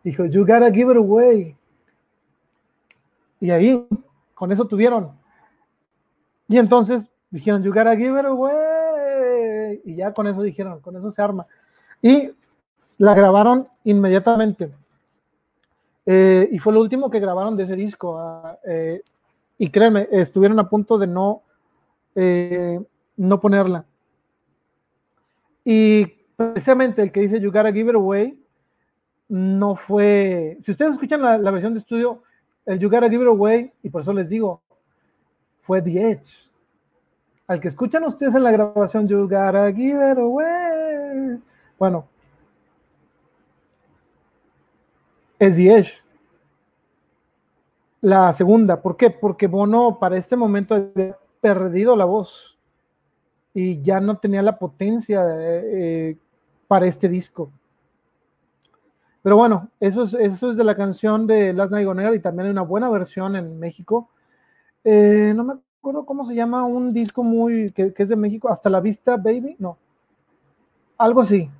Dijo, you gotta give it away. Y ahí, con eso tuvieron. Y entonces dijeron, you gotta give it away y ya con eso dijeron, con eso se arma. Y la grabaron inmediatamente. Eh, y fue lo último que grabaron de ese disco. Ah, eh, y créeme, estuvieron a punto de no, eh, no ponerla. Y precisamente el que dice You Gotta Give It Away no fue. Si ustedes escuchan la, versión de estudio, el You Gotta Give It Away, y por eso les digo, fue The Edge al que escuchan ustedes en la grabación, You gotta give it away. Bueno, es The La segunda, ¿por qué? Porque Bono para este momento había perdido la voz y ya no tenía la potencia eh, para este disco. Pero bueno, eso es, eso es de la canción de Las Night y también hay una buena versión en México. Eh, no me cómo se llama un disco muy que, es de México, Hasta la Vista Baby, no. Algo así.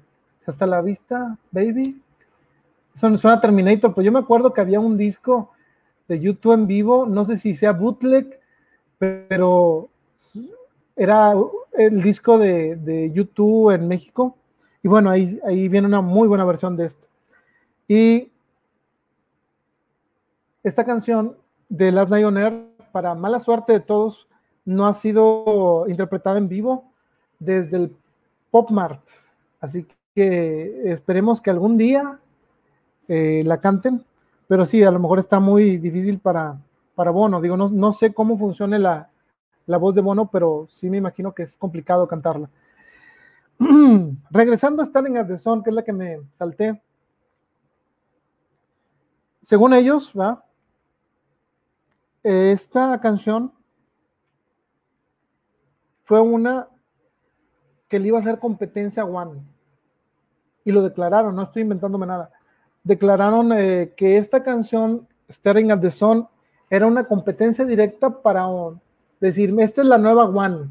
Hasta la Vista Baby. Eso suena Terminator, pero yo me acuerdo que había un disco de YouTube en vivo, no sé si sea bootleg, pero era el disco de, de YouTube en México. Y bueno, ahí, ahí viene una muy buena versión de esto. Y esta canción de Last Night on Air, para mala suerte de todos, no ha sido interpretada en vivo desde el Pop Mart. Así que esperemos que algún día eh, la canten, pero sí, a lo mejor está muy difícil para, para Bono. Digo, no, no sé cómo funcione la, la voz de Bono, pero sí me imagino que es complicado cantarla. Regresando a Standing at the Sun, que es la que me salté, según ellos, ¿va? Esta canción fue una que le iba a hacer competencia a One. Y lo declararon, no estoy inventándome nada. Declararon eh, que esta canción, Staring at the Sun, era una competencia directa para decirme, esta es la nueva One.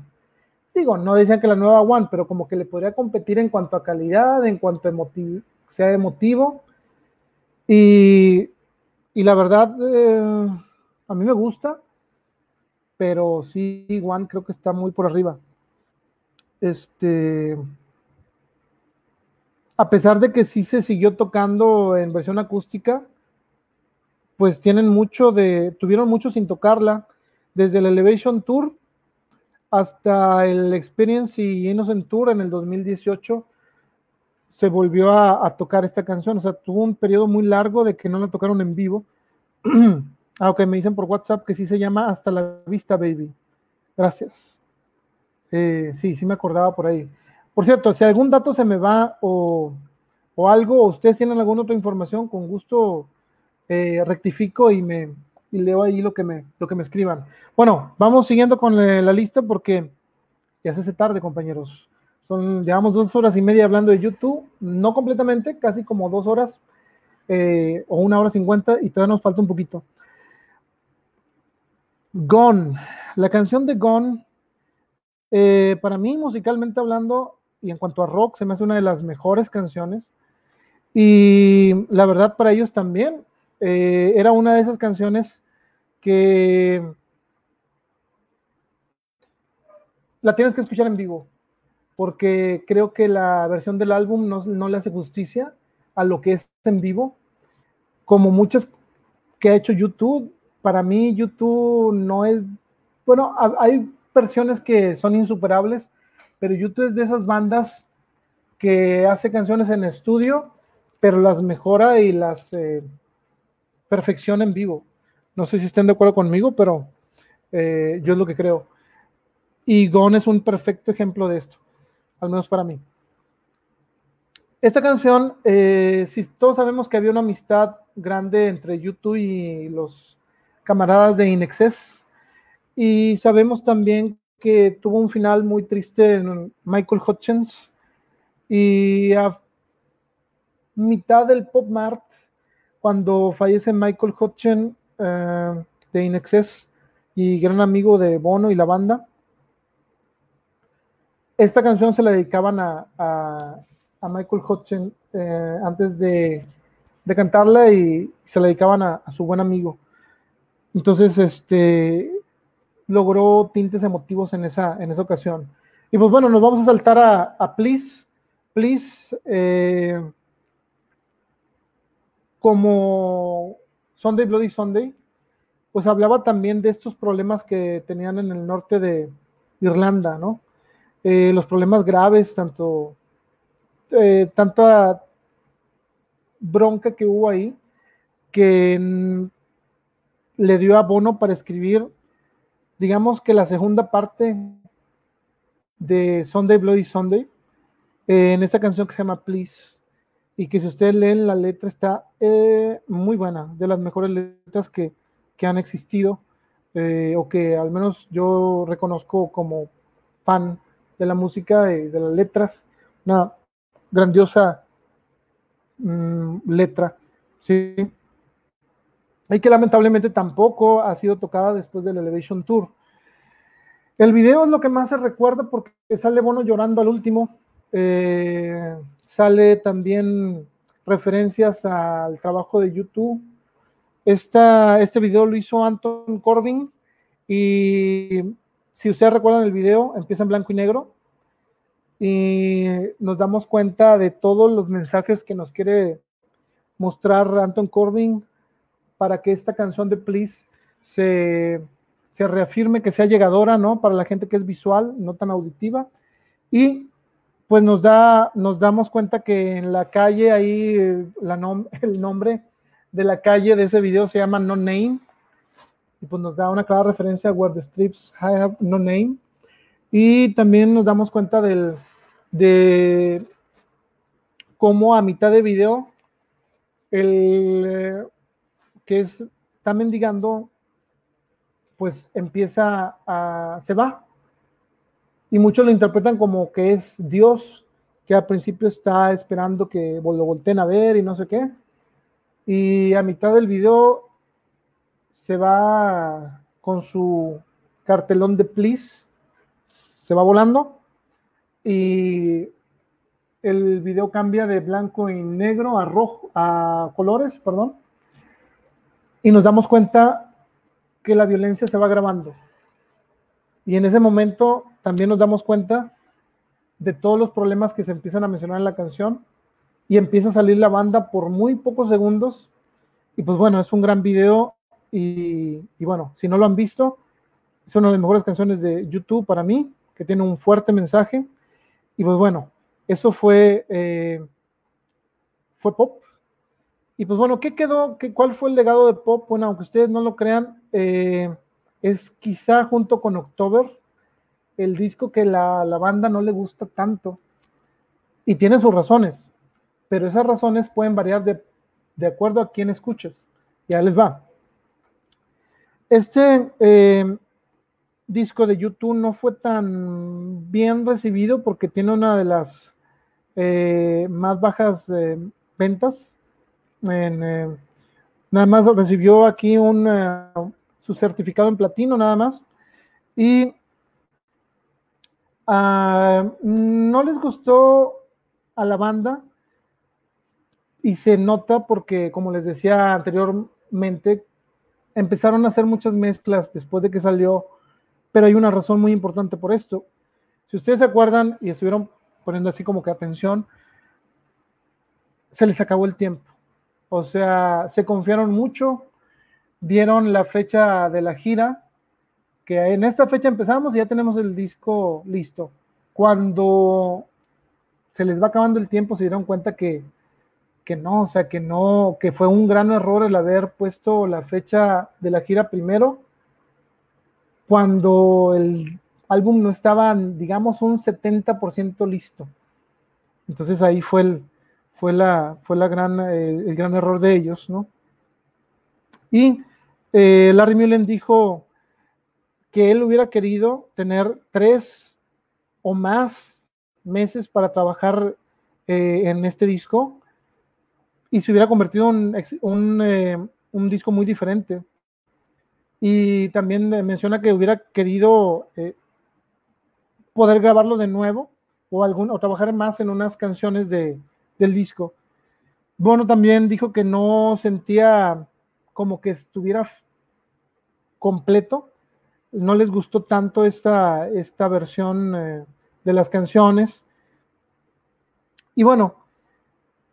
Digo, no decían que la nueva One, pero como que le podría competir en cuanto a calidad, en cuanto a sea emotivo. Y y la verdad, eh, a mí me gusta, pero sí, One creo que está muy por arriba. Este, a pesar de que sí se siguió tocando en versión acústica, pues tienen mucho de, tuvieron mucho sin tocarla, desde el Elevation Tour hasta el Experience y Innocent Tour en el 2018 se volvió a, tocar esta canción. O sea, tuvo un periodo muy largo de que no la tocaron en vivo. Aunque me dicen por WhatsApp que sí se llama Hasta la Vista Baby. Gracias. Eh, sí, sí me acordaba por ahí. Por cierto, si algún dato se me va o, algo, o ustedes tienen alguna otra información, con gusto eh, rectifico y me leo ahí lo que me, lo que me escriban. Bueno, vamos siguiendo con la, lista porque ya se hace tarde, compañeros. Son, llevamos dos horas y media hablando de YouTube, no completamente, casi como dos horas eh, o una hora cincuenta y todavía nos falta un poquito. Gone, la canción de Gone, eh, para mí musicalmente hablando y en cuanto a rock, se me hace una de las mejores canciones. Y la verdad para ellos también eh, era una de esas canciones que la tienes que escuchar en vivo porque creo que la versión del álbum no, le hace justicia a lo que es en vivo. Como muchas que ha hecho YouTube, para mí YouTube no es, bueno, hay versiones que son insuperables, pero YouTube es de esas bandas que hace canciones en estudio, pero las mejora y las eh, perfecciona en vivo. No sé si estén de acuerdo conmigo, pero eh, yo es lo que creo. Y Gone es un perfecto ejemplo de esto al menos para mí. Esta canción, eh, si todos sabemos que había una amistad grande entre YouTube y los camaradas de Inexcess, y sabemos también que tuvo un final muy triste Michael Hutchins, y a mitad del Pop Mart, cuando fallece Michael Hutchins eh, de Inexcess y gran amigo de Bono y la banda, esta canción se la dedicaban a, Michael Hutchins eh, antes de, cantarla y se la dedicaban a, su buen amigo. Entonces, este logró tintes emotivos en esa, en esa ocasión. Y pues bueno, nos vamos a saltar a, Please. Please, eh, como Sunday Bloody Sunday, pues hablaba también de estos problemas que tenían en el norte de Irlanda, ¿no? Eh, los problemas graves, tanto eh, tanta bronca que hubo ahí, que le dio abono para escribir, digamos que la segunda parte de Sunday Bloody Sunday, eh, en esa canción que se llama Please, y que si ustedes leen la letra está muy buena, de las mejores letras que que han existido eh, o que al menos yo reconozco como fan de la música y de las letras. Una grandiosa mm, letra, ¿sí? Y que lamentablemente tampoco ha sido tocada después del Elevation Tour. El video es lo que más se recuerda porque sale Bono llorando al último. Eh, sale también referencias al trabajo de YouTube. Esta, este video lo hizo Anton Corbin y si ustedes recuerdan el video, empieza en blanco y negro y nos damos cuenta de todos los mensajes que nos quiere mostrar Anton Corbin para que esta canción de Please se se reafirme que sea llegadora, ¿no? Para la gente que es visual, no tan auditiva. Y pues nos, da, nos damos cuenta que en la calle ahí el nombre de la calle de ese video se llama No Name. Y pues nos da una clara referencia a Where the Strips Have No Name. Y también nos damos cuenta del, de cómo a mitad de video el que es, está mendigando pues empieza a, se va. Y muchos lo interpretan como que es Dios, que al principio está esperando que lo volteen a ver y no sé qué. Y a mitad del video se va con su cartelón de please, se va volando y el video cambia de blanco y negro a rojo, a colores, perdón. Y nos damos cuenta que la violencia se va grabando. Y en ese momento también nos damos cuenta de todos los problemas que se empiezan a mencionar en la canción y empieza a salir la banda por muy pocos segundos. Y pues bueno, es un gran video y, bueno, si no lo han visto, es una de las mejores canciones de YouTube para mí, que tiene un fuerte mensaje. Y pues bueno, eso fue, eh, fue pop. Y pues bueno, ¿qué quedó? ¿Qué, ¿Cuál fue el legado de pop? Bueno, aunque ustedes no lo crean, eh, es quizá junto con October el disco que la, la banda no le gusta tanto. Y tiene sus razones, pero esas razones pueden variar de, de acuerdo a quién escuches. Ya les va. Este eh, disco de YouTube no fue tan bien recibido porque tiene una de las eh, más bajas ventas en, nada más recibió aquí un, eh, su certificado en platino, nada más. Y ah, no les gustó a la banda y se nota porque, como les decía anteriormente, empezaron a hacer muchas mezclas después de que salió, pero hay una razón muy importante por esto. Si ustedes se acuerdan y estuvieron poniendo así como que atención, se les acabó el tiempo. O sea, se confiaron mucho, dieron la fecha de la gira, que en esta fecha empezamos y ya tenemos el disco listo. Cuando se les va acabando el tiempo, se dieron cuenta que, que no, o sea, que no, que fue un gran error el haber puesto la fecha de la gira primero, cuando el álbum no estaba, digamos, un 70% listo. Entonces ahí fue el, fue, la, fue la gran, eh, el gran error de ellos, ¿no? Y eh, Larry Mullen dijo que él hubiera querido tener tres o más meses para trabajar eh, en este disco y se hubiera convertido en un, un, disco muy diferente. Y también menciona que hubiera querido poder grabarlo de nuevo o, o trabajar más en unas canciones de, del disco. Bono también dijo que no sentía como que estuviera completo, no les gustó tanto esta, esta versión eh, de las canciones. Y bueno,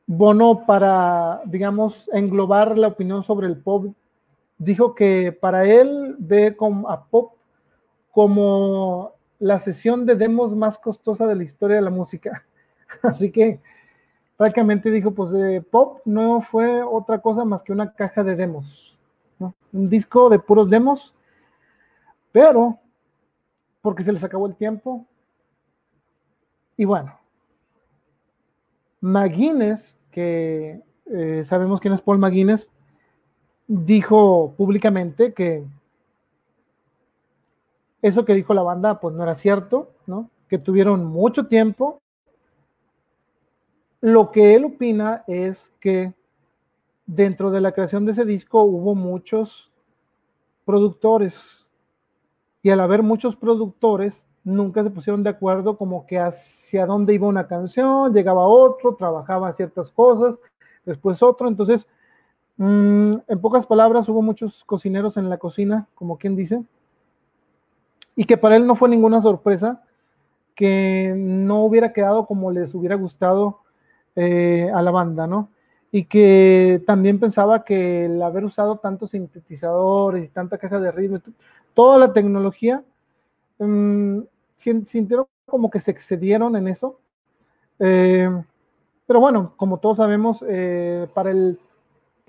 Bono para, digamos, englobar la opinión sobre el pop, dijo que para él ve a pop como la sesión de demos más costosa de la historia de la música. Así que prácticamente dijo, pues Pop no fue otra cosa más que una caja de demos, un disco de puros demos, pero porque se les acabó el tiempo. Y bueno, McGuinness, que eh, sabemos quién es Paul McGuinness, dijo públicamente que eso que dijo la banda pues no era cierto, ¿no? Que tuvieron mucho tiempo. Lo que él opina es que dentro de la creación de ese disco hubo muchos productores. Y al haber muchos productores nunca se pusieron de acuerdo como que hacia dónde iba una canción, llegaba otro, trabajaba ciertas cosas, después otro, entonces mm, en pocas palabras hubo muchos cocineros en la cocina, como quien dice, y que para él no fue ninguna sorpresa que no hubiera quedado como les hubiera gustado eh, a la banda, ¿no? Y que también pensaba que el haber usado tantos sintetizadores y tanta caja de ritmo, toda la tecnología, um, sintieron como que se excedieron en eso. Eh, pero bueno, como todos sabemos, eh, para el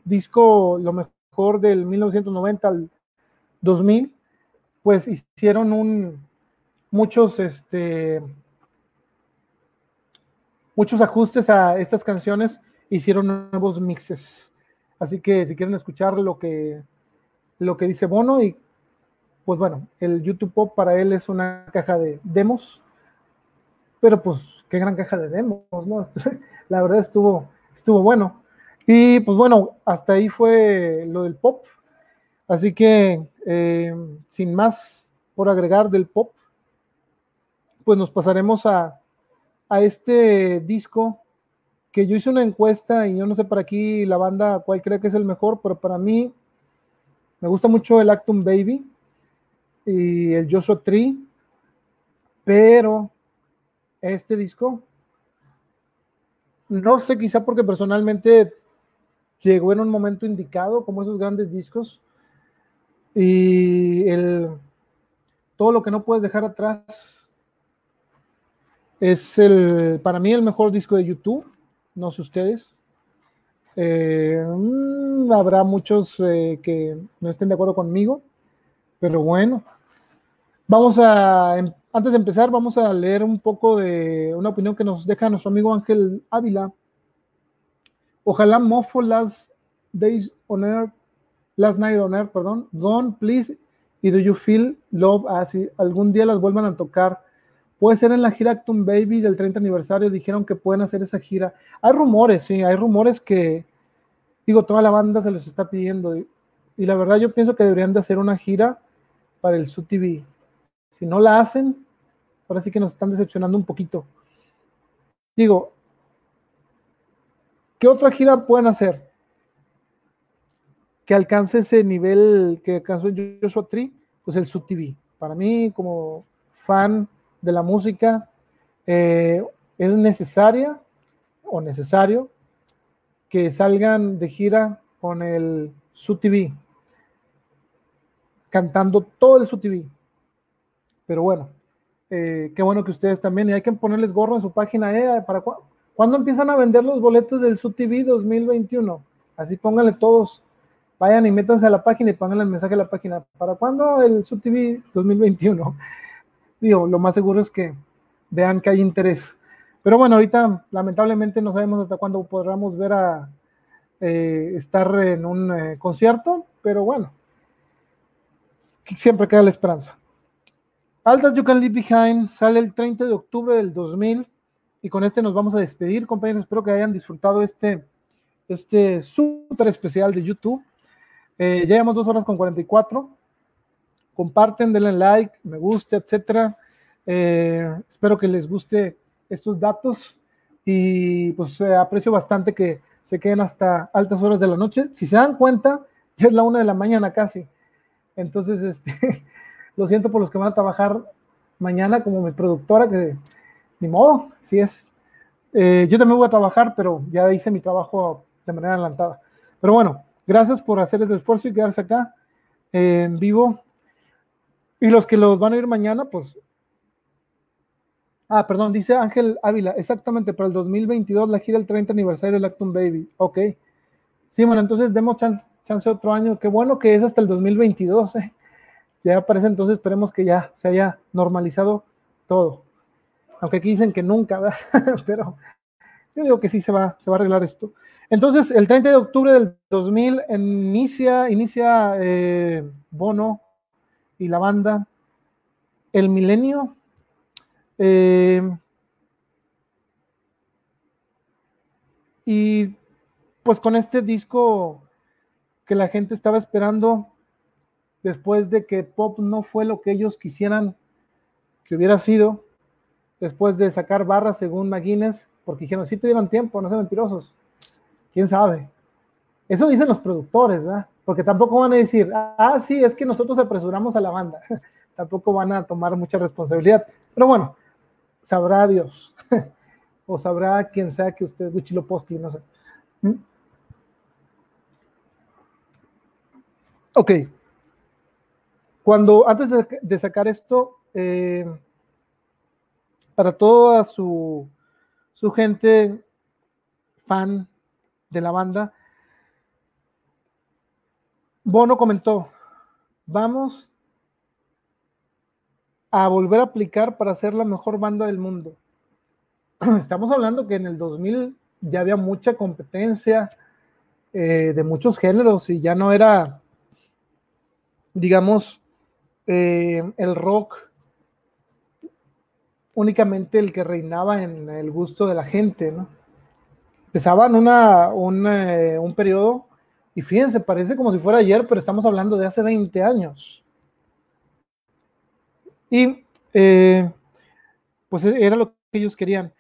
disco lo mejor del 1990 al 2000, pues hicieron muchos, este, muchos ajustes a estas canciones, hicieron nuevos mixes. Así que si quieren escuchar lo que, lo que dice Bono, y pues bueno, el YouTube Pop para él es una caja de demos, pero pues qué gran caja de demos, ¿no? La verdad estuvo, estuvo bueno. Y pues bueno, hasta ahí fue lo del pop. Así que, eh, sin más por agregar del pop, pues nos pasaremos a, a, este disco que yo hice una encuesta y yo no sé para aquí la banda cuál cree que es el mejor, pero para mí me gusta mucho el Actum Baby y el Joshua Tree, pero este disco, no sé, quizá porque personalmente llegó en un momento indicado, como esos grandes discos, y el, todo lo que no puedes dejar atrás es el, para mí el mejor disco de YouTube, no sé ustedes. Eh, mm, habrá muchos eh, que no estén de acuerdo conmigo, pero bueno, vamos a, em, antes de empezar, vamos a leer un poco de una opinión que nos deja nuestro amigo Ángel Ávila. Ojalá Mofo Last Days on Earth Last Night on Air, perdón, Gone, Please y Do You Feel Love Así algún día las vuelvan a tocar. Puede ser en la gira Actum Baby del 30 aniversario, dijeron que pueden hacer esa gira. Hay rumores, sí, hay rumores que, digo, toda la banda se los está pidiendo. Y, la verdad yo pienso que deberían de hacer una gira para el SUTV. Si no la hacen, ahora sí que nos están decepcionando un poquito. Digo, ¿qué otra gira pueden hacer? que alcance ese nivel que alcanzó Joshua Tree, pues el Sub TV. Para mí, como fan de la música, eh, es necesaria o necesario que salgan de gira con el Sub TV, cantando todo el Sub TV. Pero bueno, eh, qué bueno que ustedes también, y hay que ponerles gorro en su página, eh, para ¿cuándo empiezan a vender los boletos del Sub TV 2021? Así pónganle todos vayan y métanse a la página y pongan el mensaje a la página. ¿Para cuándo el SubTV 2021? Digo, lo más seguro es que vean que hay interés. Pero bueno, ahorita lamentablemente no sabemos hasta cuándo podremos ver a eh, estar en un eh, concierto, pero bueno, siempre queda la esperanza. Altas You Can Leave Behind sale el 30 de octubre del 2000 y con este nos vamos a despedir, compañeros. Espero que hayan disfrutado este, este súper especial de YouTube. Eh, ya llevamos dos horas con 44. Comparten, denle like, me gusta, etcétera. Eh, espero que les guste estos datos y pues eh, aprecio bastante que se queden hasta altas horas de la noche. Si se dan cuenta, ya es la una de la mañana casi. Entonces, este, lo siento por los que van a trabajar mañana como mi productora, que ni modo, si es. yo también voy a trabajar, pero ya hice mi trabajo de manera adelantada. Pero bueno, Gracias por hacer ese esfuerzo y quedarse acá en vivo. Y los que los van a ir mañana, pues. Ah, perdón, dice Ángel Ávila, exactamente, para el 2022 la gira el 30 aniversario del Acton Baby. Ok. Sí, bueno, entonces demos chance, chance, otro año. Qué bueno que es hasta el 2022. ¿eh? Ya parece entonces, esperemos que ya se haya normalizado todo. Aunque aquí dicen que nunca, ¿verdad? pero yo digo que sí se va, se va a arreglar esto. Entonces, el 30 de octubre del 2000 inicia, inicia eh, Bono y la banda El Milenio. Eh, y pues con este disco que la gente estaba esperando después de que pop no fue lo que ellos quisieran que hubiera sido, después de sacar barras según McGuinness, porque dijeron, sí tuvieron tiempo, no sean mentirosos. ¿Quién sabe? Eso dicen los productores, ¿verdad? Porque tampoco van a decir, ah, sí, es que nosotros apresuramos a la banda. tampoco van a tomar mucha responsabilidad. Pero bueno, sabrá Dios. o sabrá quien sea que usted, Wichiloposki, no sé. ¿Mm? Ok. Cuando, antes de, sacar esto, eh, para toda su, su gente fan de la banda, Bono comentó, vamos a volver a aplicar para ser la mejor banda del mundo. Estamos hablando que en el 2000 ya había mucha competencia eh, de muchos géneros y ya no era, digamos, eh, el rock únicamente el que reinaba en el gusto de la gente, ¿no? Empezaban una, eh, un periodo, y fíjense, parece como si fuera ayer, pero estamos hablando de hace 20 años. Y eh, pues era lo que ellos querían,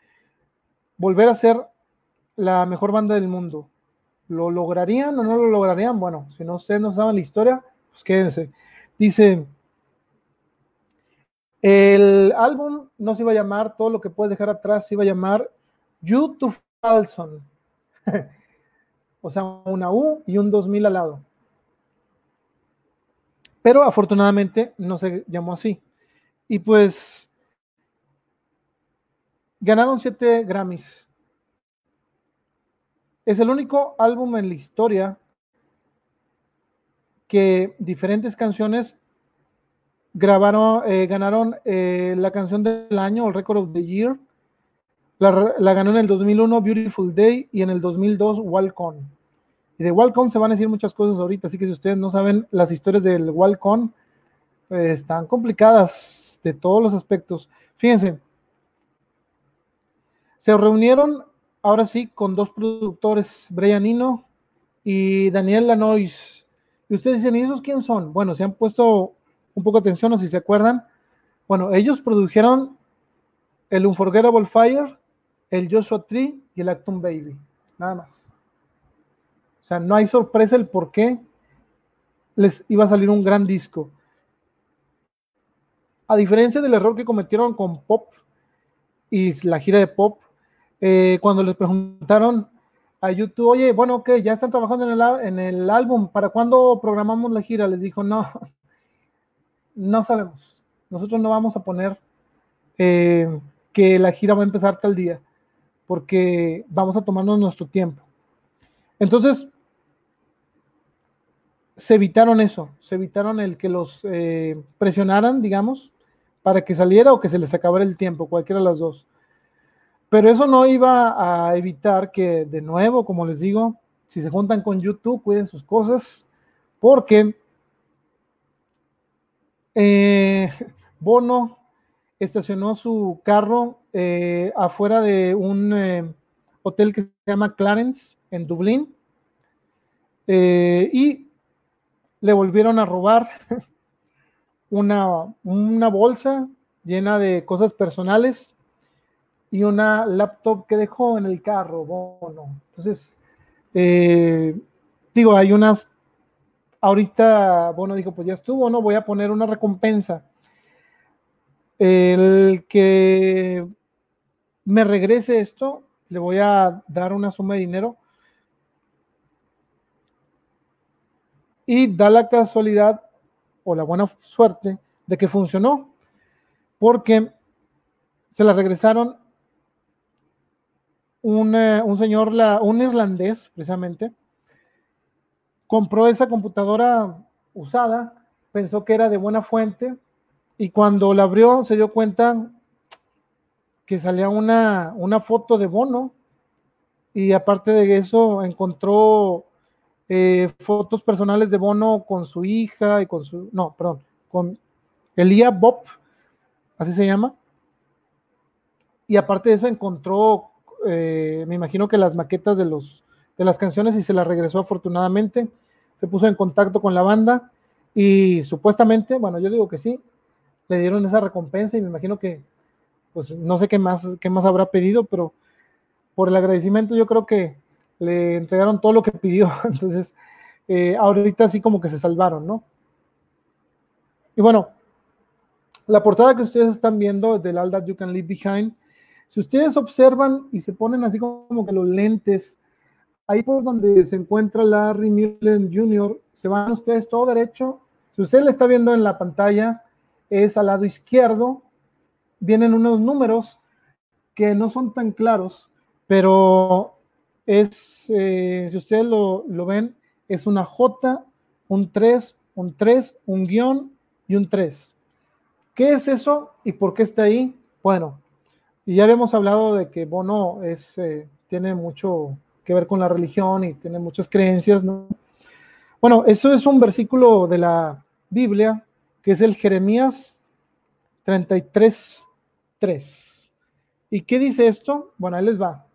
volver a ser la mejor banda del mundo. ¿Lo lograrían o no lo lograrían? Bueno, si no ustedes no saben la historia, pues quédense. Dice, el álbum no se iba a llamar Todo lo que puedes dejar atrás, se iba a llamar You to Falson. o sea, una U y un 2000 al lado. Pero afortunadamente no se llamó así. Y pues ganaron siete Grammys. Es el único álbum en la historia que diferentes canciones grabaron, eh, ganaron eh, la canción del año, el Record of the Year. La, ganó en el 2001 Beautiful Day y en el 2002 Walcon. Y de Walcon se van a decir muchas cosas ahorita, así que si ustedes no saben las historias del Walcon, pues, están complicadas de todos los aspectos. Fíjense, se reunieron ahora sí con dos productores, Brian Eno y Daniel Lanois. Y ustedes dicen, ¿y esos quién son? Bueno, se han puesto un poco de atención o si se acuerdan. Bueno, ellos produjeron el Unforgettable Fire, el Joshua Tree y el Acton Baby. Nada más. O sea, no hay sorpresa el por qué les iba a salir un gran disco. A diferencia del error que cometieron con Pop y la gira de Pop, eh, cuando les preguntaron a YouTube, oye, bueno, que ya están trabajando en el, en el álbum, ¿para cuándo programamos la gira? Les dijo, no, no sabemos. Nosotros no vamos a poner eh, que la gira va a empezar tal día, porque vamos a tomarnos nuestro tiempo. Entonces, se evitaron eso, se evitaron el que los eh, presionaran, digamos, para que saliera o que se les acabara el tiempo, cualquiera de las dos. Pero eso no iba a evitar que, de nuevo, como les digo, si se juntan con YouTube, cuiden sus cosas, porque eh, Bono estacionó su carro eh, afuera de un eh, hotel que se llama Clarence en Dublín y le volvieron a robar una, una bolsa llena de cosas personales y una laptop que dejó en el carro, Bono. Entonces, digo, hay unas ahorita Bono dijo, pues ya estuvo, ¿no? Voy a poner una recompensa. El que me regrese esto, le voy a dar una suma de dinero. Y da la casualidad o la buena suerte de que funcionó, porque se la regresaron un, eh, señor, la, un irlandés, precisamente, compró esa computadora usada, pensó que era de buena fuente y cuando la abrió se dio cuenta que salía una, una foto de Bono y aparte de eso encontró eh, fotos personales de Bono con su hija y con su, no, perdón, con Elia Bob, así se llama. Y aparte de eso encontró, eh, me imagino que las maquetas de, los, de las canciones y se las regresó afortunadamente. Se puso en contacto con la banda y supuestamente, bueno, yo digo que sí, le dieron esa recompensa y me imagino que, pues no sé qué más, qué más habrá pedido, pero por el agradecimiento yo creo que le entregaron todo lo que pidió. Entonces, eh, ahorita sí como que se salvaron, ¿no? Y bueno, la portada que ustedes están viendo del All That You Can Leave Behind, si ustedes observan y se ponen así como que los lentes, ahí por donde se encuentra Larry Millen Jr., se van ustedes todo derecho. Si usted le está viendo en la pantalla, es al lado izquierdo, vienen unos números que no son tan claros, pero es, eh, si ustedes lo, ven, es una J, un 3, un 3, un guion y un 3. ¿Qué es eso y por qué está ahí? Bueno, y ya habíamos hablado de que Bono es, eh, tiene mucho que ver con la religión y tiene muchas creencias, ¿no? Bueno, eso es un versículo de la Biblia que es el Jeremías 33, 3. ¿Y qué dice esto? Bueno, ahí les va.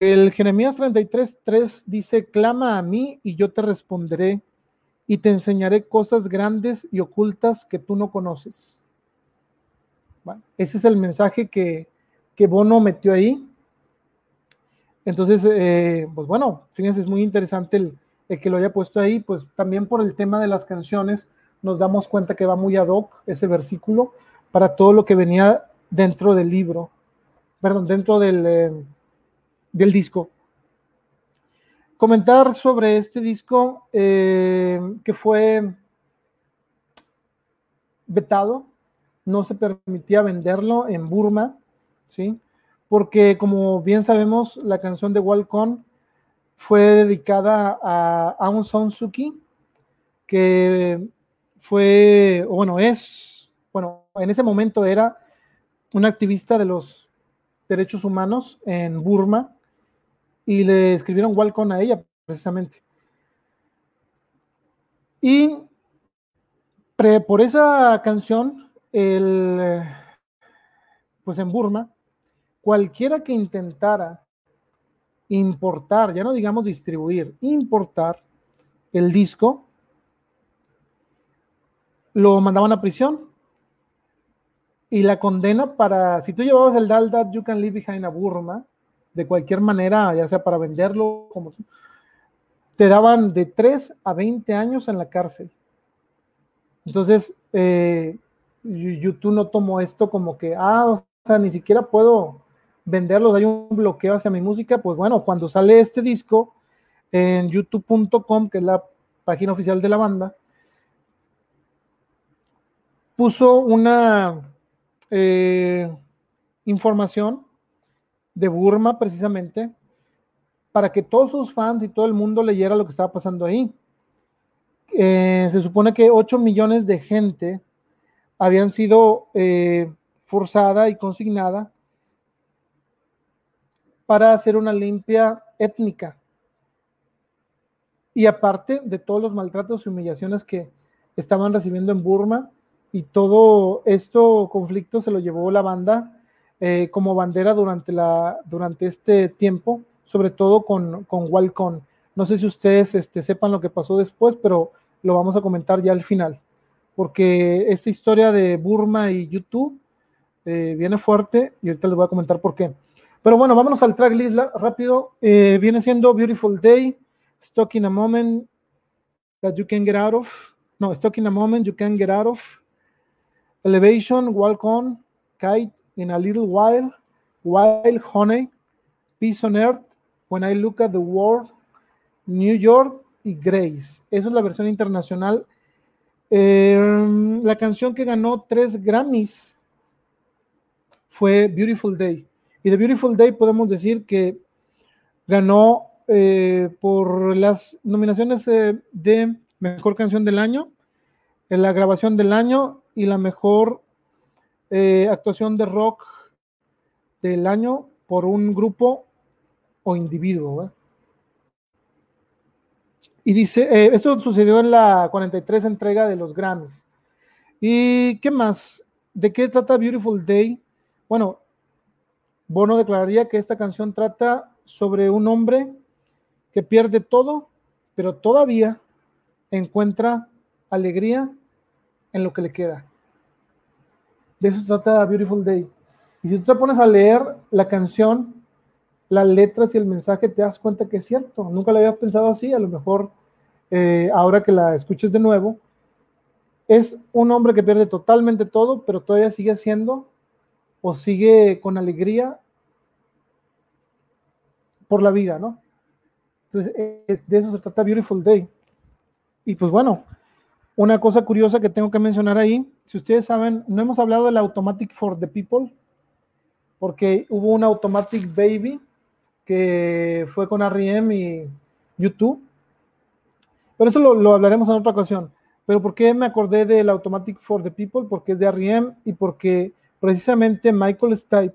El Jeremías 33, 3 dice, clama a mí y yo te responderé y te enseñaré cosas grandes y ocultas que tú no conoces. ese es el mensaje que, que Bono metió ahí. Entonces, eh, pues bueno, fíjense, es muy interesante el, que lo haya puesto ahí, pues también por el tema de las canciones nos damos cuenta que va muy ad hoc ese versículo para todo lo que venía dentro del libro, perdón, dentro del, eh, del disco. Comentar sobre este disco eh, que fue vetado, no se permitía venderlo en Burma, ¿sí? Porque como bien sabemos, la canción de Walcon fue dedicada a Aung San Suu Kyi, que fue, bueno, es, bueno, en ese momento era una activista de los derechos humanos en Burma, y le escribieron Walcon a ella precisamente. Y por esa canción, el, pues en Burma, cualquiera que intentara importar, ya no digamos distribuir, importar el disco, lo mandaban a prisión. Y la condena para, si tú llevabas el Dal That You Can Leave Behind a Burma, de cualquier manera, ya sea para venderlo, como te daban de 3 a 20 años en la cárcel. Entonces, eh, YouTube no tomó esto como que, ah, o ni siquiera puedo venderlos, hay un bloqueo hacia mi música. Pues bueno, cuando sale este disco en youtube.com, que es la página oficial de la banda, puso una eh, información de Burma precisamente para que todos sus fans y todo el mundo leyera lo que estaba pasando ahí. Eh, se supone que 8 millones de gente habían sido eh, forzada y consignada para hacer una limpia étnica. Y aparte de todos los maltratos y humillaciones que estaban recibiendo en Burma, y todo esto conflicto se lo llevó la banda eh, como bandera durante, la, durante este tiempo, sobre todo con, con Walcon. No sé si ustedes este, sepan lo que pasó después, pero lo vamos a comentar ya al final, porque esta historia de Burma y YouTube eh, viene fuerte y ahorita les voy a comentar por qué. Pero bueno, vámonos al track list rápido. Eh, viene siendo Beautiful Day, Stuck in a Moment That You Can Get Out of. No, Stuck in a Moment You Can Get Out of. Elevation, Walk On, Kite, in a little while, Wild Honey, Peace on Earth, When I Look at the World, New York y Grace. Esa es la versión internacional. Em, la canción que ganó tres Grammys fue Beautiful Day. Y de Beautiful Day podemos decir que ganó eh, por las nominaciones de Mejor Canción del Año, en la grabación del año y la mejor eh, actuación de rock del año por un grupo o individuo. Y dice, eh, esto sucedió en la 43 entrega de los Grammys. ¿Y qué más? ¿De qué trata Beautiful Day? Bueno, Bono declararía que esta canción trata sobre un hombre que pierde todo, pero todavía encuentra alegría en lo que le queda. De eso se trata Beautiful Day. Y si tú te pones a leer la canción, las letras y el mensaje, te das cuenta que es cierto. Nunca lo habías pensado así. A lo mejor eh, ahora que la escuches de nuevo, es un hombre que pierde totalmente todo, pero todavía sigue haciendo o sigue con alegría por la vida, ¿no? Entonces, de eso se trata Beautiful Day. Y pues bueno, una cosa curiosa que tengo que mencionar ahí, si ustedes saben, no hemos hablado del Automatic for the People, porque hubo un Automatic Baby que fue con R.E.M. y YouTube, pero eso lo, hablaremos en otra ocasión. Pero ¿por qué me acordé del Automatic for the People? Porque es de R.E.M. y porque precisamente Michael Stipe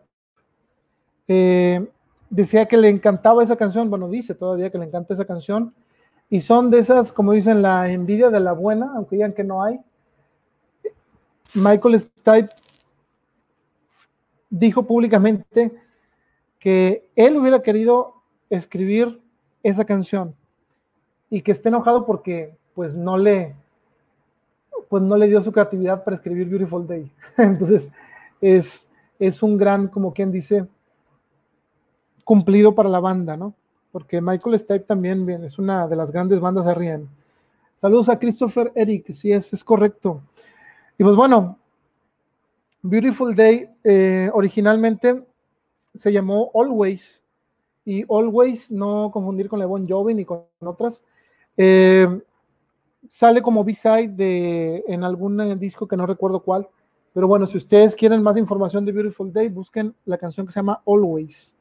eh, decía que le encantaba esa canción, bueno, dice todavía que le encanta esa canción, y son de esas, como dicen, la envidia de la buena, aunque digan que no hay. Michael Stipe dijo públicamente que él hubiera querido escribir esa canción y que esté enojado porque pues no le pues no le dio su creatividad para escribir Beautiful Day. Entonces es, es un gran, como quien dice, cumplido para la banda, ¿no? Porque Michael Stipe también es una de las grandes bandas de R.E.M. Saludos a Christopher Eric, sí, es, es correcto. Y pues bueno, Beautiful Day eh, originalmente se llamó Always, y Always, no confundir con la Bon Jovi ni con otras, eh, sale como B-side de, en algún disco que no recuerdo cuál, pero bueno, si ustedes quieren más información de Beautiful Day, busquen la canción que se llama Always.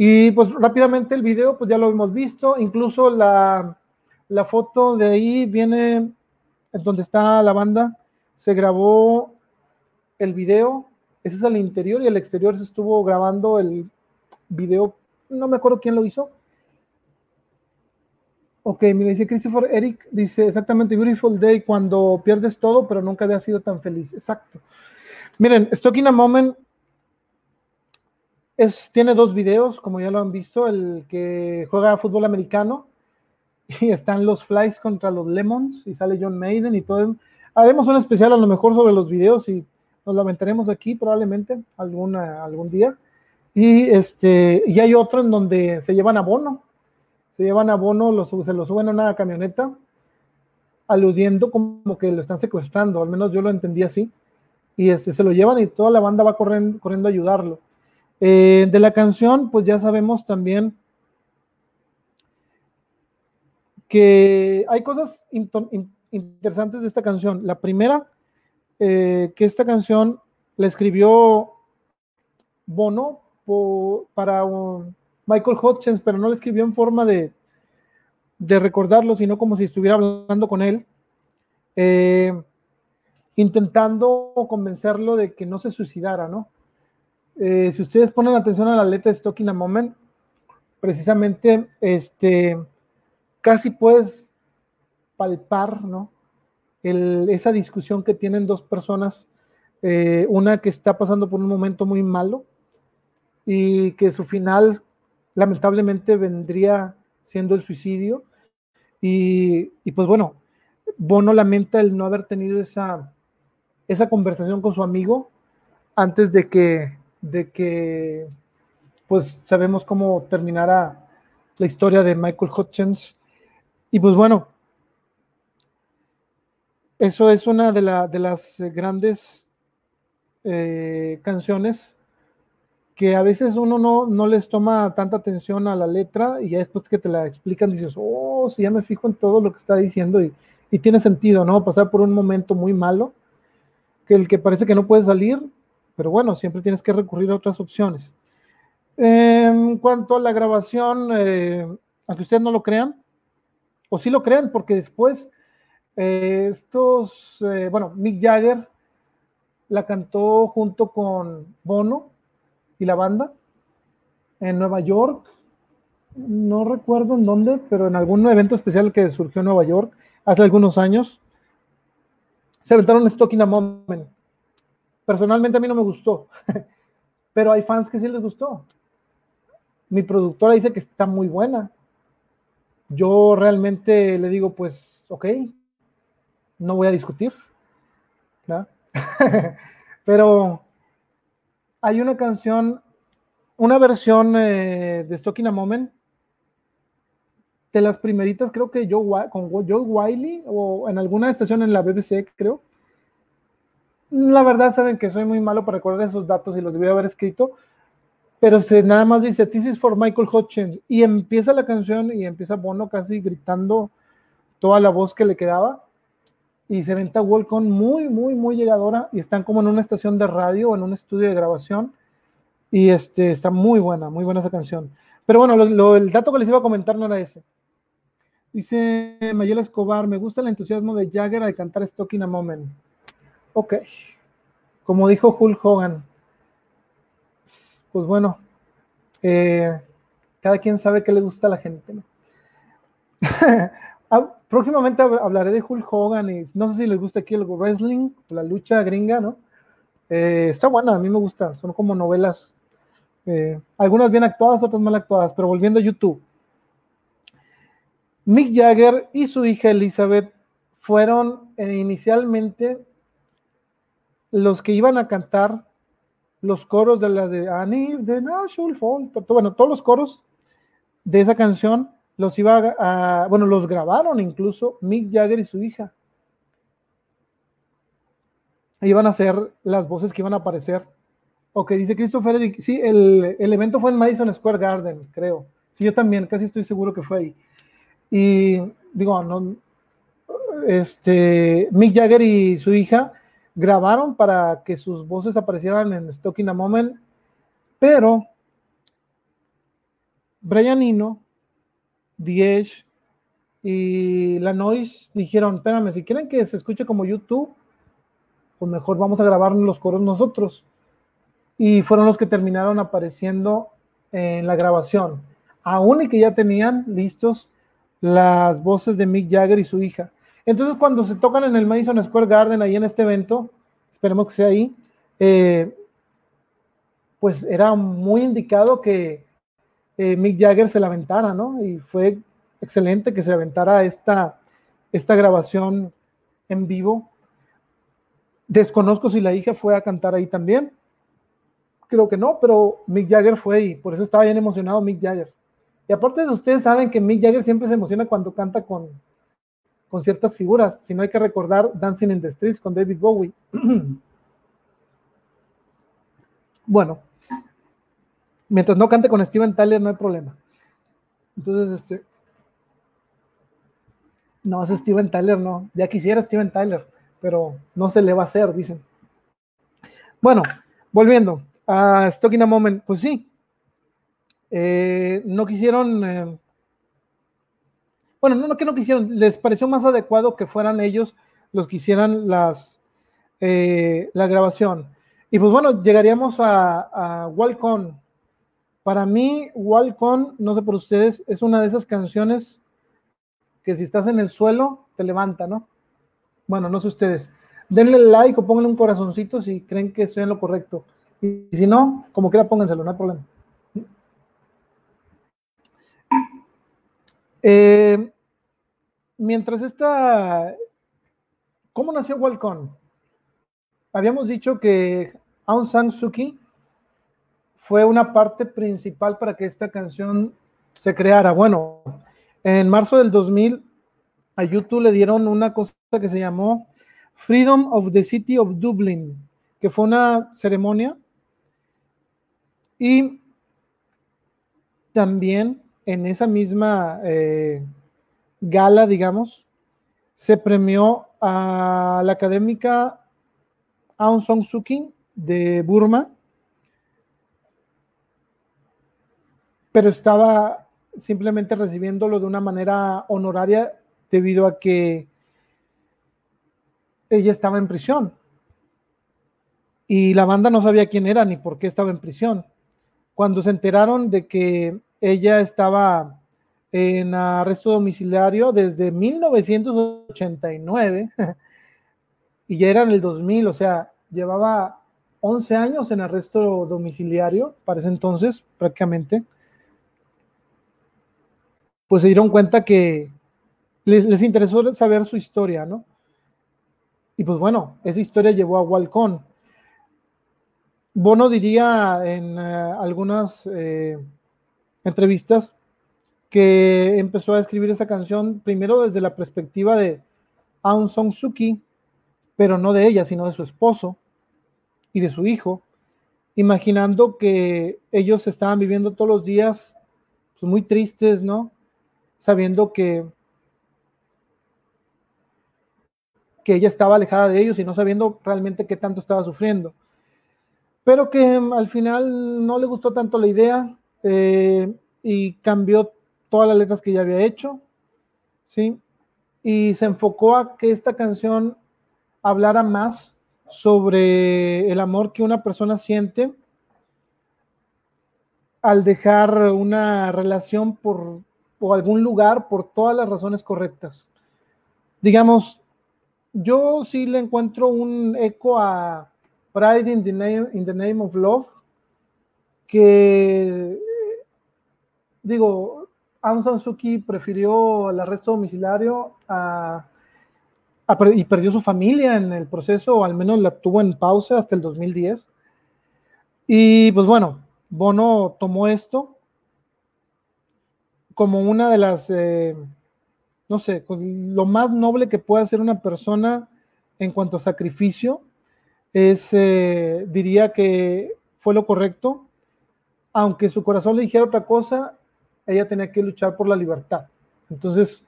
Y pues rápidamente el video, pues ya lo hemos visto, incluso la, la foto de ahí viene donde está la banda, se grabó el video, ese es el interior y el exterior se estuvo grabando el video, no me acuerdo quién lo hizo. Ok, me dice Christopher Eric, dice exactamente Beautiful Day cuando pierdes todo, pero nunca había sido tan feliz. Exacto. Miren, Stock in a Moment tiene dos videos, como ya lo han visto, el que juega fútbol americano y están los Flies contra los Lemons y sale John Maiden y todo. Haremos un especial a lo mejor sobre los videos y nos lamentaremos aquí probablemente algún día. Y, este, y hay otro en donde se llevan abono, se llevan abono, se lo suben a una camioneta, aludiendo como que lo están secuestrando, al menos yo lo entendí así, y este, se lo llevan y toda la banda va corriendo, corriendo a ayudarlo. Eh, de la canción, pues ya sabemos también que hay cosas interesantes de esta canción. La primera, eh, que esta canción la escribió Bono para Michael Hutchins, pero no la escribió en forma de, de recordarlo, sino como si estuviera hablando con él, eh, intentando convencerlo de que no se suicidara, ¿no? Eh, si ustedes ponen atención a la letra de Stock in a Moment, precisamente este, casi puedes palpar ¿no? esa discusión que tienen dos personas, eh, una que está pasando por un momento muy malo y que su final lamentablemente vendría siendo el suicidio. Y, y, pues bueno, Bono lamenta el no haber tenido esa, esa conversación con su amigo antes de que de que pues sabemos cómo terminará la historia de Michael Hutchins. Y pues bueno, eso es una de, las grandes eh, canciones que a veces uno no, no, les toma tanta atención a la letra y ya después que te la explican dices, oh, sí, ya me fijo en todo lo que está diciendo y, y tiene sentido, ¿no? Pasar por un momento muy malo, que el que parece que no puede salir, pero bueno, siempre tienes que recurrir a otras opciones. En cuanto a la grabación, eh, aunque ustedes no lo crean, o sí lo crean, porque después eh, estos, eh, bueno, Mick Jagger la cantó junto con Bono y la banda en Nueva York no recuerdo en dónde, pero en algún evento especial que surgió en Nueva York hace algunos años, se aventaron Stock in a Moment. Personalmente a mí no me gustó, pero hay fans que sí les gustó. Mi productora dice que está muy buena. Yo realmente le digo, pues, ok, no voy a discutir. pero hay una canción, una versión eh, de Stock in a Moment de las primeritas, creo que Joe, con Joe Wiley o en alguna estación en la BBC, creo. La verdad, saben que soy muy malo para recordar esos datos y los debí haber escrito, pero se nada más dice This is for Michael Hutchins y empieza la canción y empieza Bono casi gritando toda la voz que le quedaba y se venta Walcon muy, muy, muy llegadora y están como en una estación de radio o en un estudio de grabación y este, está muy buena, muy buena esa canción. Pero bueno, el dato que les iba a comentar no era ese. Dice Mayela Escobar, me gusta el entusiasmo de Jagger al cantar Stock in a Moment. Ok. Como dijo Hulk Hogan. Pues bueno, eh, cada quien sabe qué le gusta a la gente. Ah, próximamente hablaré de Hulk Hogan y no sé si les gusta aquí el wrestling, la lucha gringa, ¿no? Eh, está buena, a mí me gusta, son como novelas, eh, algunas bien actuadas, otras mal actuadas, pero volviendo a YouTube. Mick Jagger y su hija Elizabeth fueron inicialmente los que iban a cantar los coros de la de Annie de National Fall, bueno, todos los coros de esa canción los iba a, bueno, los grabaron incluso Mick Jagger y su hija. Iban a ser las voces que iban a aparecer. Ok, dice Christopher sí, el, el evento fue en Madison Square Garden, creo. Sí, yo también, casi estoy seguro que fue ahí. Y digo, no, este, Mick Jagger y su hija grabaron para que sus voces aparecieran en Stock in a Moment, pero Brian Eno, Diez y La Noise dijeron, espérame, si quieren que se escuche como YouTube, pues mejor vamos a grabar los coros nosotros. Y fueron los que terminaron apareciendo en la grabación, aún y que ya tenían listos las voces de Mick Jagger y su hija. Entonces, cuando se tocan en el Madison Square Garden, ahí en este evento, esperemos que sea ahí, eh, pues era muy indicado que eh, Mick Jagger se la aventara, ¿no? Y fue excelente que se aventara esta, esta grabación en vivo. Desconozco si la hija fue a cantar ahí también. Creo que no, pero Mick Jagger fue y por eso estaba bien emocionado Mick Jagger. Y aparte de ustedes saben que Mick Jagger siempre se emociona cuando canta con, con ciertas figuras. Si no hay que recordar Dancing in the Streets con David Bowie. bueno, mientras no cante con Steven Tyler no hay problema. Entonces, este, no, es Steven Tyler, no. Ya quisiera Steven Tyler, pero no se le va a hacer, dicen. Bueno, volviendo a Stock in a Moment, pues sí, eh, no quisieron, eh, bueno, no, no que no quisieron, les pareció más adecuado que fueran ellos los que hicieran eh, la grabación. Y pues bueno, llegaríamos a, a Walcon. Para mí, Walcon, no sé por ustedes, es una de esas canciones que si estás en el suelo, te levanta, ¿no? Bueno, no sé ustedes. Denle like o pónganle un corazoncito si creen que estoy en lo correcto. Y si no, como quiera, pónganselo, no hay problema. Eh, mientras esta... ¿Cómo nació Walcon? Habíamos dicho que Aung San Suu Kyi fue una parte principal para que esta canción se creara. Bueno, en marzo del 2000 a YouTube le dieron una cosa que se llamó Freedom of the City of Dublin, que fue una ceremonia y también en esa misma eh, gala, digamos, se premió a la académica Aung San Suu Kyi de Burma, pero estaba simplemente recibiéndolo de una manera honoraria debido a que ella estaba en prisión. Y la banda no sabía quién era ni por qué estaba en prisión. Cuando se enteraron de que ella estaba en arresto domiciliario desde 1989 y ya era en el 2000, o sea, llevaba 11 años en arresto domiciliario para ese entonces prácticamente. Pues se dieron cuenta que les, interesó saber su historia, ¿no? Y pues bueno, esa historia llevó a Walcón. Bono diría en eh, algunas eh, entrevistas que empezó a escribir esa canción primero desde la perspectiva de Aung San Suu Kyi, pero no de ella, sino de su esposo y de su hijo, imaginando que ellos estaban viviendo todos los días pues, muy tristes, ¿no? Sabiendo que que ella estaba alejada de ellos y no sabiendo realmente qué tanto estaba sufriendo. Pero que al final no le gustó tanto la idea eh, y cambió todas las letras que ya había hecho, ¿sí? Y se enfocó a que esta canción hablara más sobre el amor que una persona siente al dejar una relación por o algún lugar por todas las razones correctas. Digamos, yo sí le encuentro un eco a Pride in the Name, in the name of Love, que digo, Aung San Suu Kyi prefirió el arresto domiciliario y perdió su familia en el proceso, o al menos la tuvo en pausa hasta el 2010. Y pues bueno, Bono tomó esto como una de las, eh, no sé, lo más noble que puede hacer una persona en cuanto a sacrificio, es, eh, diría que fue lo correcto, aunque su corazón le dijera otra cosa, ella tenía que luchar por la libertad. Entonces,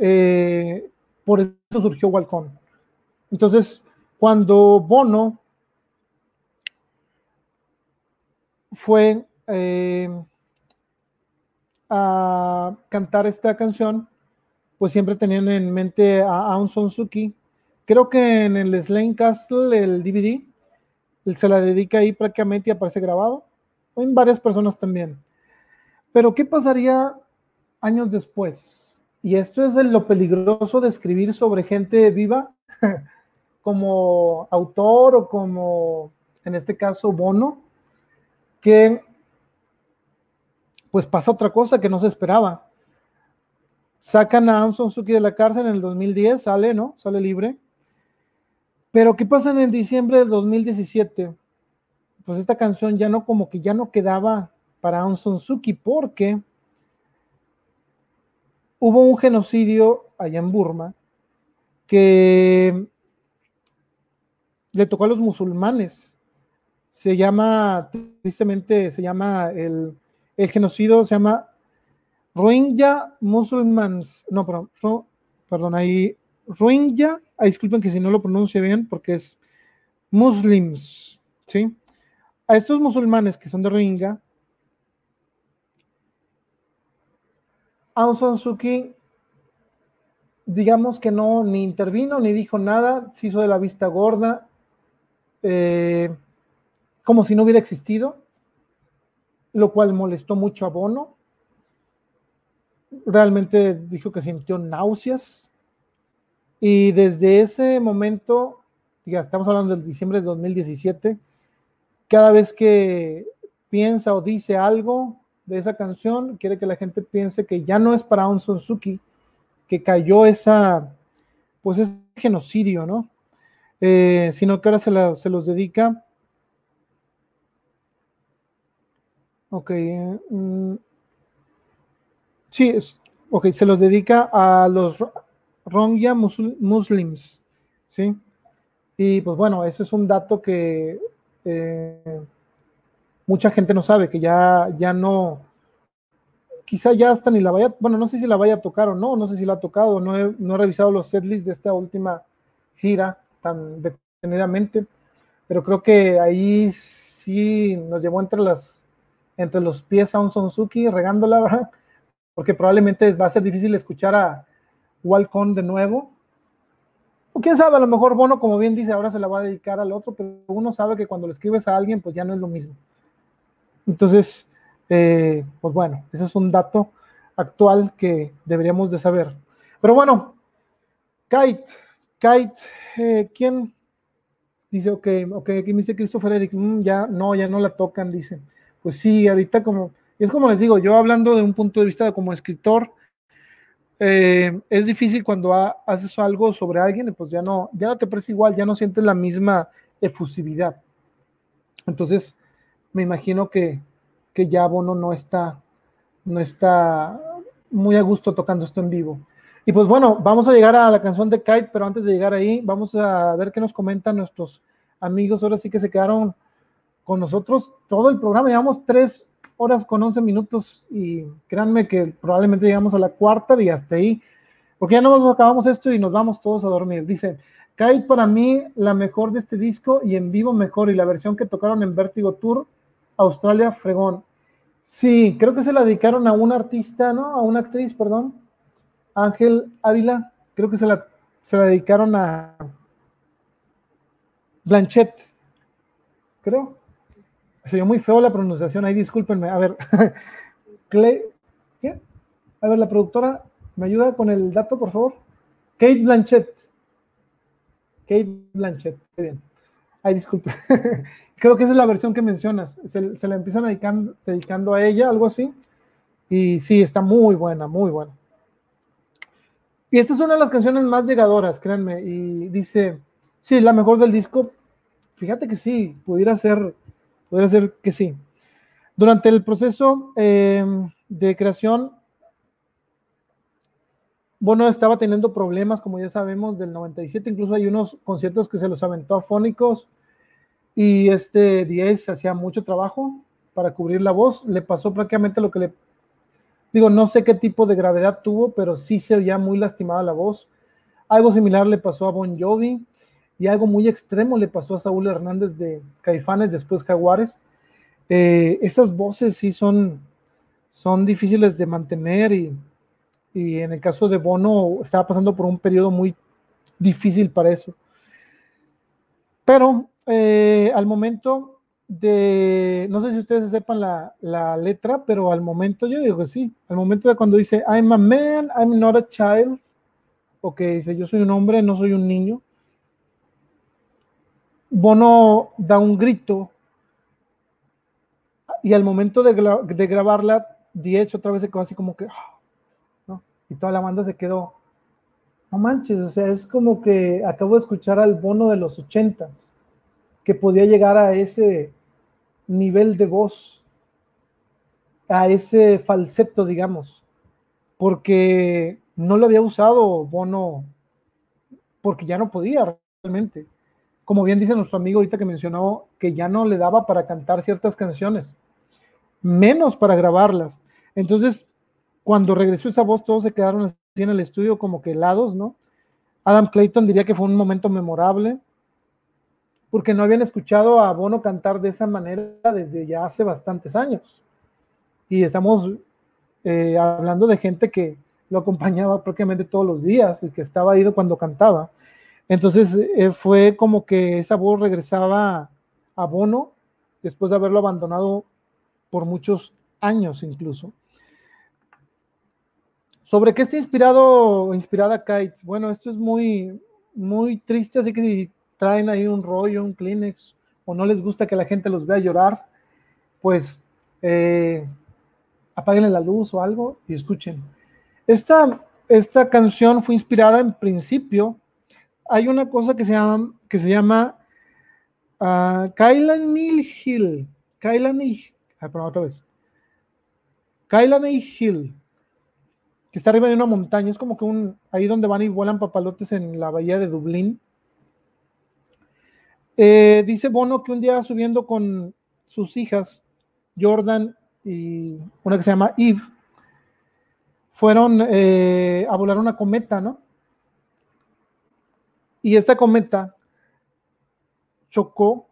eh, por eso surgió Walcón. Entonces, cuando Bono fue eh, a cantar esta canción, pues siempre tenían en mente a Aung San Suu Kyi. Creo que en el Slane Castle, el DVD, él se la dedica ahí prácticamente y aparece grabado. En varias personas también. Pero ¿qué pasaría años después? Y esto es lo peligroso de escribir sobre gente viva, como autor o como, en este caso, Bono, que pues pasa otra cosa que no se esperaba. Sacan a Aung Kyi de la cárcel en el 2010, sale, ¿no? Sale libre. Pero ¿qué pasa en diciembre del 2017? Pues esta canción ya no, como que ya no quedaba para Aung San Suu Kyi porque hubo un genocidio allá en Burma que le tocó a los musulmanes. Se llama, tristemente, se llama el, el genocidio, se llama Rohingya Musulmans, no, perdón, perdón ahí, Rohingya, ah, disculpen que si no lo pronuncio bien porque es Muslims, ¿sí? A estos musulmanes que son de Rohingya, Aung San Suu Kyi, digamos que no ni intervino ni dijo nada, se hizo de la vista gorda, eh, como si no hubiera existido, lo cual molestó mucho a Bono. Realmente dijo que sintió náuseas. Y desde ese momento, ya estamos hablando del diciembre de 2017, cada vez que piensa o dice algo, de esa canción quiere que la gente piense que ya no es para un Sonsuki, que cayó esa, pues ese genocidio, ¿no? Eh, sino que ahora se, se, los dedica. Ok. Mm, sí, es, ok, se los dedica a los Rongya Muslims, ¿sí? Y pues bueno, ese es un dato que eh, mucha gente no sabe, que ya, ya no, quizá ya hasta ni la vaya, bueno, no sé si la vaya a tocar o no, no sé si la ha tocado, no he, no he revisado los setlists de esta última gira tan detenidamente, pero creo que ahí sí nos llevó entre las entre los pies a un Sonsuki regándola, ¿verdad? Porque probablemente va a ser difícil escuchar a Walcon de nuevo. O quién sabe, a lo mejor Bono, como bien dice, ahora se la va a dedicar al otro, pero uno sabe que cuando le escribes a alguien, pues ya no es lo mismo. Entonces, Eh, pues bueno, ese es un dato actual que deberíamos de saber. Pero bueno, Kite, Kite, eh, ¿quién? Dice, ok, ok, aquí me dice Christopher Eric, mm, ya no, ya no la tocan, dice. Pues sí, ahorita como, es como les digo, yo hablando de un punto de vista como escritor, eh, es difícil cuando haces algo sobre alguien, pues ya no, ya no te parece igual, ya no sientes la misma efusividad. Entonces, me imagino que, que ya Bono no está, no está muy a gusto tocando esto en vivo. Y pues bueno, vamos a llegar a la canción de Kite, pero antes de llegar ahí, vamos a ver qué nos comentan nuestros amigos. Ahora sí que se quedaron con nosotros todo el programa. Llevamos tres horas con once minutos y créanme que probablemente llegamos a la cuarta y hasta ahí, porque ya no nos acabamos esto y nos vamos todos a dormir. Dice, Kite para mí la mejor de este disco y en vivo mejor y la versión que tocaron en Vertigo Tour, Australia Fregón. Sí, creo que se la dedicaron a un artista, ¿no? A una actriz, perdón. Ángel Ávila, creo que se la, se la dedicaron a Blanchett, creo. Se dio muy feo la pronunciación ahí, discúlpenme. A ver, ¿qué? A ver, la productora, ¿me ayuda con el dato, por favor? Kate Blanchett. Kate Blanchett, qué bien. Ay, disculpe. Creo que esa es la versión que mencionas. Se, se la empiezan dedicando, dedicando a ella, algo así. Y sí, está muy buena, muy buena. Y esta es una de las canciones más llegadoras, créanme. Y dice, sí, la mejor del disco. Fíjate que sí, pudiera ser, pudiera ser que sí. Durante el proceso eh, de creación, bueno, estaba teniendo problemas, como ya sabemos, del 97. Incluso hay unos conciertos que se los aventó afónicos. Y este 10 hacía mucho trabajo para cubrir la voz. Le pasó prácticamente lo que le Digo, no sé qué tipo de gravedad tuvo, pero sí se oía muy lastimada la voz. Algo similar le pasó a Bon Jovi y algo muy extremo le pasó a Saúl Hernández de Caifanes, después Jaguares. Eh, esas voces sí son, son difíciles de mantener y, y en el caso de Bono estaba pasando por un periodo muy difícil para eso. Pero eh, al momento de, no sé si ustedes sepan la, la, letra, pero al momento, yo digo que sí, al momento de cuando dice, I'm a man, I'm not a child, o que dice, yo soy un hombre, no soy un niño, Bono da un grito y al momento de, de grabarla, Diez otra vez se quedó así como que, ¿no? Y toda la banda se quedó, no manches, o sea, es como que acabo de escuchar al Bono de los ochentas, que podía llegar a ese, nivel de voz, a ese falseto, digamos, porque no lo había usado Bono, porque ya no podía realmente. Como bien dice nuestro amigo ahorita que mencionó que ya no le daba para cantar ciertas canciones, menos para grabarlas. Entonces, cuando regresó esa voz, todos se quedaron así en el estudio como que helados, ¿no? Adam Clayton diría que fue un momento memorable porque no habían escuchado a Bono cantar de esa manera desde ya hace bastantes años. Y estamos eh, hablando de gente que lo acompañaba prácticamente todos los días y que estaba ahí cuando cantaba. Entonces eh, fue como que esa voz regresaba a Bono después de haberlo abandonado por muchos años incluso. ¿Sobre qué está inspirado, inspirada Kite? Bueno, esto es muy, muy triste, así que si traen ahí un rollo, un Kleenex, o no les gusta que la gente los vea llorar, pues eh, apaguen la luz o algo y escuchen. Esta, esta canción fue inspirada en principio. Hay una cosa que se llama, que se llama uh, Hill. Kailani, ah, otra vez. Kailani Hill, que está arriba de una montaña. Es como que un, ahí donde van y vuelan papalotes en la bahía de Dublín. Eh, dice Bono que un día subiendo con sus hijas, Jordan y una que se llama Eve, fueron eh, a volar una cometa, ¿no? Y esta cometa chocó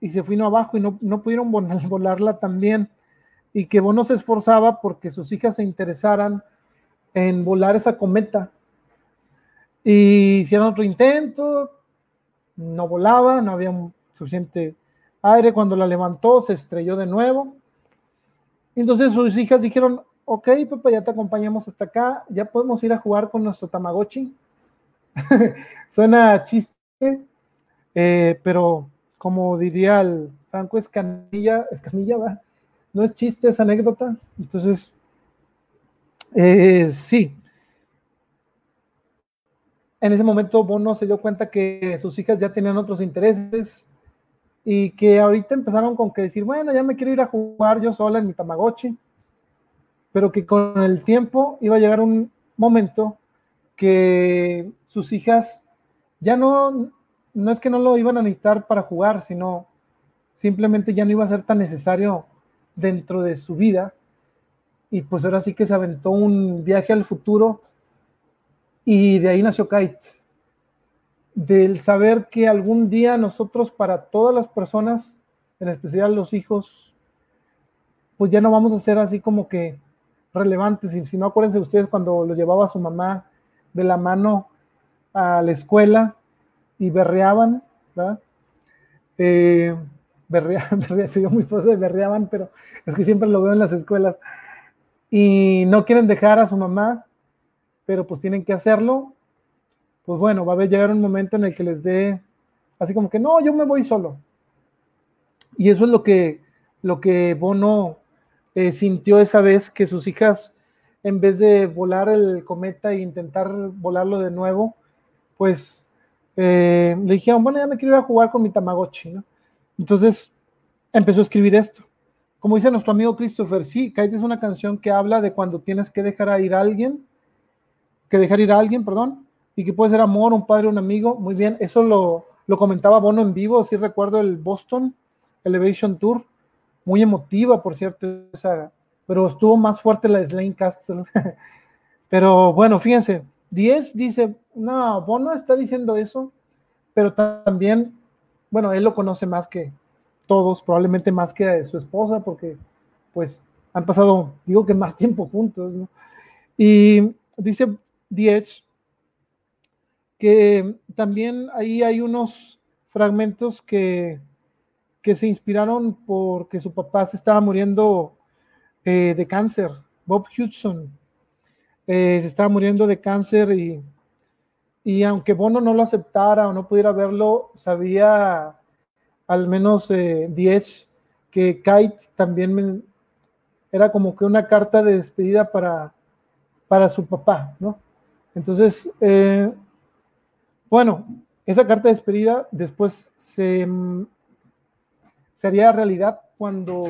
y se fue abajo y no, no pudieron volarla también. Y que Bono se esforzaba porque sus hijas se interesaran en volar esa cometa. Y hicieron otro intento, no volaba, no había suficiente aire. Cuando la levantó, se estrelló de nuevo. Entonces sus hijas dijeron, ok, papá, ya te acompañamos hasta acá, ya podemos ir a jugar con nuestro Tamagotchi. Suena chiste, eh, pero como diría el Franco Escamilla, Escamilla, ¿va? No es chiste, es anécdota. Entonces, eh, sí. En ese momento Bono se dio cuenta que sus hijas ya tenían otros intereses y que ahorita empezaron con que decir, bueno, ya me quiero ir a jugar yo sola en mi Tamagotchi, pero que con el tiempo iba a llegar un momento que sus hijas ya no, no es que no lo iban a necesitar para jugar, sino simplemente ya no iba a ser tan necesario dentro de su vida. Y pues ahora sí que se aventó un viaje al futuro y de ahí nació Kite. Del saber que algún día nosotros, para todas las personas, en especial los hijos, pues ya no vamos a ser así como que relevantes. Y si no, acuérdense ustedes cuando los llevaba su mamá de la mano a la escuela y berreaban, ¿verdad? Eh, berreaban, berreaban, muy de berreaban, pero es que siempre lo veo en las escuelas. Y no quieren dejar a su mamá, pero pues tienen que hacerlo. Pues bueno, va a llegar un momento en el que les dé, así como que no, yo me voy solo. Y eso es lo que, lo que Bono eh, sintió esa vez que sus hijas, en vez de volar el cometa e intentar volarlo de nuevo, pues eh, le dijeron, bueno, ya me quiero ir a jugar con mi Tamagotchi, ¿no? Entonces empezó a escribir esto. Como dice nuestro amigo Christopher, sí, Kite es una canción que habla de cuando tienes que dejar ir a alguien, que dejar ir a alguien, perdón, y que puede ser amor, un padre, un amigo. Muy bien, eso lo, lo comentaba Bono en vivo, sí recuerdo el Boston Elevation Tour, muy emotiva, por cierto, esa, pero estuvo más fuerte la Slane Castle. pero bueno, fíjense, 10 dice, no, Bono está diciendo eso, pero también, bueno, él lo conoce más que todos, probablemente más que a su esposa, porque pues han pasado, digo que más tiempo juntos, ¿no? Y dice Diez que también ahí hay unos fragmentos que, que se inspiraron porque su papá se estaba muriendo eh, de cáncer, Bob Hudson, eh, se estaba muriendo de cáncer y, y aunque Bono no lo aceptara o no pudiera verlo, sabía al menos 10 eh, que Kite también era como que una carta de despedida para, para su papá, ¿no? Entonces, eh, bueno, esa carta de despedida después se, se haría realidad cuando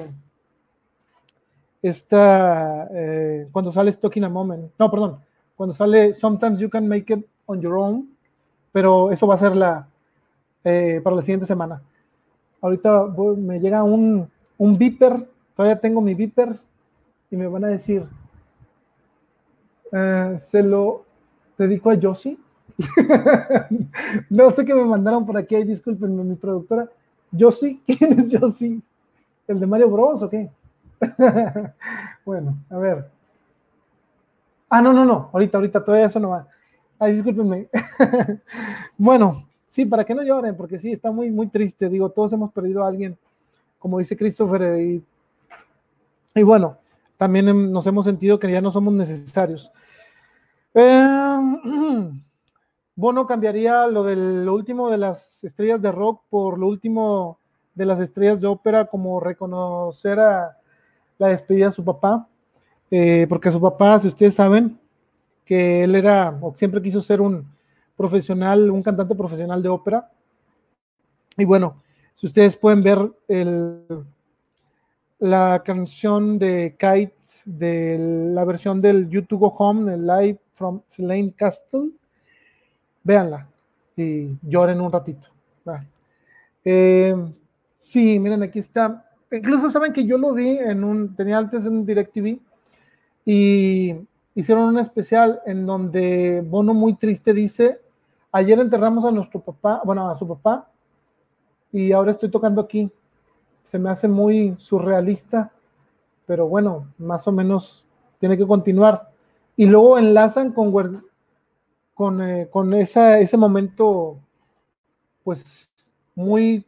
esta, eh, cuando sale Stuck in a Moment, no, perdón, cuando sale Sometimes You Can Make It on Your Own, pero eso va a ser la, eh, para la siguiente semana. Ahorita me llega un, un beeper, todavía tengo mi beeper y me van a decir, eh, se lo dedico a Josie. no sé qué me mandaron por aquí, discúlpenme, mi productora. Josie, ¿quién es Josie? ¿El de Mario Bros o qué? bueno, a ver. Ah, no, no, no, ahorita, ahorita, todavía eso no va. Ay, discúlpenme. bueno, sí, para que no lloren, porque sí, está muy, muy triste. Digo, todos hemos perdido a alguien, como dice Christopher, y, y bueno, también nos hemos sentido que ya no somos necesarios. Eh, Bono cambiaría lo del último de las estrellas de rock por lo último de las estrellas de ópera, como reconocer a la despedida de su papá, eh, porque su papá, si ustedes saben, que él era o siempre quiso ser un profesional, un cantante profesional de ópera. Y bueno, si ustedes pueden ver el, la canción de Kite, de la versión del YouTube Home, el Live from Slane Castle, véanla y lloren un ratito. Eh, sí, miren, aquí está incluso saben que yo lo vi en un, tenía antes en DirecTV y hicieron un especial en donde Bono muy triste dice, ayer enterramos a nuestro papá, bueno, a su papá, y ahora estoy tocando aquí. Se me hace muy surrealista, pero bueno, más o menos tiene que continuar. Y luego enlazan con, con, eh, con esa, ese momento, pues muy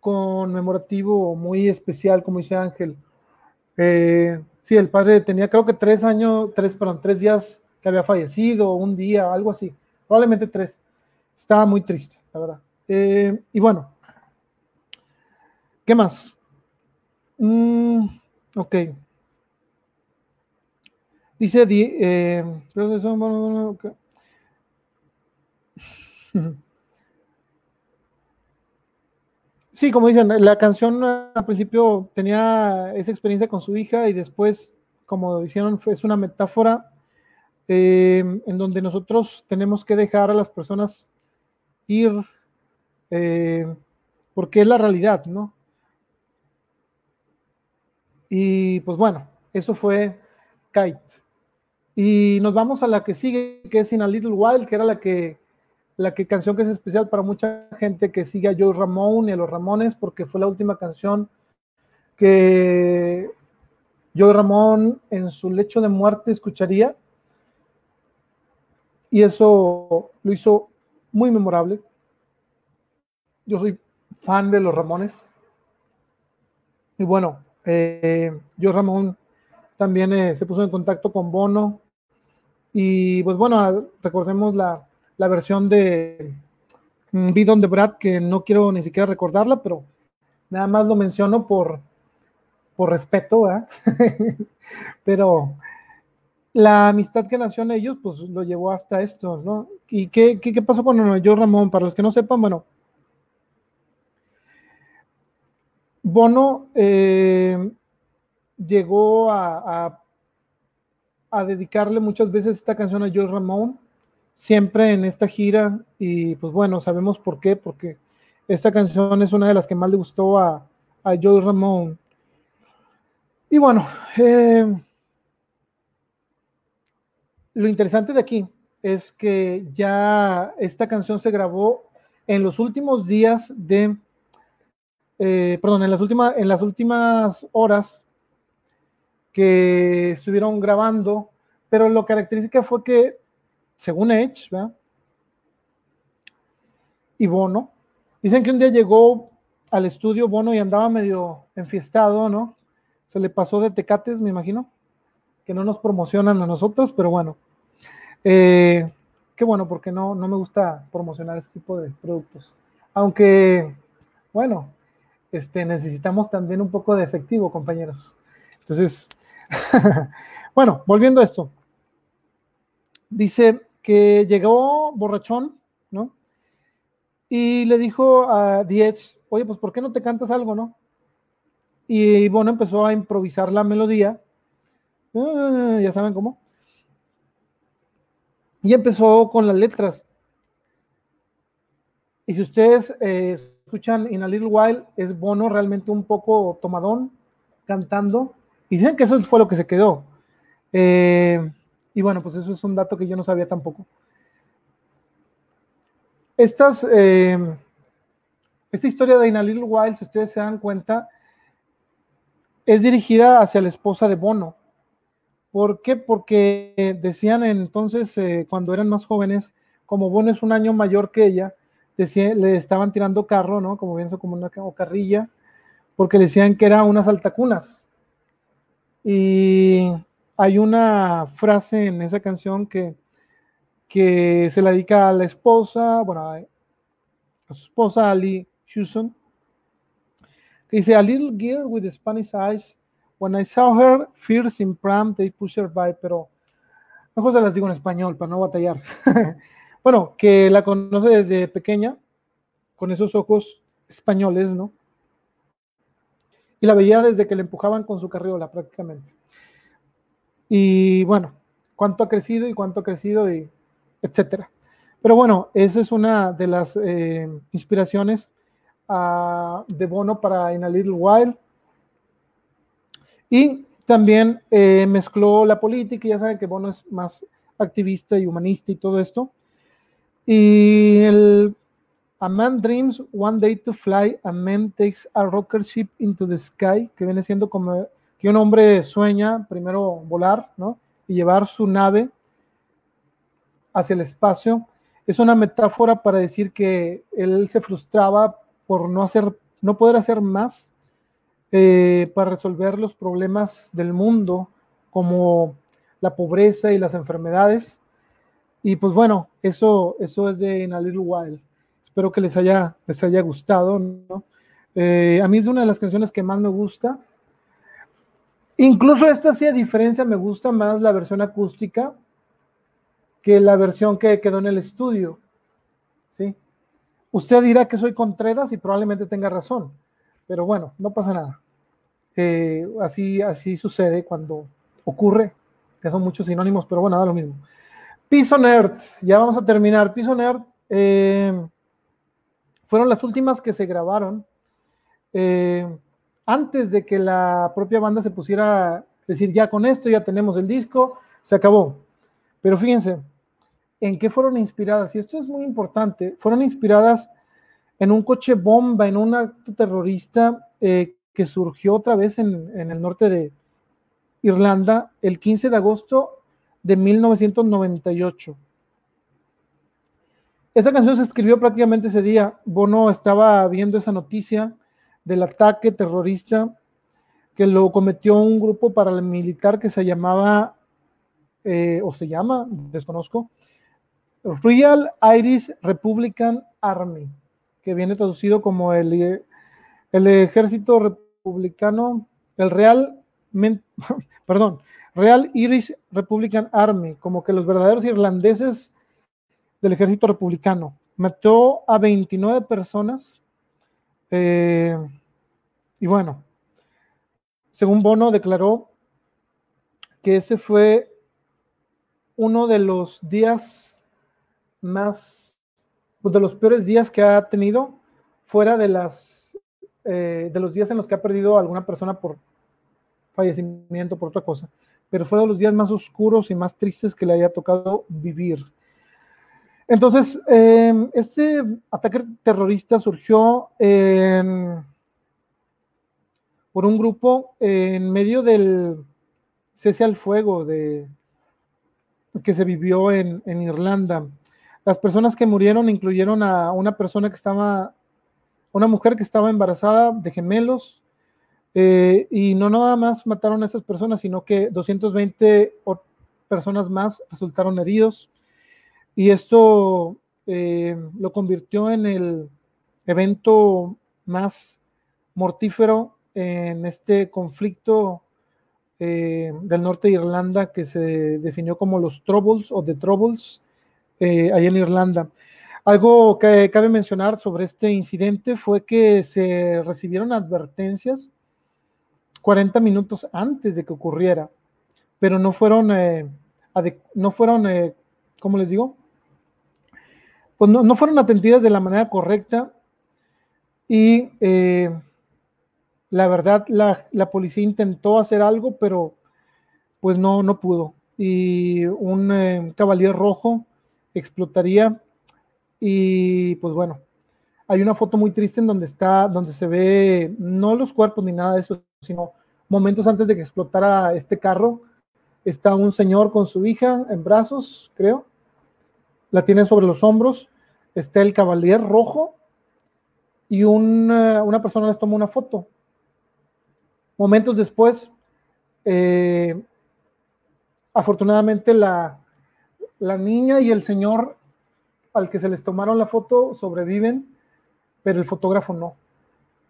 conmemorativo muy especial, como dice Ángel, Eh, sí, el padre tenía creo que tres años, tres, perdón, tres días que había fallecido, un día, algo así, probablemente tres. Estaba muy triste, la verdad. Eh, y bueno, ¿qué más? Mm, ok. Dice, eh, Sí, como dicen, la canción al principio tenía esa experiencia con su hija y después, como dijeron, es una metáfora eh, en donde nosotros tenemos que dejar a las personas ir eh, porque es la realidad, ¿no? Y pues bueno, eso fue Kite. Y nos vamos a la que sigue, que es In a Little While, que era la que la que, canción que es especial para mucha gente que sigue a Joe Ramón y a los Ramones, porque fue la última canción que Joe Ramón en su lecho de muerte escucharía. Y eso lo hizo muy memorable. Yo soy fan de los Ramones. Y bueno, eh, Joe Ramón también eh, se puso en contacto con Bono. Y pues bueno, recordemos la, la versión de Bidon de Brad, que no quiero ni siquiera recordarla, pero nada más lo menciono por, por respeto, pero la amistad que nació en ellos, pues lo llevó hasta esto, ¿no? ¿Y qué, qué, pasó con yo Ramón? Para los que no sepan, bueno, Bono eh, llegó a, a, dedicarle muchas veces esta canción a Joe Ramón siempre en esta gira y pues bueno, sabemos por qué, porque esta canción es una de las que más le gustó a, a Joey Ramón. Y bueno, eh, lo interesante de aquí es que ya esta canción se grabó en los últimos días de, eh, perdón, en las, últimas, en las últimas horas que estuvieron grabando, pero lo característica fue que según Edge, ¿verdad? Y Bono. Dicen que un día llegó al estudio Bono y andaba medio enfiestado, ¿no? Se le pasó de tecates, me imagino, que no nos promocionan a nosotros, pero bueno. Eh, qué bueno, porque no, no me gusta promocionar este tipo de productos. Aunque, bueno, este, necesitamos también un poco de efectivo, compañeros. Entonces, bueno, volviendo a esto. Dice, que llegó borrachón, ¿no? Y le dijo a Diez, oye, pues ¿por qué no te cantas algo, no? Y bueno, empezó a improvisar la melodía, ah, ya saben cómo. Y empezó con las letras. Y si ustedes eh, escuchan In a Little While, es Bono realmente un poco tomadón, cantando. Y dicen que eso fue lo que se quedó. Eh, y bueno, pues eso es un dato que yo no sabía tampoco. Estas, eh, esta historia de In a Little While, si ustedes se dan cuenta, es dirigida hacia la esposa de Bono. ¿Por qué? Porque decían entonces, eh, cuando eran más jóvenes, como Bono es un año mayor que ella, le estaban tirando carro, ¿no? Como bien, como una carrilla, porque decían que era unas altacunas. Y hay una frase en esa canción que, que se la dedica a la esposa, bueno, a, su esposa Ali Houston, que dice, A little girl with Spanish eyes, when I saw her, fierce in pram, they pushed her by, pero mejor se las digo en español para no batallar. bueno, que la conoce desde pequeña, con esos ojos españoles, ¿no? Y la veía desde que le empujaban con su carriola prácticamente. Y bueno, cuánto ha crecido y cuánto ha crecido y etcétera. Pero bueno, esa es una de las eh, inspiraciones uh, de Bono para In a Little While. Y también eh, mezcló la política, ya saben que Bono es más activista y humanista y todo esto. Y el A Man Dreams One Day to Fly, a Man Takes a Rocket Ship into the Sky, que viene siendo como que un hombre sueña primero volar, ¿no? Y llevar su nave hacia el espacio. Es una metáfora para decir que él se frustraba por no hacer, no poder hacer más eh, para resolver los problemas del mundo, como la pobreza y las enfermedades. Y pues bueno, eso, eso es de In a Little While. Espero que les haya, les haya gustado. Eh, a mí es una de las canciones que más me gusta. Incluso esta sí, a diferencia, me gusta más la versión acústica que la versión que quedó en el estudio. ¿sí? Usted dirá que soy Contreras y probablemente tenga razón, pero bueno, no pasa nada. Eh, así, así sucede cuando ocurre, que son muchos sinónimos, pero bueno, da lo mismo. Piso Nerd, ya vamos a terminar. Piso Nerd eh, fueron las últimas que se grabaron eh, antes de que la propia banda se pusiera a decir, ya con esto ya tenemos el disco, se acabó. Pero fíjense, ¿en qué fueron inspiradas? Y esto es muy importante, fueron inspiradas en un coche bomba, en un acto terrorista eh, que surgió otra vez en, en, el norte de Irlanda el 15 de agosto de 1998. Esa canción se escribió prácticamente ese día. Bono estaba viendo esa noticia del ataque terrorista que lo cometió un grupo paramilitar que se llamaba, eh, o se llama, desconozco, Real Irish Republican Army, que viene traducido como el, el ejército republicano, el Real, perdón, Real Irish Republican Army, como que los verdaderos irlandeses del ejército republicano. Mató a 29 personas. Eh, y bueno, según Bono declaró que ese fue uno de los días más, de los peores días que ha tenido, fuera de las eh, de los días en los que ha perdido a alguna persona por fallecimiento, por otra cosa, pero fue de los días más oscuros y más tristes que le haya tocado vivir. Entonces, eh, este ataque terrorista surgió por un grupo en medio del cese al fuego que se vivió en, Irlanda. Las personas que murieron incluyeron a una persona que estaba, una mujer que estaba embarazada de gemelos, eh, y no nada más mataron a esas personas, sino que 220 personas más resultaron heridos. Y esto eh, lo convirtió en el evento más mortífero en este conflicto eh, del norte de Irlanda que se definió como los Troubles o The Troubles eh, ahí en Irlanda. Algo que cabe mencionar sobre este incidente fue que se recibieron advertencias 40 minutos antes de que ocurriera, pero no fueron, no fueron, ¿cómo les digo? pues no, fueron atendidas de la manera correcta y eh, la verdad la, policía intentó hacer algo, pero pues no, no pudo. Y un eh, caballero rojo explotaría y pues bueno, hay una foto muy triste en donde está, donde se ve no los cuerpos ni nada de eso, sino momentos antes de que explotara este carro, está un señor con su hija en brazos, creo, la tiene sobre los hombros, está el caballero rojo y una, una, persona les toma una foto. Momentos después, eh, afortunadamente la, la niña y el señor al que se les tomaron la foto sobreviven, pero el fotógrafo no.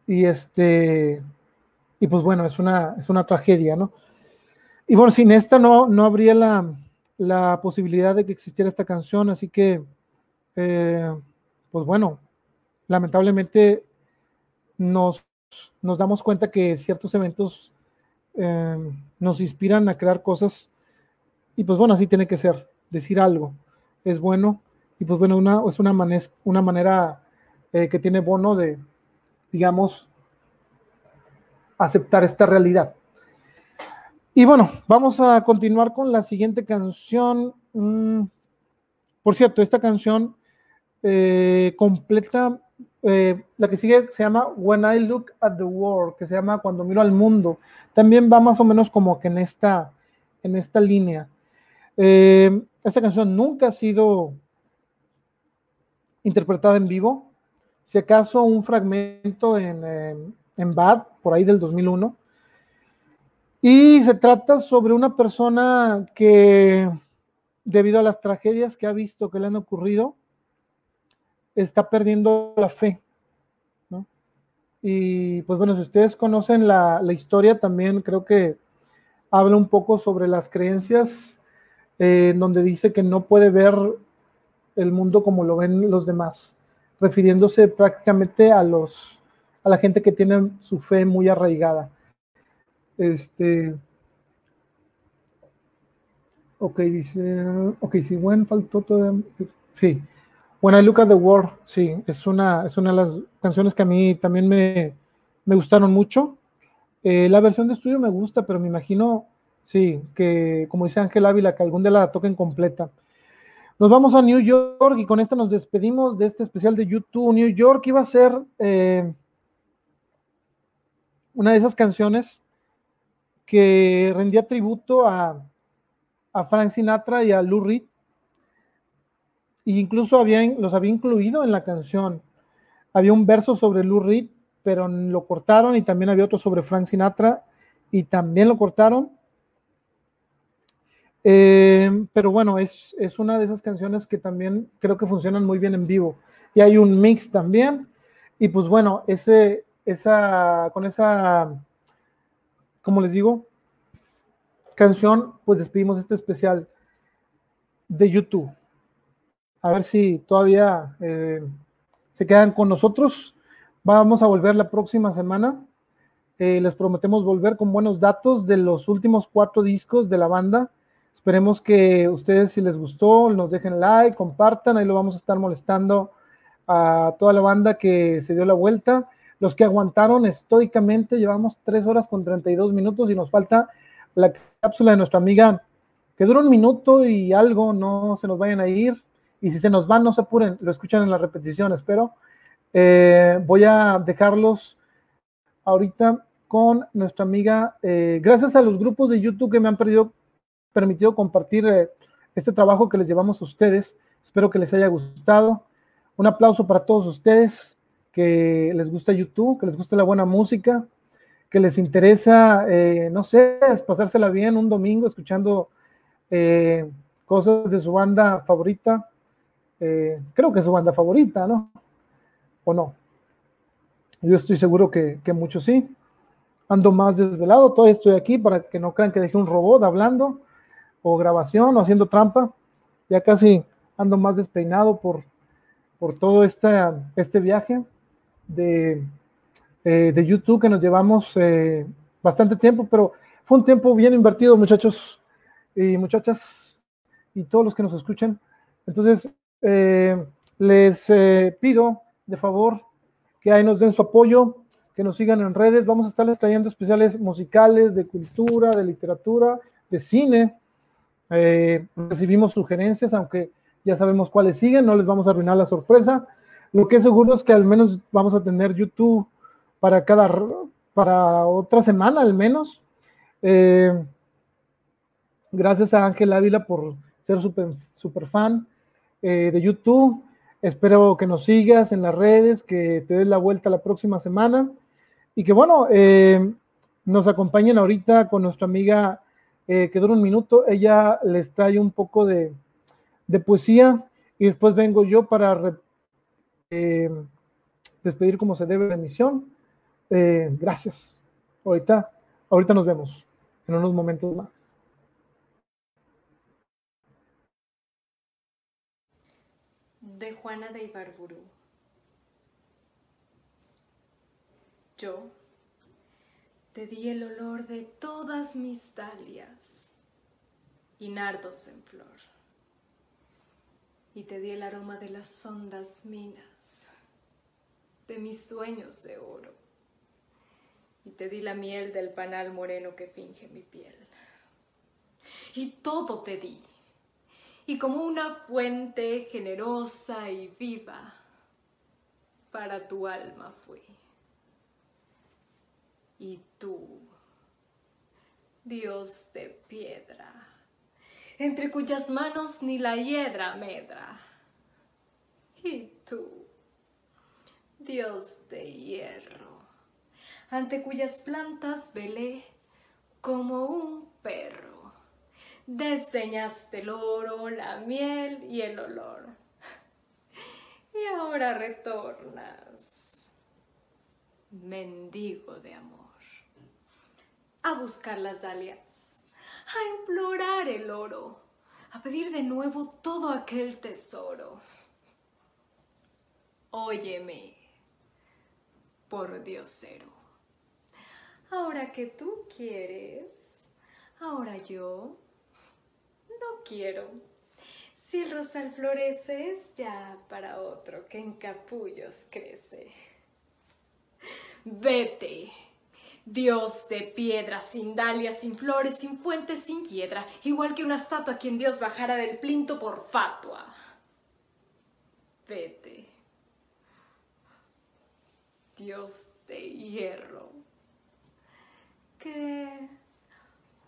Y este, y pues bueno, es una, es una tragedia, ¿no? Y bueno, sin esta no, no habría la, la posibilidad de que existiera esta canción, así que, eh, pues bueno, lamentablemente nos, nos, damos cuenta que ciertos eventos eh, nos inspiran a crear cosas y pues bueno, así tiene que ser, decir algo es bueno y pues bueno, una, es una, una manera eh, que tiene Bono de, digamos, aceptar esta realidad. Y bueno, vamos a continuar con la siguiente canción. Mm, por cierto, esta canción eh, completa, eh, la que sigue se llama When I Look at the World, que se llama Cuando miro al mundo. También va más o menos como que en esta, en esta línea. Eh, esta canción nunca ha sido interpretada en vivo. Si acaso un fragmento en, en Bad, por ahí del 2001. Y se trata sobre una persona que, debido a las tragedias que ha visto que le han ocurrido, está perdiendo la fe. Y pues bueno, si ustedes conocen la, historia, también creo que habla un poco sobre las creencias, eh, donde dice que no puede ver el mundo como lo ven los demás, refiriéndose prácticamente a los a la gente que tiene su fe muy arraigada. Este. Ok, dice. Ok, sí, bueno, faltó todo. Sí. When I Look at the World, sí, es una, es una de las canciones que a mí también me, me gustaron mucho. Eh, la versión de estudio me gusta, pero me imagino, sí, que como dice Ángel Ávila, que algún día la toquen completa. Nos vamos a New York y con esta nos despedimos de este especial de YouTube. New York iba a ser eh, una de esas canciones que rendía tributo a, a Frank Sinatra y a Lou Reed. Incluso los había incluido en la canción. Había un verso sobre Lou Reed, pero lo cortaron y también había otro sobre Frank Sinatra y también lo cortaron. Eh, pero bueno, es, es, una de esas canciones que también creo que funcionan muy bien en vivo. Y hay un mix también. Y pues bueno, ese, esa, con esa como les digo, canción, pues despedimos este especial de YouTube. A ver si todavía eh, se quedan con nosotros. Vamos a volver la próxima semana. Eh, les prometemos volver con buenos datos de los últimos cuatro discos de la banda. Esperemos que ustedes, si les gustó, nos dejen like, compartan. Ahí lo vamos a estar molestando a toda la banda que se dio la vuelta. Los que aguantaron estoicamente, llevamos tres horas con 32 minutos y nos falta la cápsula de nuestra amiga que dura un minuto y algo, no se nos vayan a ir. Y si se nos van, no se apuren, lo escuchan en las repeticiones, pero eh, voy a dejarlos ahorita con nuestra amiga. Eh, gracias a los grupos de YouTube que me han permitido compartir eh, este trabajo que les llevamos a ustedes. Espero que les haya gustado. Un aplauso para todos ustedes que les gusta YouTube, que les gusta la buena música, que les interesa, eh, no sé, pasársela bien un domingo escuchando eh, cosas de su banda favorita. Eh, creo que es su banda favorita, ¿no? ¿O no? Yo estoy seguro que, muchos sí. Ando más desvelado, todavía estoy aquí para que no crean que dejé un robot hablando o grabación o haciendo trampa. Ya casi ando más despeinado por, por todo este, este viaje de, eh, de YouTube que nos llevamos eh, bastante tiempo, pero fue un tiempo bien invertido, muchachos y muchachas, y todos los que nos escuchan. Entonces, eh, les pido de favor que ahí nos den su apoyo, que nos sigan en redes. Vamos a estarles trayendo especiales musicales, de cultura, de literatura, de cine. recibimos sugerencias, aunque ya sabemos cuáles siguen, no les vamos a arruinar la sorpresa. Lo que es seguro es que al menos vamos a tener YouTube para cada, para otra semana al menos. Eh, gracias a Ángel Ávila por ser súper super fan eh, de YouTube. Espero que nos sigas en las redes, que te des la vuelta la próxima semana y que bueno, eh, nos acompañen ahorita con nuestra amiga que dura un minuto. Ella les trae un poco de, de poesía y después vengo yo para eh, despedir como se debe la emisión. Eh, gracias. Ahorita, ahorita nos vemos en unos momentos más. De Juana de Ibarburu. Yo te di el olor de todas mis dalias y nardos en flor y te di el aroma de las hondas minas, de mis sueños de oro, y te di la miel del panal moreno que finge mi piel. Y todo te di, y como una fuente generosa y viva, para tu alma fui. Y tú, Dios de piedra, entre cuyas manos ni la hiedra medra. Y tú, Dios de hierro, ante cuyas plantas velé como un perro. Desdeñaste el oro, la miel y el olor. Y ahora retornas, mendigo de amor, a buscar las dalias, a implorar el oro, a pedir de nuevo todo aquel tesoro. Óyeme, por diosero. Ahora que tú quieres, ahora yo no quiero. Si el rosal florece es ya para otro que en capullos crece. Vete, Dios de piedra, sin dalias, sin flores, sin fuentes, sin piedra, igual que una estatua a quien Dios bajara del plinto por fatua. Vete, Dios de hierro que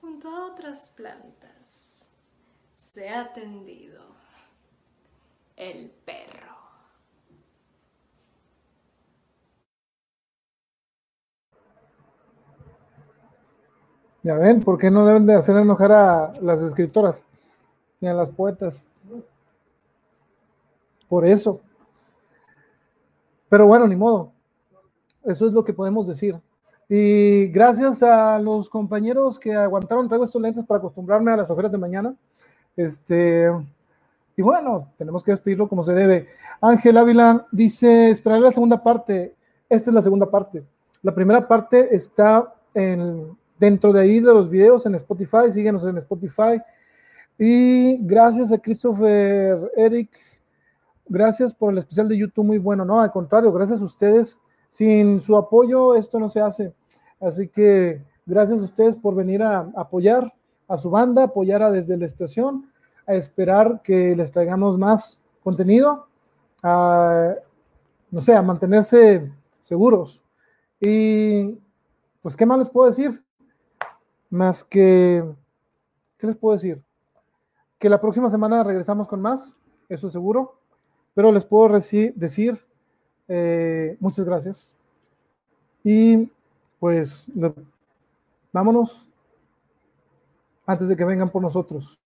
junto a otras plantas se ha tendido el perro. Ya ven, ¿por qué no deben de hacer enojar a las escritoras ni a las poetas? Por eso. Pero bueno, ni modo. Eso es lo que podemos decir. Y gracias a los compañeros que aguantaron, traigo estos lentes para acostumbrarme a las ojeras de mañana. Este, y bueno, tenemos que despedirlo como se debe. Ángel Ávila dice, esperaré la segunda parte. Esta es la segunda parte. La primera parte está en, dentro de ahí de los videos en Spotify. Síguenos en Spotify. Y gracias a Christopher Eric. Gracias por el especial de YouTube, muy bueno. No, al contrario, gracias a ustedes. Sin su apoyo esto no se hace. Así que gracias a ustedes por venir a apoyar a su banda, apoyar a desde la estación, a esperar que les traigamos más contenido, a, no sé, a mantenerse seguros. Y pues, ¿qué más les puedo decir? Más que, ¿qué les puedo decir? Que la próxima semana regresamos con más, eso seguro, pero les puedo decir eh, muchas gracias. Y pues vámonos antes de que vengan por nosotros.